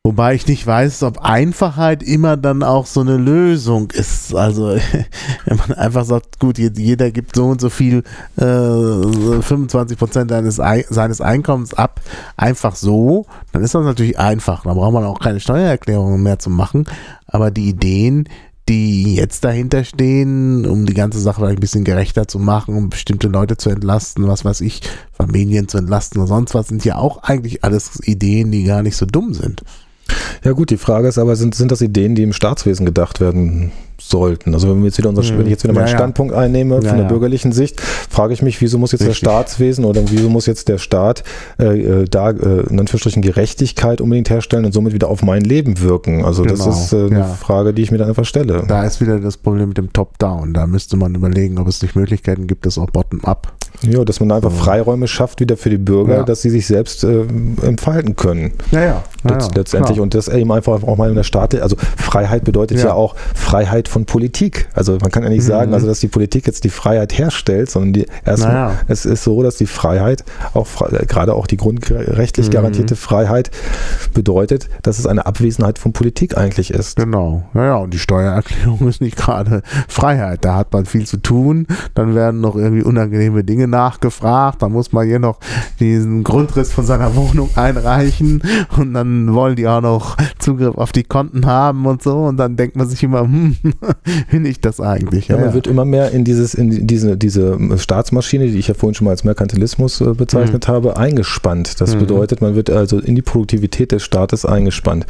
Wobei ich nicht weiß, ob Einfachheit immer dann auch so eine Lösung ist. Also wenn man einfach sagt, gut, jeder gibt so und so viel, äh, 25 Prozent seines, Einkommens ab, einfach so, dann ist das natürlich einfach. Da braucht man auch keine Steuererklärungen mehr zu machen. Aber die Ideen, die jetzt dahinter stehen, um die ganze Sache ein bisschen gerechter zu machen, um bestimmte Leute zu entlasten, was weiß ich, Familien zu entlasten und sonst was, sind ja auch eigentlich alles Ideen, die gar nicht so dumm sind. Ja gut, die Frage ist aber, sind, sind das Ideen, die im Staatswesen gedacht werden sollten? Also wenn, wir jetzt wieder unser, hm. wenn ich jetzt wieder meinen ja, Standpunkt einnehme ja, von der bürgerlichen Sicht, frage ich mich, wieso muss jetzt Richtig. der Staatswesen oder wieso muss jetzt der Staat äh, äh, da äh, in Anführungsstrichen Gerechtigkeit unbedingt herstellen und somit wieder auf mein Leben wirken? Also genau. das ist äh, eine Frage, die ich mir dann einfach stelle. Da ist wieder das Problem mit dem Top-Down. Da müsste man überlegen, ob es nicht Möglichkeiten gibt, das auch bottom-up ja, dass man einfach Freiräume schafft wieder für die Bürger, ja. dass sie sich selbst äh, entfalten können. Ja, ja. ja, ja letztendlich. Klar. Und das eben einfach auch mal in der Staat, also Freiheit bedeutet ja. auch Freiheit von Politik. Also man kann ja nicht mhm. sagen, also dass die Politik jetzt die Freiheit herstellt, sondern die erstmal, es ist so, dass die Freiheit, auch gerade auch die grundrechtlich mhm. garantierte Freiheit bedeutet, dass es eine Abwesenheit von Politik eigentlich ist. Genau. Ja, ja, und die Steuererklärung ist nicht gerade Freiheit. Da hat man viel zu tun, dann werden noch irgendwie unangenehme Dinge nachgefragt. Da muss man hier noch diesen Grundriss von seiner Wohnung einreichen und dann wollen die auch noch Zugriff auf die Konten haben und so. Und dann denkt man sich immer, hm, bin ich das eigentlich? Ja, ja, man wird immer mehr in dieses, in diese, diese Staatsmaschine, die ich ja vorhin schon mal als Merkantilismus äh, bezeichnet mhm. habe, eingespannt. Das mhm. bedeutet, man wird also in die Produktivität des Staates eingespannt.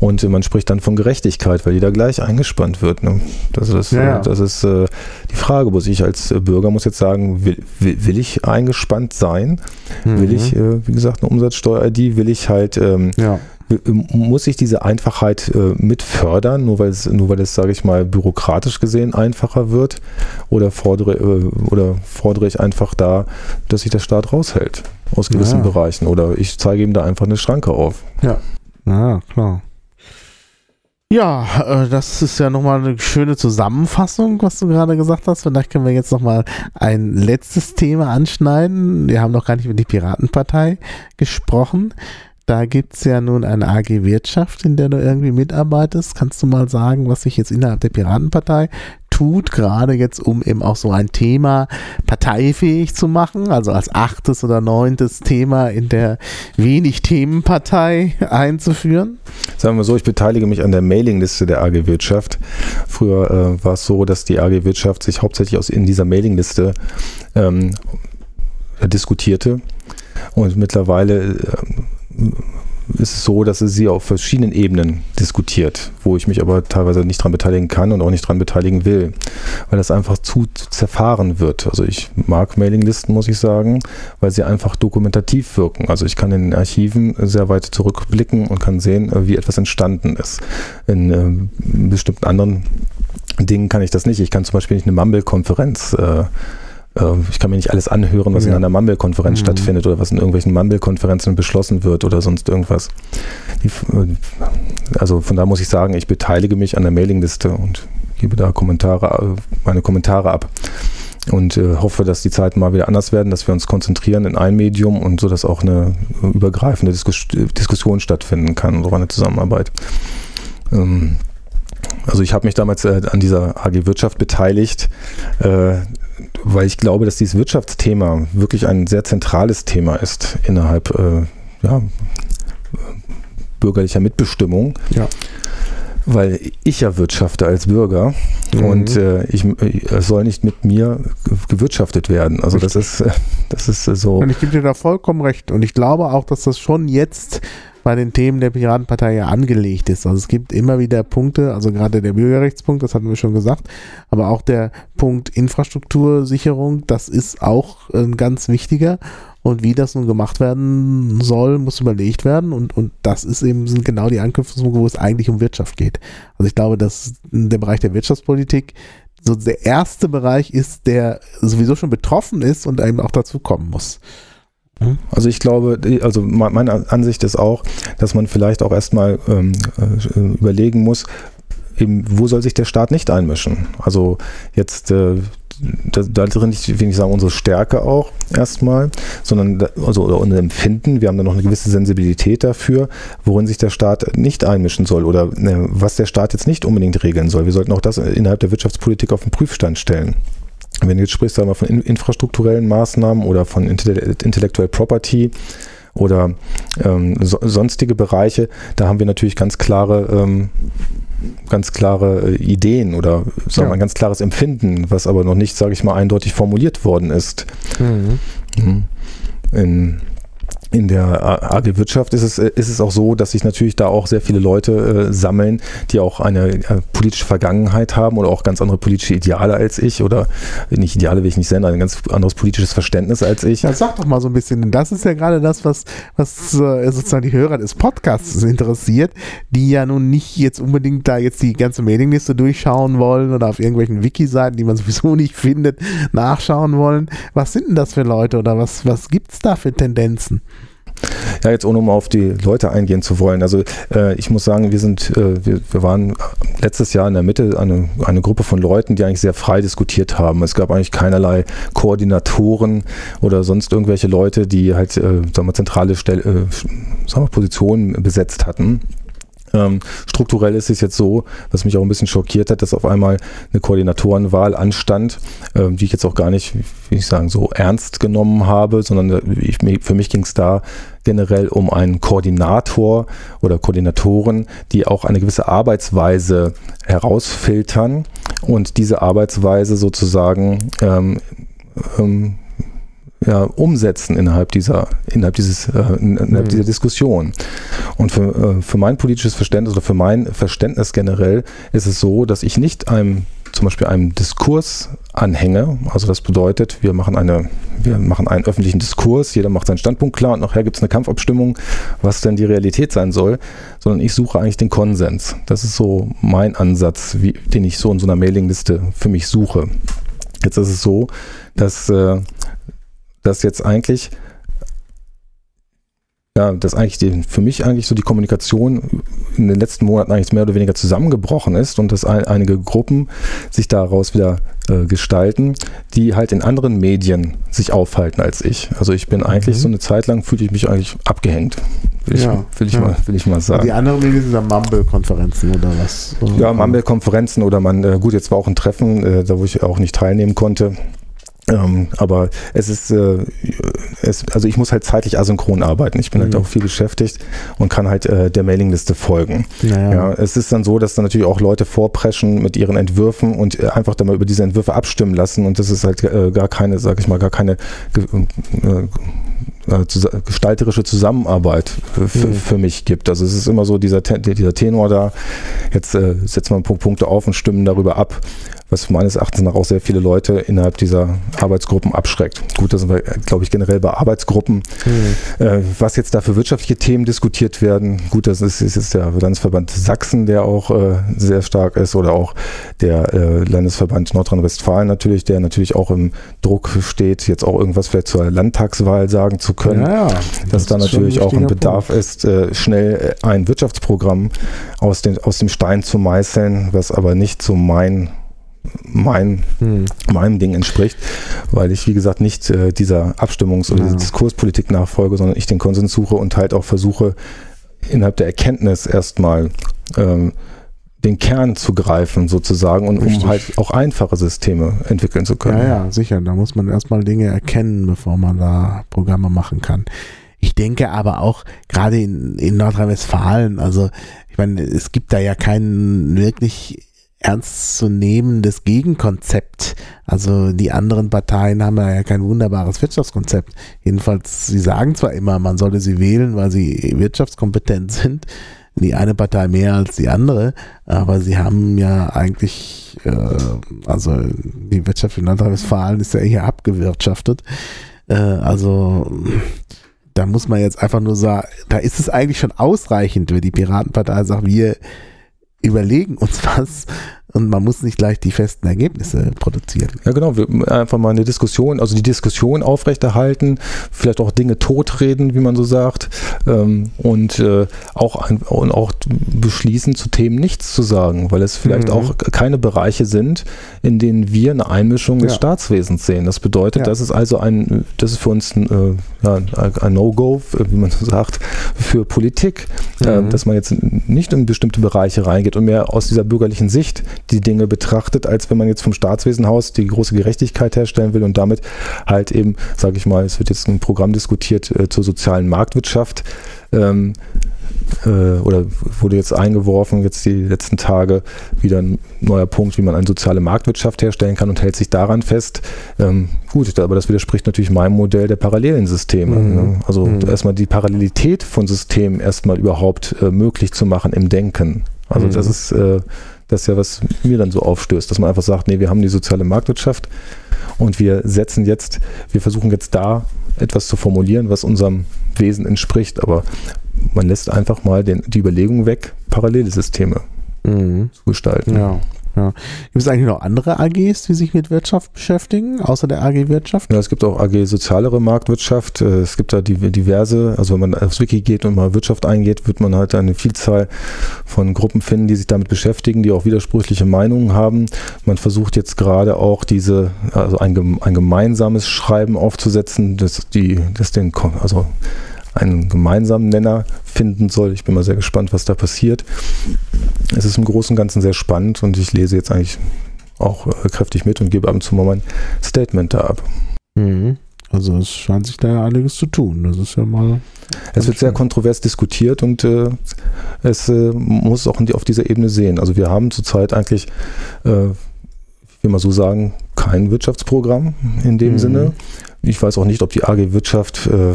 Und man spricht dann von Gerechtigkeit, weil jeder gleich eingespannt wird. Ne? Das ist, ja, ja. das ist äh, die Frage, muss ich als Bürger muss jetzt sagen, will, will, will ich eingespannt sein? Mhm. Will ich, äh, wie gesagt, eine Umsatzsteuer-ID? Will ich halt, ähm, ja. muss ich diese Einfachheit äh, mit fördern, nur weil es, nur weil es, sage ich mal, bürokratisch gesehen einfacher wird? Oder fordere, äh, oder fordere ich einfach da, dass sich der Staat raushält aus gewissen ja. Bereichen? Oder ich zeige ihm da einfach eine Schranke auf? Ja, ja klar. Ja, äh, das ist ja nochmal eine schöne Zusammenfassung, was du gerade gesagt hast. Vielleicht können wir jetzt nochmal ein letztes Thema anschneiden. Wir haben noch gar nicht über die Piratenpartei gesprochen. Da gibt es ja nun eine AG Wirtschaft, in der du irgendwie mitarbeitest. Kannst du mal sagen, was sich jetzt innerhalb der Piratenpartei tut, gerade jetzt um eben auch so ein Thema parteifähig zu machen, also als achtes oder neuntes Thema in der wenig Themenpartei einzuführen? Sagen wir so, ich beteilige mich an der Mailingliste der AG Wirtschaft. Früher äh, war es so, dass die AG Wirtschaft sich hauptsächlich aus in dieser Mailingliste ähm, diskutierte und mittlerweile äh, ist es so, dass es sie auf verschiedenen Ebenen diskutiert, wo ich mich aber teilweise nicht dran beteiligen kann und auch nicht dran beteiligen will, weil das einfach zu zerfahren wird. Also ich mag Mailinglisten, muss ich sagen, weil sie einfach dokumentativ wirken. Also ich kann in den Archiven sehr weit zurückblicken und kann sehen, wie etwas entstanden ist. In äh, bestimmten anderen Dingen kann ich das nicht. Ich kann zum Beispiel nicht eine Mumble-Konferenz äh, ich kann mir nicht alles anhören, was ja. in einer Mumble-Konferenz mhm. stattfindet oder was in irgendwelchen Mumble-Konferenzen beschlossen wird oder sonst irgendwas. Die, äh, also von da muss ich sagen, ich beteilige mich an der Mailingliste und gebe da Kommentare, äh, meine Kommentare ab und äh, hoffe, dass die Zeiten mal wieder anders werden, dass wir uns konzentrieren in ein Medium und so, dass auch eine übergreifende Diskus Diskussion stattfinden kann und auch eine Zusammenarbeit. Ähm, also ich habe mich damals äh, an dieser AG Wirtschaft beteiligt. Äh, weil ich glaube, dass dieses Wirtschaftsthema wirklich ein sehr zentrales Thema ist innerhalb äh, ja, bürgerlicher Mitbestimmung. Ja. Weil ich ja wirtschafte als Bürger mhm. und äh, ich, es soll nicht mit mir gewirtschaftet werden. Also Richtig. das ist, das ist so. Und ich gebe dir da vollkommen recht. Und ich glaube auch, dass das schon jetzt bei den Themen der Piratenpartei ja angelegt ist. Also es gibt immer wieder Punkte, also gerade der Bürgerrechtspunkt, das hatten wir schon gesagt, aber auch der Punkt Infrastruktursicherung, das ist auch ein ganz wichtiger. Und wie das nun gemacht werden soll, muss überlegt werden. Und, und das ist eben, sind genau die Anknüpfungspunkte, wo es eigentlich um Wirtschaft geht. Also ich glaube, dass der Bereich der Wirtschaftspolitik so der erste Bereich ist, der sowieso schon betroffen ist und eben auch dazu kommen muss. Mhm. Also ich glaube, also meine Ansicht ist auch, dass man vielleicht auch erstmal ähm, äh, überlegen muss, eben, wo soll sich der Staat nicht einmischen? Also jetzt äh, da, drin nicht, will ich sagen, unsere Stärke auch erstmal, sondern also oder unser Empfinden. Wir haben da noch eine gewisse Sensibilität dafür, worin sich der Staat nicht einmischen soll oder ne, was der Staat jetzt nicht unbedingt regeln soll. Wir sollten auch das innerhalb der Wirtschaftspolitik auf den Prüfstand stellen. Wenn du jetzt sprichst, sagen wir von infrastrukturellen Maßnahmen oder von Intellectual Property oder ähm, so, sonstige Bereiche, da haben wir natürlich ganz klare, ähm, ganz klare äh, Ideen oder sagen ja. ein ganz klares Empfinden, was aber noch nicht, sage ich mal, eindeutig formuliert worden ist. Mhm. mhm. In, in der AG Wirtschaft ist es, ist es auch so, dass sich natürlich da auch sehr viele Leute äh, sammeln, die auch eine äh, politische Vergangenheit haben oder auch ganz andere politische Ideale als ich oder nicht Ideale will ich nicht sehen, ein ganz anderes politisches Verständnis als ich. Ja, sag doch mal so ein bisschen, das ist ja gerade das, was, was äh, sozusagen die Hörer des Podcasts interessiert, die ja nun nicht jetzt unbedingt da jetzt die ganze Mailingliste durchschauen wollen oder auf irgendwelchen Wiki-Seiten, die man sowieso nicht findet, nachschauen wollen. Was sind denn das für Leute oder was, was gibt es da für Tendenzen? Ja, jetzt ohne um auf die Leute eingehen zu wollen. Also äh, ich muss sagen, wir sind, äh, wir, wir waren letztes Jahr in der Mitte eine, eine Gruppe von Leuten, die eigentlich sehr frei diskutiert haben. Es gab eigentlich keinerlei Koordinatoren oder sonst irgendwelche Leute, die halt, äh, sagen wir, zentrale Stell, äh, sagen wir, Positionen besetzt hatten. Ähm, strukturell ist es jetzt so, was mich auch ein bisschen schockiert hat, dass auf einmal eine Koordinatorenwahl anstand, ähm, die ich jetzt auch gar nicht, wie ich sagen, so ernst genommen habe, sondern äh, ich, für mich ging es da generell um einen Koordinator oder Koordinatoren, die auch eine gewisse Arbeitsweise herausfiltern und diese Arbeitsweise sozusagen ähm, ähm, ja, umsetzen innerhalb dieser, innerhalb dieses, äh, innerhalb mhm. dieser Diskussion. Und für, äh, für mein politisches Verständnis oder für mein Verständnis generell ist es so, dass ich nicht einem zum Beispiel einem Diskurs anhänge. Also das bedeutet, wir machen eine, wir machen einen öffentlichen Diskurs, jeder macht seinen Standpunkt klar und nachher gibt es eine Kampfabstimmung, was denn die Realität sein soll, sondern ich suche eigentlich den Konsens. Das ist so mein Ansatz, wie, den ich so in so einer Mailingliste für mich suche. Jetzt ist es so, dass äh, dass jetzt eigentlich ja, dass eigentlich die, für mich eigentlich so die Kommunikation in den letzten Monaten eigentlich mehr oder weniger zusammengebrochen ist und dass ein, einige Gruppen sich daraus wieder äh, gestalten, die halt in anderen Medien sich aufhalten als ich. Also ich bin eigentlich mhm. so eine Zeit lang fühlte ich mich eigentlich abgehängt. Will ich, ja, will ich, ja. mal, will ich mal sagen. Die anderen Medien sind dann Mumble-Konferenzen oder was? Ja, Mumble-Konferenzen oder man, äh, gut, jetzt war auch ein Treffen, äh, da wo ich auch nicht teilnehmen konnte. Ähm, aber es ist, äh, es, also ich muss halt zeitlich asynchron arbeiten. Ich bin halt mhm. halt auch viel beschäftigt und kann halt äh, der Mailingliste folgen. Naja. Ja, es ist dann so, dass dann natürlich auch Leute vorpreschen mit ihren Entwürfen und äh, einfach dann mal über diese Entwürfe abstimmen lassen und das ist halt äh, gar keine, sag ich mal, gar keine äh, äh, gestalterische Zusammenarbeit für, mhm. für, mich gibt. Also es ist immer so dieser, dieser Tenor da, jetzt äh, setzen wir Punkte auf und stimmen darüber ab was meines Erachtens nach auch sehr viele Leute innerhalb dieser Arbeitsgruppen abschreckt. Gut, da sind wir, glaube ich, generell bei Arbeitsgruppen. Mhm. Äh, was jetzt da für wirtschaftliche Themen diskutiert werden, gut, das ist, ist jetzt der Landesverband Sachsen, der auch äh, sehr stark ist, oder auch der äh, Landesverband Nordrhein-Westfalen natürlich, der natürlich auch im Druck steht, jetzt auch irgendwas vielleicht zur Landtagswahl sagen zu können. Ja, ja. Dass das da natürlich auch ein Bedarf Punkt. ist, äh, schnell ein Wirtschaftsprogramm aus, den, aus dem Stein zu meißeln, was aber nicht so mein mein, hm. meinem Ding entspricht, weil ich, wie gesagt, nicht äh, dieser Abstimmungs- oder ja. Diskurspolitik nachfolge, sondern ich den Konsens suche und halt auch versuche, innerhalb der Erkenntnis erstmal ähm, den Kern zu greifen sozusagen und Richtig. um halt auch einfache Systeme entwickeln zu können. Ja, ja, sicher. Da muss man erstmal Dinge erkennen, bevor man da Programme machen kann. Ich denke aber auch gerade in, in Nordrhein-Westfalen, also ich meine, es gibt da ja keinen wirklich ernstzunehmendes Gegenkonzept. Also die anderen Parteien haben ja kein wunderbares Wirtschaftskonzept. Jedenfalls, sie sagen zwar immer, man solle sie wählen, weil sie wirtschaftskompetent sind. Die eine Partei mehr als die andere, aber sie haben ja eigentlich, äh, also die Wirtschaft in Nordrhein-Westfalen ist ja hier abgewirtschaftet. Äh, also da muss man jetzt einfach nur sagen, da ist es eigentlich schon ausreichend, wenn die Piratenpartei sagt, wir überlegen uns was und man muss nicht gleich die festen Ergebnisse produzieren. Ja, genau. Wir einfach mal eine Diskussion, also die Diskussion aufrechterhalten, vielleicht auch Dinge totreden, wie man so sagt, ähm, und, äh, auch und auch beschließen, zu Themen nichts zu sagen, weil es vielleicht mhm. auch keine Bereiche sind, in denen wir eine Einmischung des ja. Staatswesens sehen. Das bedeutet, ja. das ist also ein, das ist für uns ein, äh, ein No-Go, wie man so sagt, für Politik, äh, mhm. äh, dass man jetzt nicht in bestimmte Bereiche reingeht und mehr aus dieser bürgerlichen Sicht die Dinge betrachtet, als wenn man jetzt vom Staatswesenhaus die große Gerechtigkeit herstellen will und damit halt eben, sage ich mal, es wird jetzt ein Programm diskutiert äh, zur sozialen Marktwirtschaft. Ähm, äh, oder wurde jetzt eingeworfen, jetzt die letzten Tage wieder ein neuer Punkt, wie man eine soziale Marktwirtschaft herstellen kann und hält sich daran fest. Ähm, gut, aber das widerspricht natürlich meinem Modell der parallelen Systeme. Mhm. Ne? Also mhm. erstmal die Parallelität von Systemen erstmal überhaupt äh, möglich zu machen im Denken. Also mhm. das ist äh, das ist ja, was mir dann so aufstößt, dass man einfach sagt, nee, wir haben die soziale Marktwirtschaft und wir setzen jetzt, wir versuchen jetzt da etwas zu formulieren, was unserem Wesen entspricht, aber man lässt einfach mal den, die Überlegung weg, parallele Systeme mhm. zu gestalten. Ja. Ja. Gibt es eigentlich noch andere AGs, die sich mit Wirtschaft beschäftigen, außer der AG Wirtschaft? Ja, es gibt auch AG Sozialere Marktwirtschaft. Äh, es gibt da diverse, also wenn man aufs Wiki geht und mal Wirtschaft eingeht, wird man halt eine Vielzahl von Gruppen finden, die sich damit beschäftigen, die auch widersprüchliche Meinungen haben. Man versucht jetzt gerade auch diese, also ein, ein gemeinsames Schreiben aufzusetzen, das die, das den, also einen gemeinsamen Nenner finden soll. Ich bin mal sehr gespannt, was da passiert. Es ist im Großen und Ganzen sehr spannend und ich lese jetzt eigentlich auch äh, kräftig mit und gebe ab und zu mal mein Statement da ab. Mhm. Also es scheint sich da ja einiges zu tun. Das ist ja mal. Es wird sehr kontrovers diskutiert und äh, es äh, muss auch auf dieser Ebene sehen. Also wir haben zurzeit eigentlich, äh, wie man so sagen, kein Wirtschaftsprogramm in dem mhm. Sinne. Ich weiß auch nicht, ob die AG Wirtschaft äh,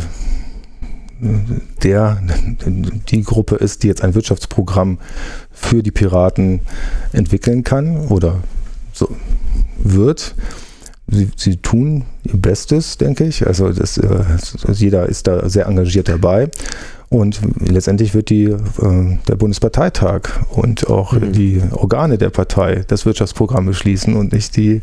der, die Gruppe ist, die jetzt ein Wirtschaftsprogramm für die Piraten entwickeln kann oder so wird. sie, sie tun ihr Bestes, denke ich. Also das, äh, jeder ist da sehr engagiert dabei. Und letztendlich wird die, äh, der Bundesparteitag und auch mhm. die Organe der Partei das Wirtschaftsprogramm beschließen und nicht die,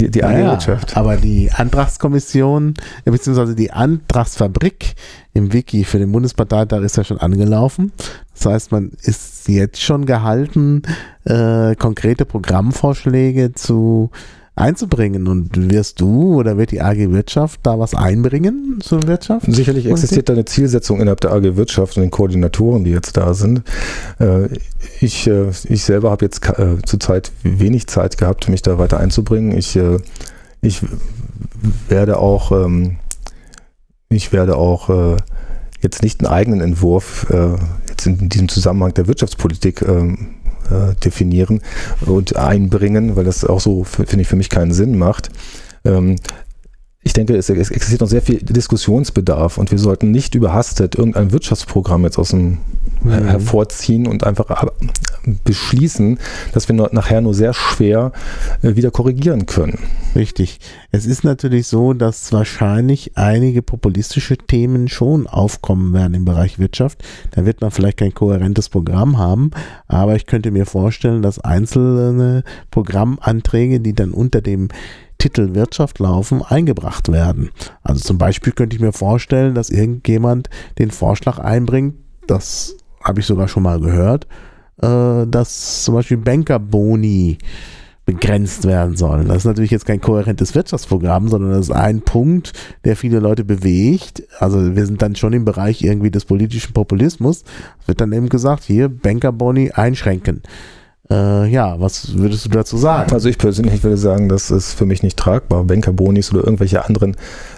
die, die naja, Wirtschaft. Aber die Antragskommission, äh, beziehungsweise die Antragsfabrik im Wiki für den Bundesparteitag ist ja schon angelaufen. Das heißt, man ist jetzt schon gehalten, äh, konkrete Programmvorschläge zu einzubringen. Und wirst du oder wird die AG Wirtschaft da was einbringen zur Wirtschaft? Sicherlich existiert da eine Zielsetzung innerhalb der AG Wirtschaft und den Koordinatoren, die jetzt da sind. Äh, ich, äh, ich selber habe jetzt äh, zurzeit wenig Zeit gehabt, mich da weiter einzubringen. Ich, ich werde auch, ähm, ich werde auch jetzt nicht einen eigenen Entwurf jetzt in diesem Zusammenhang der Wirtschaftspolitik ähm, äh, definieren und einbringen, weil das auch so, finde ich, für mich keinen Sinn macht. Ähm, ich denke, es, existiert noch sehr viel Diskussionsbedarf und wir sollten nicht überhastet irgendein Wirtschaftsprogramm jetzt aus dem mhm. hervorziehen und einfach beschließen, dass wir nachher nur sehr schwer äh, wieder korrigieren können. Richtig. Es ist natürlich so, dass wahrscheinlich einige populistische Themen schon aufkommen werden im Bereich Wirtschaft. Da wird man vielleicht kein kohärentes Programm haben, aber ich könnte mir vorstellen, dass einzelne Programmanträge, die dann unter dem Titel Wirtschaft laufen, eingebracht werden. Also zum Beispiel könnte ich mir vorstellen, dass irgendjemand den Vorschlag einbringt, das habe ich sogar schon mal gehört, äh, dass zum Beispiel Bankerboni begrenzt werden sollen. Das ist natürlich jetzt kein kohärentes Wirtschaftsprogramm, sondern das ist ein Punkt, der viele Leute bewegt. Also wir sind dann schon im Bereich irgendwie des politischen Populismus. Es wird dann eben gesagt, hier Bankerboni einschränken. Äh, ja, was würdest du dazu sagen? Also ich persönlich würde sagen, das ist für mich nicht tragbar, Bankerbonis oder irgendwelche anderen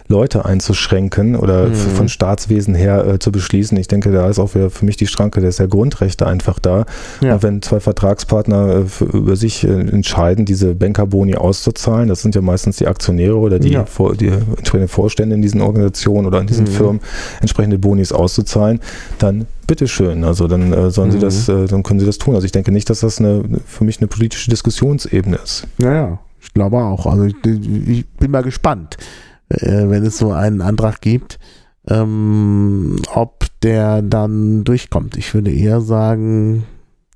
Leute einzuschränken oder mhm. von Staatswesen her äh, zu beschließen. Ich denke, da ist auch für, für mich die Schranke der sehr Grundrechte einfach da. Ja. Wenn zwei Vertragspartner äh, über sich äh, entscheiden, diese Bankerboni auszuzahlen, das sind ja meistens die Aktionäre oder die, ja. vor, die entsprechenden Vorstände in diesen Organisationen oder in diesen mhm. Firmen, entsprechende Bonis auszuzahlen, dann bitteschön. Also dann äh, sollen mhm. sie das, äh, dann können sie das tun. Also ich denke nicht, dass das eine, für mich eine politische Diskussionsebene ist. Ja, ja, ich glaube auch. Also ich, ich bin mal gespannt, äh, wenn es so einen Antrag gibt, ähm, ob der dann durchkommt. Ich würde eher sagen,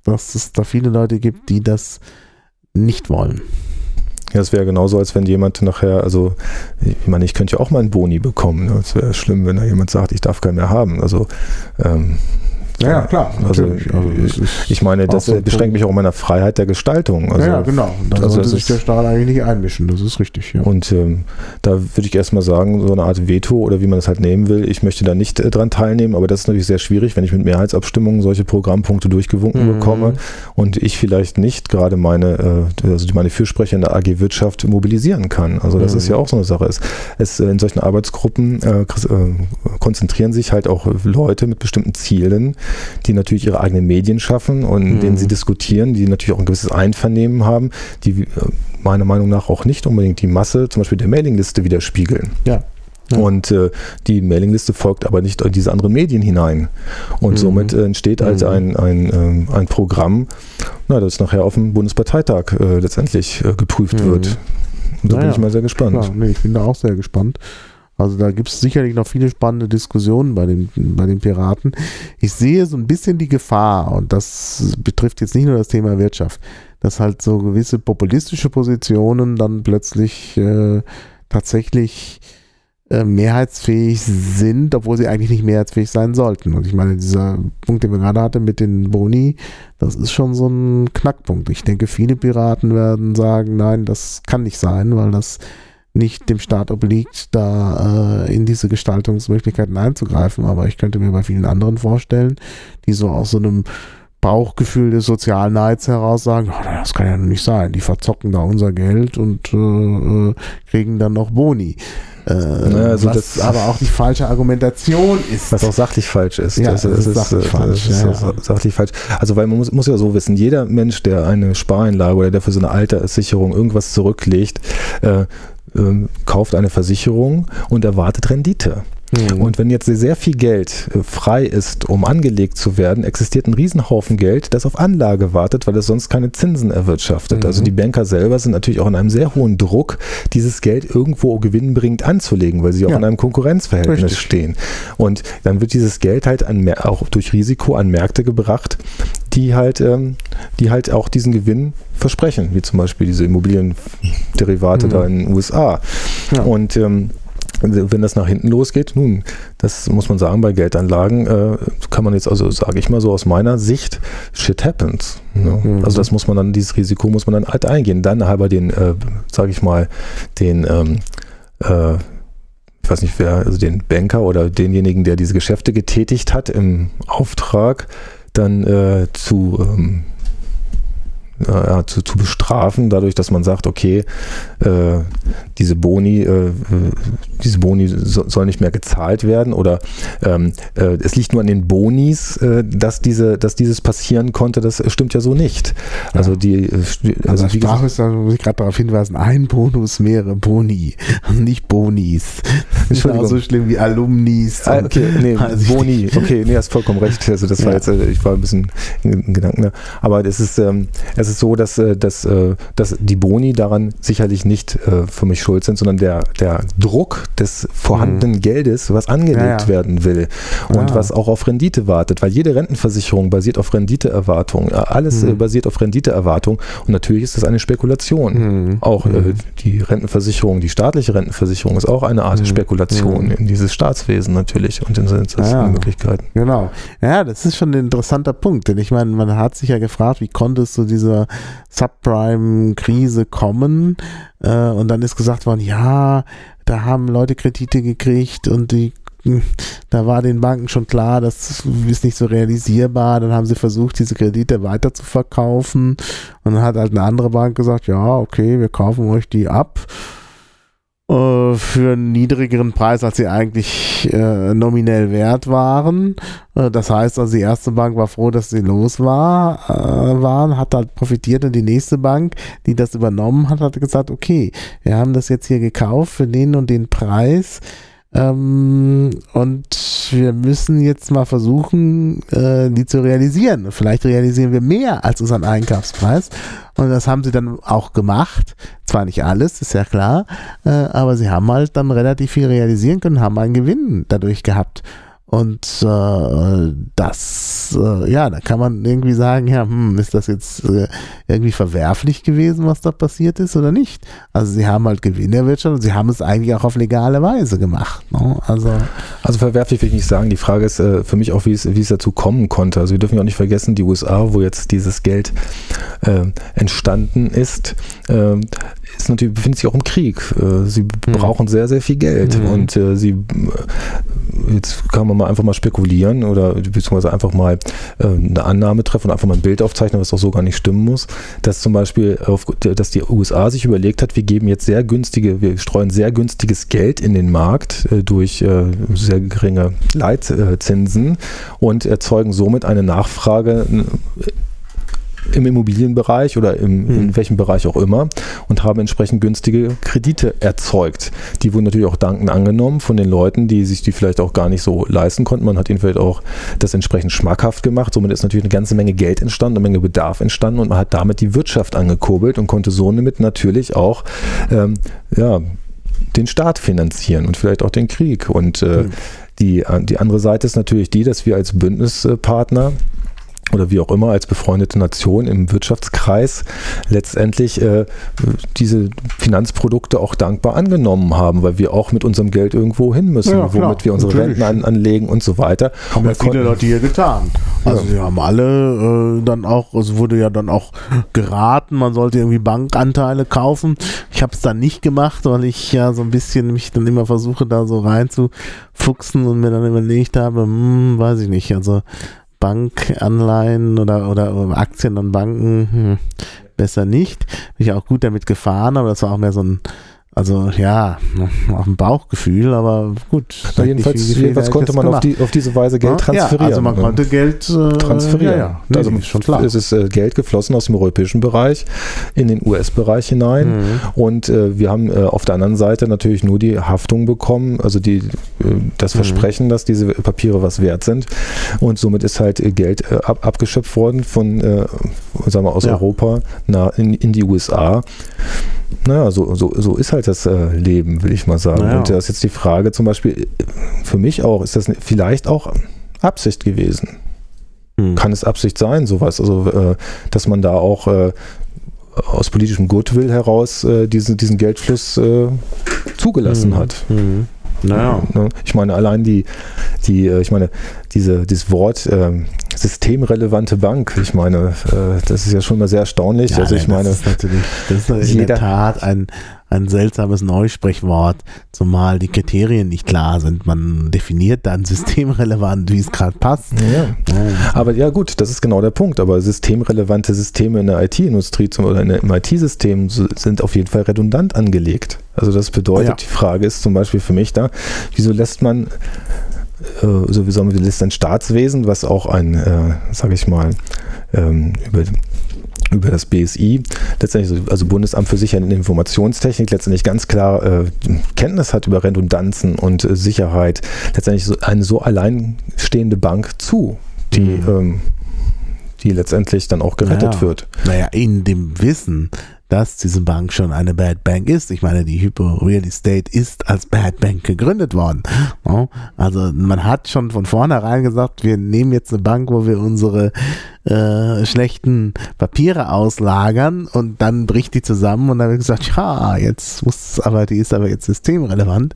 dass es da viele Leute gibt, die das nicht wollen. Ja, es wäre genauso, als wenn jemand nachher, also ich meine, ich könnte ja auch mal einen Boni bekommen. Ne? Es wäre schlimm, wenn da jemand sagt, ich darf keinen mehr haben. Also ähm, ja, ja, klar. Also, also ich meine, das so beschränkt mich auch in meiner Freiheit der Gestaltung. Also, ja, genau. Da also sollte sich der Staat eigentlich nicht einmischen, das ist richtig. Ja. Und ähm, da würde ich erstmal sagen, so eine Art Veto oder wie man das halt nehmen will, ich möchte da nicht äh, dran teilnehmen, aber das ist natürlich sehr schwierig, wenn ich mit Mehrheitsabstimmungen solche Programmpunkte durchgewunken mhm. bekomme und ich vielleicht nicht gerade meine, äh, also meine Fürsprecher in der AG Wirtschaft mobilisieren kann. Also das mhm. ist ja auch so eine Sache. Es, es in solchen Arbeitsgruppen äh, äh, konzentrieren sich halt auch Leute mit bestimmten Zielen, die natürlich ihre eigenen Medien schaffen und mhm. denen sie diskutieren, die natürlich auch ein gewisses Einvernehmen haben, die äh, meiner Meinung nach auch nicht unbedingt die Masse, zum Beispiel der Mailingliste widerspiegeln. Ja. Ja. Und äh, die Mailingliste folgt aber nicht in diese anderen Medien hinein. Und mhm. somit äh, entsteht halt mhm. ein, ein, äh, ein Programm, na, das nachher auf dem Bundesparteitag äh, letztendlich äh, geprüft mhm. wird. da naja, bin ich mal sehr gespannt. Klar, nee, ich bin da auch sehr gespannt. Also da gibt es sicherlich noch viele spannende Diskussionen bei den, bei den Piraten. Ich sehe so ein bisschen die Gefahr, und das betrifft jetzt nicht nur das Thema Wirtschaft, dass halt so gewisse populistische Positionen dann plötzlich äh, tatsächlich äh, mehrheitsfähig sind, obwohl sie eigentlich nicht mehrheitsfähig sein sollten. Und ich meine, dieser Punkt, den wir gerade hatten mit den Boni, das ist schon so ein Knackpunkt. Ich denke, viele Piraten werden sagen, nein, das kann nicht sein, weil das nicht dem Staat obliegt, da äh, in diese Gestaltungsmöglichkeiten einzugreifen. Aber ich könnte mir bei vielen anderen vorstellen, die so aus so einem Bauchgefühl des sozialen Neids heraus sagen, oh, das kann ja nicht sein, die verzocken da unser Geld und äh, äh kriegen dann noch Boni. Äh, naja, also was aber auch die falsche Argumentation ist. Was auch sachlich falsch ist. Ja, das, das ist, sachlich, ist, falsch. Das ist ja, sachlich falsch. Also weil man muss, muss ja so wissen, jeder Mensch, der eine Spareinlage oder der für so eine Alterssicherung irgendwas zurücklegt, äh, ähm, kauft eine Versicherung und erwartet Rendite. Mhm. Und wenn jetzt sehr viel Geld äh, frei ist, um angelegt zu werden, existiert ein Riesenhaufen Geld, das auf Anlage wartet, weil es sonst keine Zinsen erwirtschaftet. Mhm. Also die Banker selber sind natürlich auch in einem sehr hohen Druck, dieses Geld irgendwo gewinnbringend anzulegen, weil sie auch ja. in einem Konkurrenzverhältnis Richtig. stehen. Und dann wird dieses Geld halt an, auch durch Risiko an Märkte gebracht, die halt, ähm, die halt auch diesen Gewinn versprechen, wie zum Beispiel diese Immobilienderivate mhm. da in den USA. Ja. Und ähm, wenn das nach hinten losgeht, nun, das muss man sagen, bei Geldanlagen äh, kann man jetzt, also sage ich mal so aus meiner Sicht, shit happens. Ne? Mhm. Also das muss man dann, dieses Risiko muss man dann halt eingehen. Dann halber den, äh, sage ich mal, den, ähm, äh, ich weiß nicht wer, also den Banker oder denjenigen, der diese Geschäfte getätigt hat im Auftrag, dann äh, zu ähm, ja, zu, zu, bestrafen, dadurch, dass man sagt, okay, äh, diese Boni, äh, diese Boni so, soll nicht mehr gezahlt werden oder ähm, äh, es liegt nur an den Bonis, äh, dass diese, dass dieses passieren konnte. Das stimmt ja so nicht. Also die, äh, also, also Sprache ist, da muss ich gerade darauf hinweisen, ein Bonus, mehrere Boni, nicht Bonis. Entschuldigung. so schlimm wie Alumnis. Ah, okay, nee, also Boni, okay, nee, hast vollkommen recht. Also das war jetzt, äh, ich war ein bisschen in Gedanken, ne? aber es ist, ähm, es ist so, dass, dass, dass die Boni daran sicherlich nicht für mich schuld sind, sondern der, der Druck des vorhandenen mhm. Geldes, was angelegt ja, ja. werden will und ja. was auch auf Rendite wartet, weil jede Rentenversicherung basiert auf Renditeerwartung, alles mhm. basiert auf Renditeerwartung und natürlich ist das eine Spekulation. Mhm. Auch äh, mhm. die Rentenversicherung, die staatliche Rentenversicherung ist auch eine Art mhm. Spekulation mhm. in dieses Staatswesen natürlich und in seine Möglichkeiten. Genau. Ja, das ist schon ein interessanter Punkt, denn ich meine, man hat sich ja gefragt, wie konnte es zu dieser Subprime-Krise kommen? Äh, und dann ist gesagt worden, ja, da haben Leute Kredite gekriegt und die da war den Banken schon klar, das ist nicht so realisierbar. Dann haben sie versucht, diese Kredite weiter zu verkaufen. Und dann hat halt eine andere Bank gesagt, ja, okay, wir kaufen euch die ab äh, für einen niedrigeren Preis, als sie eigentlich äh, nominell wert waren. Äh, das heißt also, die erste Bank war froh, dass sie los war, äh, waren, hat halt profitiert und die nächste Bank, die das übernommen hat, hat gesagt, okay, wir haben das jetzt hier gekauft für den und den Preis ähm, und wir müssen jetzt mal versuchen, äh, die zu realisieren. Vielleicht realisieren wir mehr als unseren Einkaufspreis. Und das haben sie dann auch gemacht. Zwar nicht alles, ist ja klar, äh, aber sie haben halt dann relativ viel realisieren können, haben einen Gewinn dadurch gehabt. Und äh, das, äh, ja, da kann man irgendwie sagen, ja, hm, ist das jetzt äh, irgendwie verwerflich gewesen, was da passiert ist oder nicht? Also sie haben halt Gewinn erwirtschaftet und sie haben es eigentlich auch auf legale Weise gemacht. Ne? Also, also verwerflich will ich nicht sagen. Die Frage ist äh, für mich auch, wie es, wie es dazu kommen konnte. Also wir dürfen ja auch nicht vergessen, die USA, wo jetzt dieses Geld äh, entstanden ist, äh, ist natürlich, befindet sich auch im Krieg. Äh, sie mhm. brauchen sehr, sehr viel Geld mhm. und äh, sie, äh, jetzt kann man mal einfach mal spekulieren oder beziehungsweise einfach mal äh, eine Annahme treffen und einfach mal ein Bild aufzeichnen, was doch so gar nicht stimmen muss, dass zum Beispiel, auf, dass die USA sich überlegt hat, wir geben jetzt sehr günstige, wir streuen sehr günstiges Geld in den Markt äh, durch sehr geringe Leitzinsen und erzeugen somit eine Nachfrage im Immobilienbereich oder im, mhm. in hm. welchem Bereich auch immer und haben entsprechend günstige Kredite erzeugt. Die wurden natürlich auch dankend angenommen von den Leuten, die sich die vielleicht auch gar nicht so leisten konnten. Man hat ihnen vielleicht auch das entsprechend schmackhaft gemacht. Somit ist natürlich eine ganze Menge Geld entstanden, eine Menge Bedarf entstanden und man hat damit die Wirtschaft angekurbelt und konnte somit natürlich auch ähm, ja, den Staat finanzieren und vielleicht auch den Krieg. Und äh, mhm. die, die andere Seite ist natürlich die, dass wir als Bündnispartner oder wie auch immer als befreundete Nation im Wirtschaftskreis letztendlich äh, diese Finanzprodukte auch dankbar angenommen haben, weil wir auch mit unserem Geld irgendwo hin müssen, ja, womit wir unsere natürlich. Renten an, anlegen und so weiter. Haben ja viele Leute hier getan. Also ja. sie haben alle äh, dann auch, es wurde ja dann auch geraten, man sollte irgendwie Bankanteile kaufen. Ich habe es dann nicht gemacht, weil ich ja so ein bisschen mich dann immer versuche, da so reinzufuchsen und mir dann überlegt habe, hm, weiß ich nicht, also Bankanleihen oder, oder Aktien an Banken, hm, besser nicht. Bin ich auch gut damit gefahren, aber das war auch mehr so ein Also ja, auf dem Bauchgefühl, aber gut. Na, jedenfalls, jedenfalls konnte man auf, die, auf, diese Weise Geld transferieren. Ja, also man ne? konnte Geld äh, transferieren. Ja, ja. Nee, also schon klar. Es ist äh, Geld geflossen aus dem europäischen Bereich in den US-Bereich hinein. Mhm. Und äh, wir haben äh, auf der anderen Seite natürlich nur die Haftung bekommen, also die, äh, das mhm. Versprechen, dass diese Papiere was wert sind. Und somit ist halt äh, Geld ab, abgeschöpft worden von, sagen wir, aus. Europa na, in, in die USA. Naja, so, so, so ist halt das äh, Leben, will ich mal sagen. Naja. Und da ist jetzt die Frage zum Beispiel, für mich auch, ist das vielleicht auch Absicht gewesen? Hm. Kann es Absicht sein, sowas? Also, äh, dass man da auch äh, aus politischem Goodwill heraus äh, diesen, diesen Geldfluss äh, zugelassen hm. hat. Hm. Naja. Ne? Ich meine, allein die, die, äh, ich meine, diese, dieses Wort ähm, systemrelevante Bank, ich meine, äh, das ist ja schon mal sehr erstaunlich. Ja, also ich meine, das ist natürlich, das ist in jeder, der Tat ein, ein seltsames Neusprechwort, zumal die Kriterien nicht klar sind. Man definiert dann systemrelevant, wie es gerade passt. Ja. Aber ja gut, das ist genau der Punkt. Aber systemrelevante Systeme in der IT-Industrie oder in im IT-System sind auf jeden Fall redundant angelegt. Also das bedeutet, ja. die Frage ist zum Beispiel für mich da, wieso lässt man äh, sowieso man lässt ein Staatswesen, was auch ein, äh, sage ich mal, ähm, über über das BSI, letztendlich also Bundesamt für Sicherheit und Informationstechnik, letztendlich ganz klar äh, Kenntnis hat über Redundanzen und äh, Sicherheit, letztendlich so eine so alleinstehende Bank zu, die, mhm. ähm, die letztendlich dann auch gerettet naja. wird. Naja, in dem Wissen, dass diese Bank schon eine Bad Bank ist. Ich meine, die Hypo Real Estate ist als Bad Bank gegründet worden. Also man hat schon von vornherein gesagt, wir nehmen jetzt eine Bank, wo wir unsere äh, schlechten Papiere auslagern und dann bricht die zusammen und dann wird gesagt, ja, jetzt muss aber, die ist aber jetzt systemrelevant.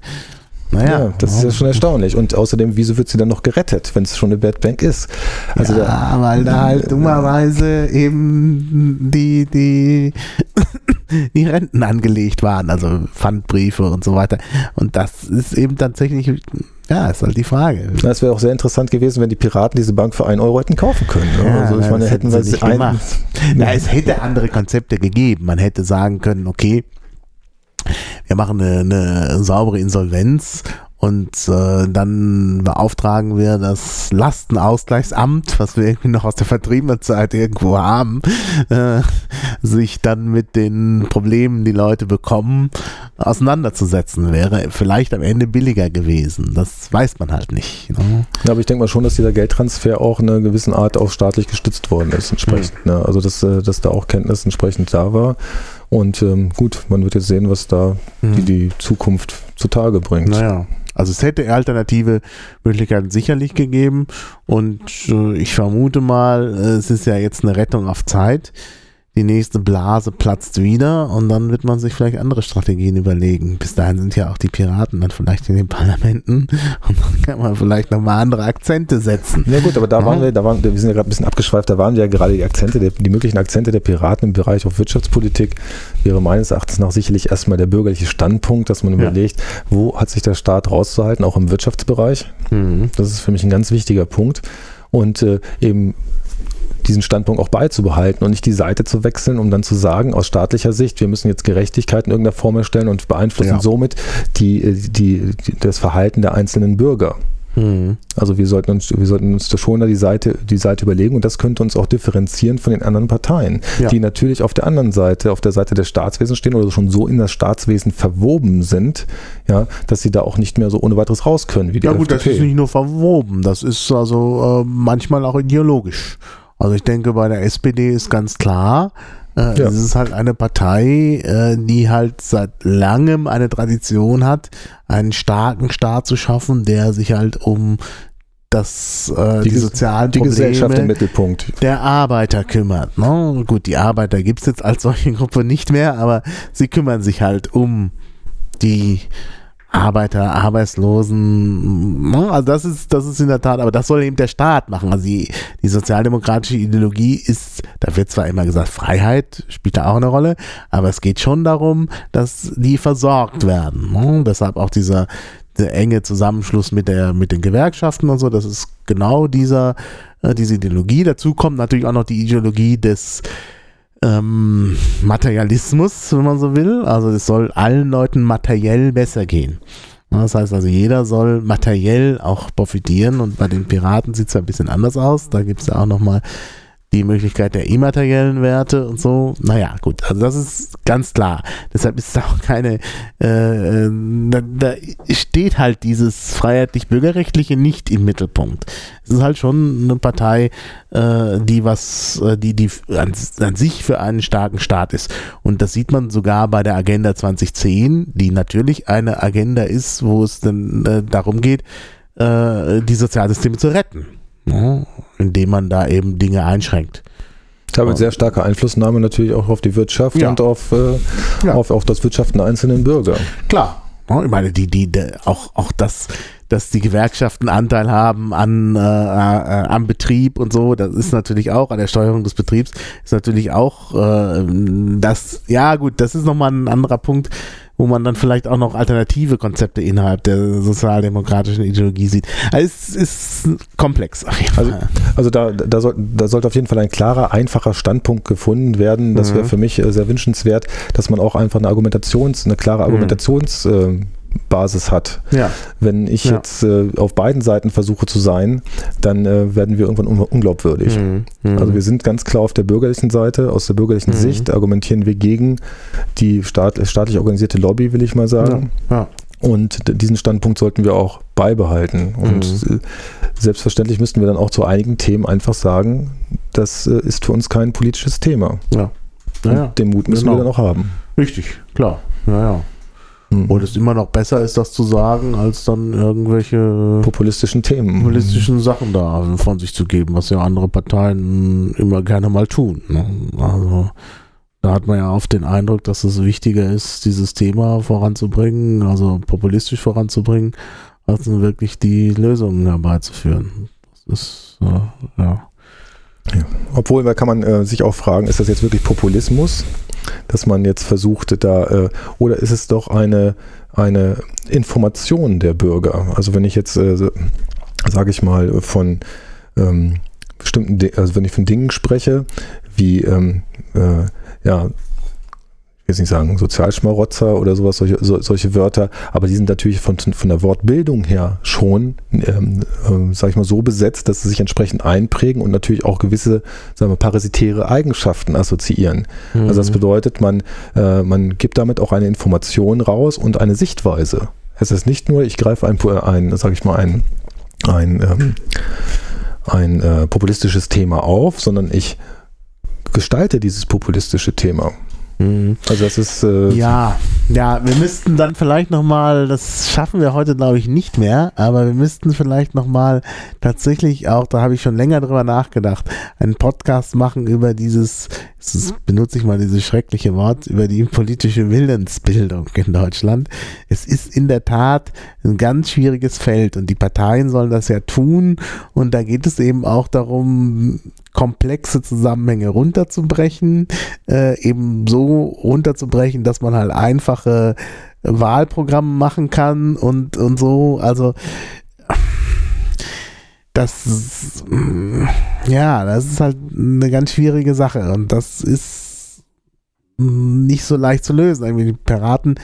Naja, ja, das ist ja schon erstaunlich. Und außerdem, wieso wird sie dann noch gerettet, wenn es schon eine Bad Bank ist? Also ja, da, weil da halt dummerweise eben die, die, die Renten angelegt waren, also Pfandbriefe und so weiter. Und das ist eben tatsächlich ja, ist halt die Frage. Es wäre auch sehr interessant gewesen, wenn die Piraten diese Bank für einen Euro hätten kaufen können. Ne? Ja, also ich meine, hätten sie nicht ein, gemacht. Ja, es hätte andere Konzepte gegeben. Man hätte sagen können, okay, wir machen eine, eine saubere Insolvenz und äh, dann beauftragen wir das Lastenausgleichsamt, was wir irgendwie noch aus der vertriebenen Zeit irgendwo haben, äh, sich dann mit den Problemen, die Leute bekommen, auseinanderzusetzen. Wäre vielleicht am Ende billiger gewesen. Das weiß man halt nicht. Ne? Ja, aber ich denke mal schon, dass dieser Geldtransfer auch in einer gewissen Art auch staatlich gestützt worden ist, entsprechend. Mhm. Ne? Also dass, äh, dass da auch Kenntnis entsprechend da war. Und ähm, gut, man wird jetzt sehen, was da mhm. die, die Zukunft zutage bringt. Naja. Also es hätte alternative Möglichkeiten sicherlich gegeben. Und äh, ich vermute mal, es ist ja jetzt eine Rettung auf Zeit die nächste Blase platzt wieder und dann wird man sich vielleicht andere Strategien überlegen. Bis dahin sind ja auch die Piraten dann vielleicht in den Parlamenten und dann kann man vielleicht nochmal andere Akzente setzen. Ja gut, aber da ja. waren wir, da waren, wir sind ja gerade ein bisschen abgeschweift, da waren ja gerade die Akzente, der, die möglichen Akzente der Piraten im Bereich auf Wirtschaftspolitik wäre meines Erachtens nach sicherlich erstmal der bürgerliche Standpunkt, dass man ja. überlegt, wo hat sich der Staat rauszuhalten, auch im Wirtschaftsbereich. Mhm. Das ist für mich ein ganz wichtiger Punkt. Und äh, eben diesen Standpunkt auch beizubehalten und nicht die Seite zu wechseln, um dann zu sagen, aus staatlicher Sicht, wir müssen jetzt Gerechtigkeit in irgendeiner Form erstellen und beeinflussen ja. somit die, die, das Verhalten der einzelnen Bürger. Mhm. Also wir sollten uns, wir sollten uns da schon da die Seite, die Seite überlegen und das könnte uns auch differenzieren von den anderen Parteien, ja. die natürlich auf der anderen Seite, auf der Seite des Staatswesens stehen oder schon so in das Staatswesen verwoben sind, ja, dass sie da auch nicht mehr so ohne weiteres raus können wie die Ja gut, FDP. das ist nicht nur verwoben, das ist also äh, manchmal auch ideologisch. Also ich denke, bei der SPD ist ganz klar, äh, ja. es ist halt eine Partei, äh, die halt seit langem eine Tradition hat, einen starken Staat zu schaffen, der sich halt um das, äh, die, die sozialen die Probleme Gesellschaft im Mittelpunkt. der Arbeiter kümmert. Ne? Gut, die Arbeiter gibt es jetzt als solche Gruppe nicht mehr, aber sie kümmern sich halt um die Arbeiter, Arbeitslosen, ne? also das ist, das ist in der Tat, aber das soll eben der Staat machen. Also die, die sozialdemokratische Ideologie ist, da wird zwar immer gesagt, Freiheit spielt da auch eine Rolle, aber es geht schon darum, dass die versorgt werden. Ne? Deshalb auch dieser, dieser enge Zusammenschluss mit der, mit den Gewerkschaften und so, das ist genau dieser, äh, diese Ideologie. Dazu kommt natürlich auch noch die Ideologie des ähm, Materialismus, wenn man so will. Also es soll allen Leuten materiell besser gehen. Das heißt also, jeder soll materiell auch profitieren und bei den Piraten sieht es ja ein bisschen anders aus. Da gibt es ja auch nochmal die Möglichkeit der immateriellen Werte und so. Naja, gut, also das ist ganz klar. Deshalb ist es auch keine, äh, da, da steht halt dieses freiheitlich-bürgerrechtliche nicht im Mittelpunkt. Es ist halt schon eine Partei, äh, die was, äh, die, die an, an sich für einen starken Staat ist. Und das sieht man sogar bei der Agenda 2010, die natürlich eine Agenda ist, wo es dann äh, darum geht, äh, die Sozialsysteme zu retten ne? indem man da eben Dinge einschränkt. Da mit sehr starker Einflussnahme natürlich auch auf die Wirtschaft ja. und auf, äh, ja. auf, auf das Wirtschaften der einzelnen Bürger. Klar. Ich meine, die, die, die auch, auch das, dass die Gewerkschaften Anteil haben an, äh, äh, am Betrieb und so, das ist natürlich auch, an der Steuerung des Betriebs, ist natürlich auch äh, das, ja gut, das ist nochmal ein anderer Punkt, wo man dann vielleicht auch noch alternative Konzepte innerhalb der sozialdemokratischen Ideologie sieht. Also es ist komplex. Also, also da, da, soll, da sollte auf jeden Fall ein klarer, einfacher Standpunkt gefunden werden. Das wäre mhm. für mich äh, sehr wünschenswert, dass man auch einfach eine Argumentations, eine klare mhm. Argumentations mhm. Basis hat. Ja. Wenn ich ja. jetzt äh, auf beiden Seiten versuche zu sein, dann äh, werden wir irgendwann un unglaubwürdig. Mhm. Mhm. Also wir sind ganz klar auf der bürgerlichen Seite. Aus der bürgerlichen mhm. Sicht argumentieren wir gegen die staat staatlich organisierte Lobby, will ich mal sagen. Ja. Und diesen Standpunkt sollten wir auch beibehalten. Und mhm. Äh, selbstverständlich müssten wir dann auch zu einigen Themen einfach sagen, das äh, ist für uns kein politisches Thema. Ja. Naja, den Mut müssen genau. wir dann auch haben. Richtig, klar. Naja. Mhm. Und es immer noch besser ist, das zu sagen, als dann irgendwelche populistischen Themen, populistischen Sachen da von sich zu geben, was ja andere Parteien immer gerne mal tun. Ne? Also da hat man ja oft den Eindruck, dass es wichtiger ist, dieses Thema voranzubringen, also populistisch voranzubringen, als wirklich die Lösungen herbeizuführen. Das ist, äh, ja. Obwohl, da kann man äh, sich auch fragen, ist das jetzt wirklich Populismus, dass man jetzt versucht, da, äh, oder ist es doch eine, eine Information der Bürger? Also wenn ich jetzt, äh, sage ich mal, von ähm, bestimmten, also wenn ich von Dingen spreche, wie ähm, äh, ja, jetzt nicht sagen Sozialschmarotzer oder sowas, solche, so, solche Wörter, aber die sind natürlich von, von der Wortbildung her schon, ähm, äh, sag ich mal, so besetzt, dass sie sich entsprechend einprägen und natürlich auch gewisse, sagen wir, parasitäre Eigenschaften assoziieren. Mhm. Also das bedeutet, man, äh, man gibt damit auch eine Information raus und eine Sichtweise. Es ist nicht nur, ich greife ein, ein sag ich mal, ein, ein, ähm, ein äh, populistisches Thema auf, sondern ich gestalte dieses populistische Thema. Mhm. Also das ist äh ja, ja, wir müssten dann vielleicht noch mal, das schaffen wir heute glaube ich nicht mehr, aber wir müssten vielleicht noch mal tatsächlich auch, da habe ich schon länger drüber nachgedacht, einen Podcast machen über dieses, ist, benutze ich mal dieses schreckliche Wort, über die politische Willensbildung in Deutschland. Es ist in der Tat ein ganz schwieriges Feld und die Parteien sollen das ja tun und da geht es eben auch darum, komplexe Zusammenhänge runterzubrechen, äh, eben so runterzubrechen, dass man halt einfache Wahlprogramme machen kann und, und so. Also das ja, das ist halt eine ganz schwierige Sache und das ist nicht so leicht zu lösen. Die Piraten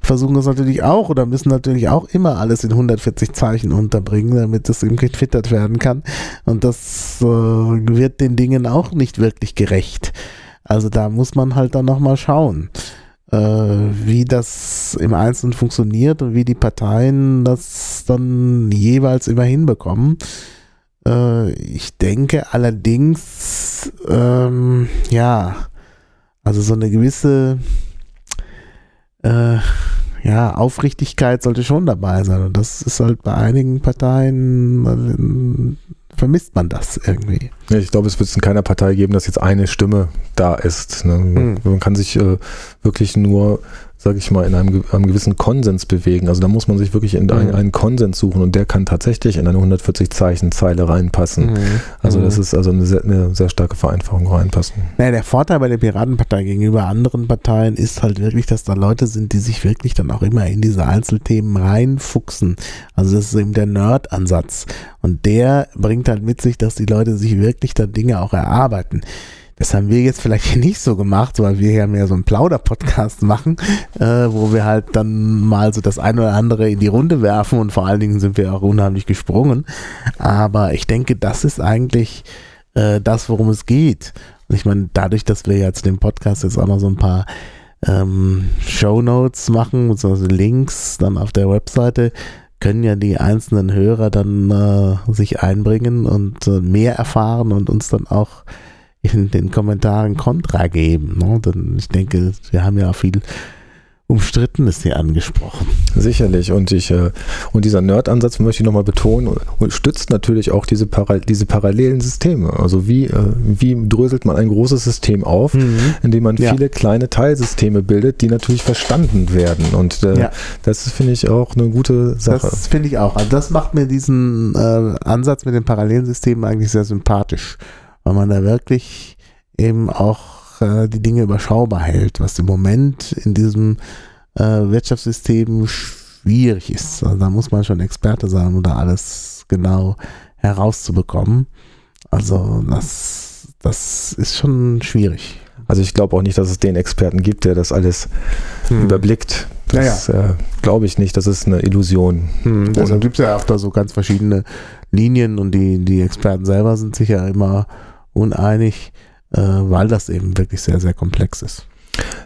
versuchen das natürlich auch oder müssen natürlich auch immer alles in 140 Zeichen unterbringen, damit das eben getwittert werden kann. Und das äh, wird den Dingen auch nicht wirklich gerecht. Also da muss man halt dann nochmal schauen, äh, wie das im Einzelnen funktioniert und wie die Parteien das dann jeweils immer hinbekommen. Äh, ich denke allerdings, ähm, ja, also so eine gewisse äh, ja, Aufrichtigkeit sollte schon dabei sein. Und das ist halt bei einigen Parteien, äh, vermisst man das irgendwie. Ja, ich glaube, es wird es in keiner Partei geben, dass jetzt eine Stimme da ist. Ne? Hm. Man kann sich äh, wirklich nur sage ich mal, in einem, einem, gewissen Konsens bewegen. Also da muss man sich wirklich in mhm. einen, einen, Konsens suchen und der kann tatsächlich in eine 140 Zeichen Zeile reinpassen. Mhm. Also das mhm. ist also eine sehr, eine sehr, starke Vereinfachung reinpassen. Naja, der Vorteil bei der Piratenpartei gegenüber anderen Parteien ist halt wirklich, dass da Leute sind, die sich wirklich dann auch immer in diese Einzelthemen reinfuchsen. Also das ist eben der Nerd-Ansatz. Und der bringt halt mit sich, dass die Leute sich wirklich dann Dinge auch erarbeiten Das haben wir jetzt vielleicht nicht so gemacht, weil wir ja mehr so einen Plauder-Podcast machen, äh, wo wir halt dann mal so das eine oder andere in die Runde werfen und vor allen Dingen sind wir auch unheimlich gesprungen. Aber ich denke, das ist eigentlich äh, das, worum es geht. Und ich meine, dadurch, dass wir jetzt den Podcast jetzt auch noch so ein paar ähm, Show Notes machen, beziehungsweise Links dann auf der Webseite, können ja die einzelnen Hörer dann äh, sich einbringen und äh, mehr erfahren und uns dann auch in den Kommentaren Kontra geben. Ne? Denn ich denke, wir haben ja auch viel Umstrittenes hier angesprochen. Sicherlich. Und ich äh, und dieser Nerd-Ansatz möchte ich nochmal betonen, stützt natürlich auch diese, Para diese parallelen Systeme. Also wie, äh, wie dröselt man ein großes System auf, mhm. indem man ja. viele kleine Teilsysteme bildet, die natürlich verstanden werden. Und äh, ja. das finde ich auch eine gute Sache. Das finde ich auch. Also das macht mir diesen äh, Ansatz mit den parallelen Systemen eigentlich sehr sympathisch, weil man da wirklich eben auch äh, die Dinge überschaubar hält, was im Moment in diesem äh, Wirtschaftssystem schwierig ist. Also da muss man schon Experte sein, um da alles genau herauszubekommen. Also das, das ist schon schwierig. Also ich glaube auch nicht, dass es den Experten gibt, der das alles hm. überblickt. Das naja. äh, glaube ich nicht, das ist eine Illusion. Hm, deshalb gibt es ja auch da so ganz verschiedene Linien und die, die Experten selber sind sich ja immer uneinig äh, weil das eben wirklich sehr, sehr komplex ist.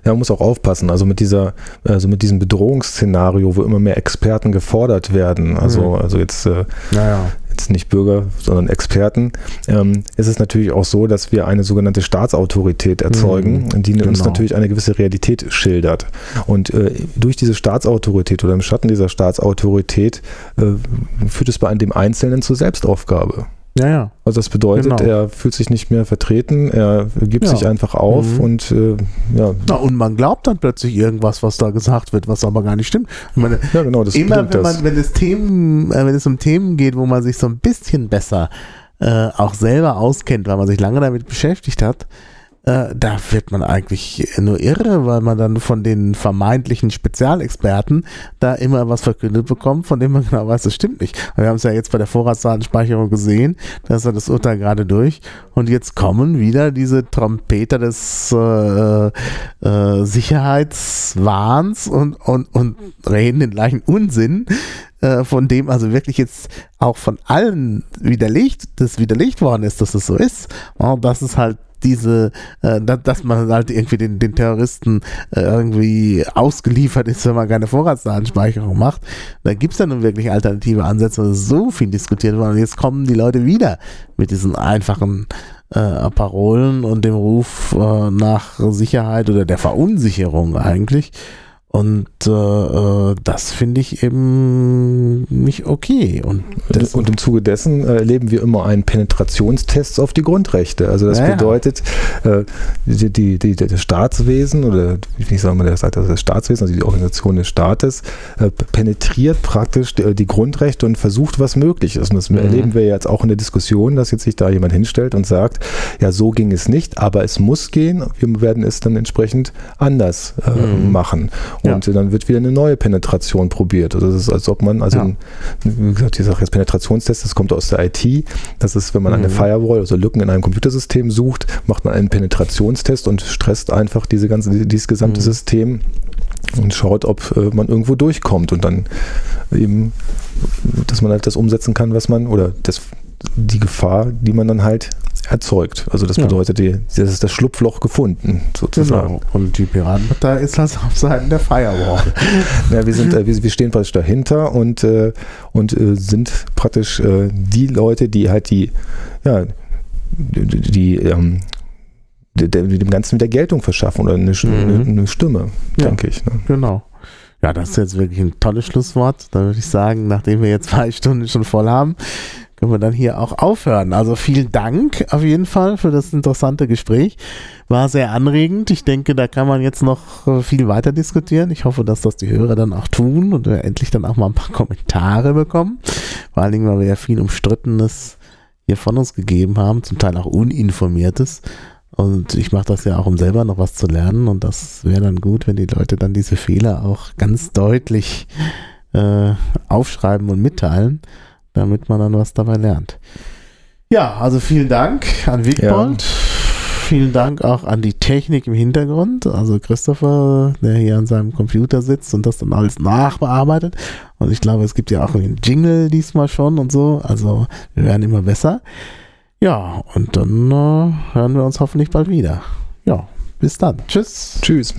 Ja, man muss auch aufpassen. Also mit dieser, also mit diesem Bedrohungsszenario, wo immer mehr Experten gefordert werden. Also, mhm. also jetzt, äh, naja. jetzt nicht Bürger, sondern Experten, ähm, ist es natürlich auch so, dass wir eine sogenannte Staatsautorität erzeugen, mhm. die genau. uns natürlich eine gewisse Realität schildert. Und äh, durch diese Staatsautorität oder im Schatten dieser Staatsautorität äh, führt es bei dem Einzelnen zur Selbstaufgabe. Ja, ja. Also das bedeutet, genau. er fühlt sich nicht mehr vertreten, er gibt ja. sich einfach auf mhm. und äh, ja. Na, und man glaubt dann plötzlich irgendwas, was da gesagt wird, was aber gar nicht stimmt. Meine, ja, genau, das immer wenn man, wenn es Themen, äh, wenn es um Themen geht, wo man sich so ein bisschen besser äh, auch selber auskennt, weil man sich lange damit beschäftigt hat, äh, da wird man eigentlich nur irre, weil man dann von den vermeintlichen Spezialexperten da immer was verkündet bekommt, von dem man genau weiß, das stimmt nicht. Wir haben es ja jetzt bei der Vorratsdatenspeicherung gesehen, da ist ja das Urteil gerade durch und jetzt kommen wieder diese Trompeter des äh, äh, Sicherheitswahns und, und, und reden den gleichen Unsinn, äh, von dem also wirklich jetzt auch von allen widerlegt, das widerlegt worden ist, dass es so ist. Und das ist halt diese, äh, dass man halt irgendwie den, den Terroristen äh, irgendwie ausgeliefert ist, wenn man keine Vorratsdatenspeicherung macht. Da gibt es ja nun wirklich alternative Ansätze, so viel diskutiert worden. Jetzt kommen die Leute wieder mit diesen einfachen äh, Parolen und dem Ruf äh, nach Sicherheit oder der Verunsicherung eigentlich. Und äh, äh, das finde ich eben nicht okay. Und, und im Zuge dessen äh, erleben wir immer einen Penetrationstest auf die Grundrechte. Also das naja. bedeutet, äh, die, die, die, das Staatswesen oder wie sagen wir das, das Staatswesen, also die Organisation des Staates, äh, penetriert praktisch die, die, Grundrechte und versucht, was möglich ist. Und das mhm. erleben wir jetzt auch in der Diskussion, dass jetzt sich da jemand hinstellt und sagt, ja, so ging es nicht, aber es muss gehen. Wir werden es dann entsprechend anders äh, mhm. machen. Und ja. dann wird wieder eine neue Penetration probiert. Also das ist, als ob man, also ja. wie gesagt, ich sage jetzt Penetrationstest, das kommt aus der IT. Das ist, wenn man mhm. eine Firewall, also Lücken in einem Computersystem sucht, macht man einen Penetrationstest und stresst einfach diese ganze, dieses gesamte mhm. System und schaut, ob äh, man irgendwo durchkommt und dann eben, dass man halt das umsetzen kann, was man, oder das, die Gefahr, die man dann halt erzeugt. Also das bedeutet, die, das ist das Schlupfloch gefunden, sozusagen. Genau. Und die Piratenpartei ist das auf Seiten der Firewall. ja, wir, sind, äh, wir, wir, stehen praktisch dahinter und, äh, und äh, sind praktisch äh, die Leute, die halt die, ja, die, die ähm, dem Ganzen wieder Geltung verschaffen oder eine, mhm. eine Stimme, ja, denke ich. Ne? Genau. Ja, das ist jetzt wirklich ein tolles Schlusswort. Da würde ich sagen, nachdem wir jetzt zwei Stunden schon voll haben, können wir dann hier auch aufhören. Also vielen Dank auf jeden Fall für das interessante Gespräch. War sehr anregend. Ich denke, da kann man jetzt noch äh, viel weiter diskutieren. Ich hoffe, dass das die Hörer dann auch tun und wir endlich dann auch mal ein paar Kommentare bekommen. Vor allen Dingen, weil wir ja viel Umstrittenes hier von uns gegeben haben, zum Teil auch Uninformiertes. Und ich mache das ja auch, um selber noch was zu lernen. Und das wäre dann gut, wenn die Leute dann diese Fehler auch ganz deutlich äh, aufschreiben und mitteilen damit man dann was dabei lernt. Ja, also vielen Dank an Wigbold. Ja. vielen Dank auch an die Technik im Hintergrund, also Christopher, der hier an seinem Computer sitzt und das dann alles nachbearbeitet. Und ich glaube, es gibt ja auch einen Jingle diesmal schon und so. Also wir werden immer besser. Ja, und dann äh, hören wir uns hoffentlich bald wieder. Ja, bis dann. Tschüss. Tschüss.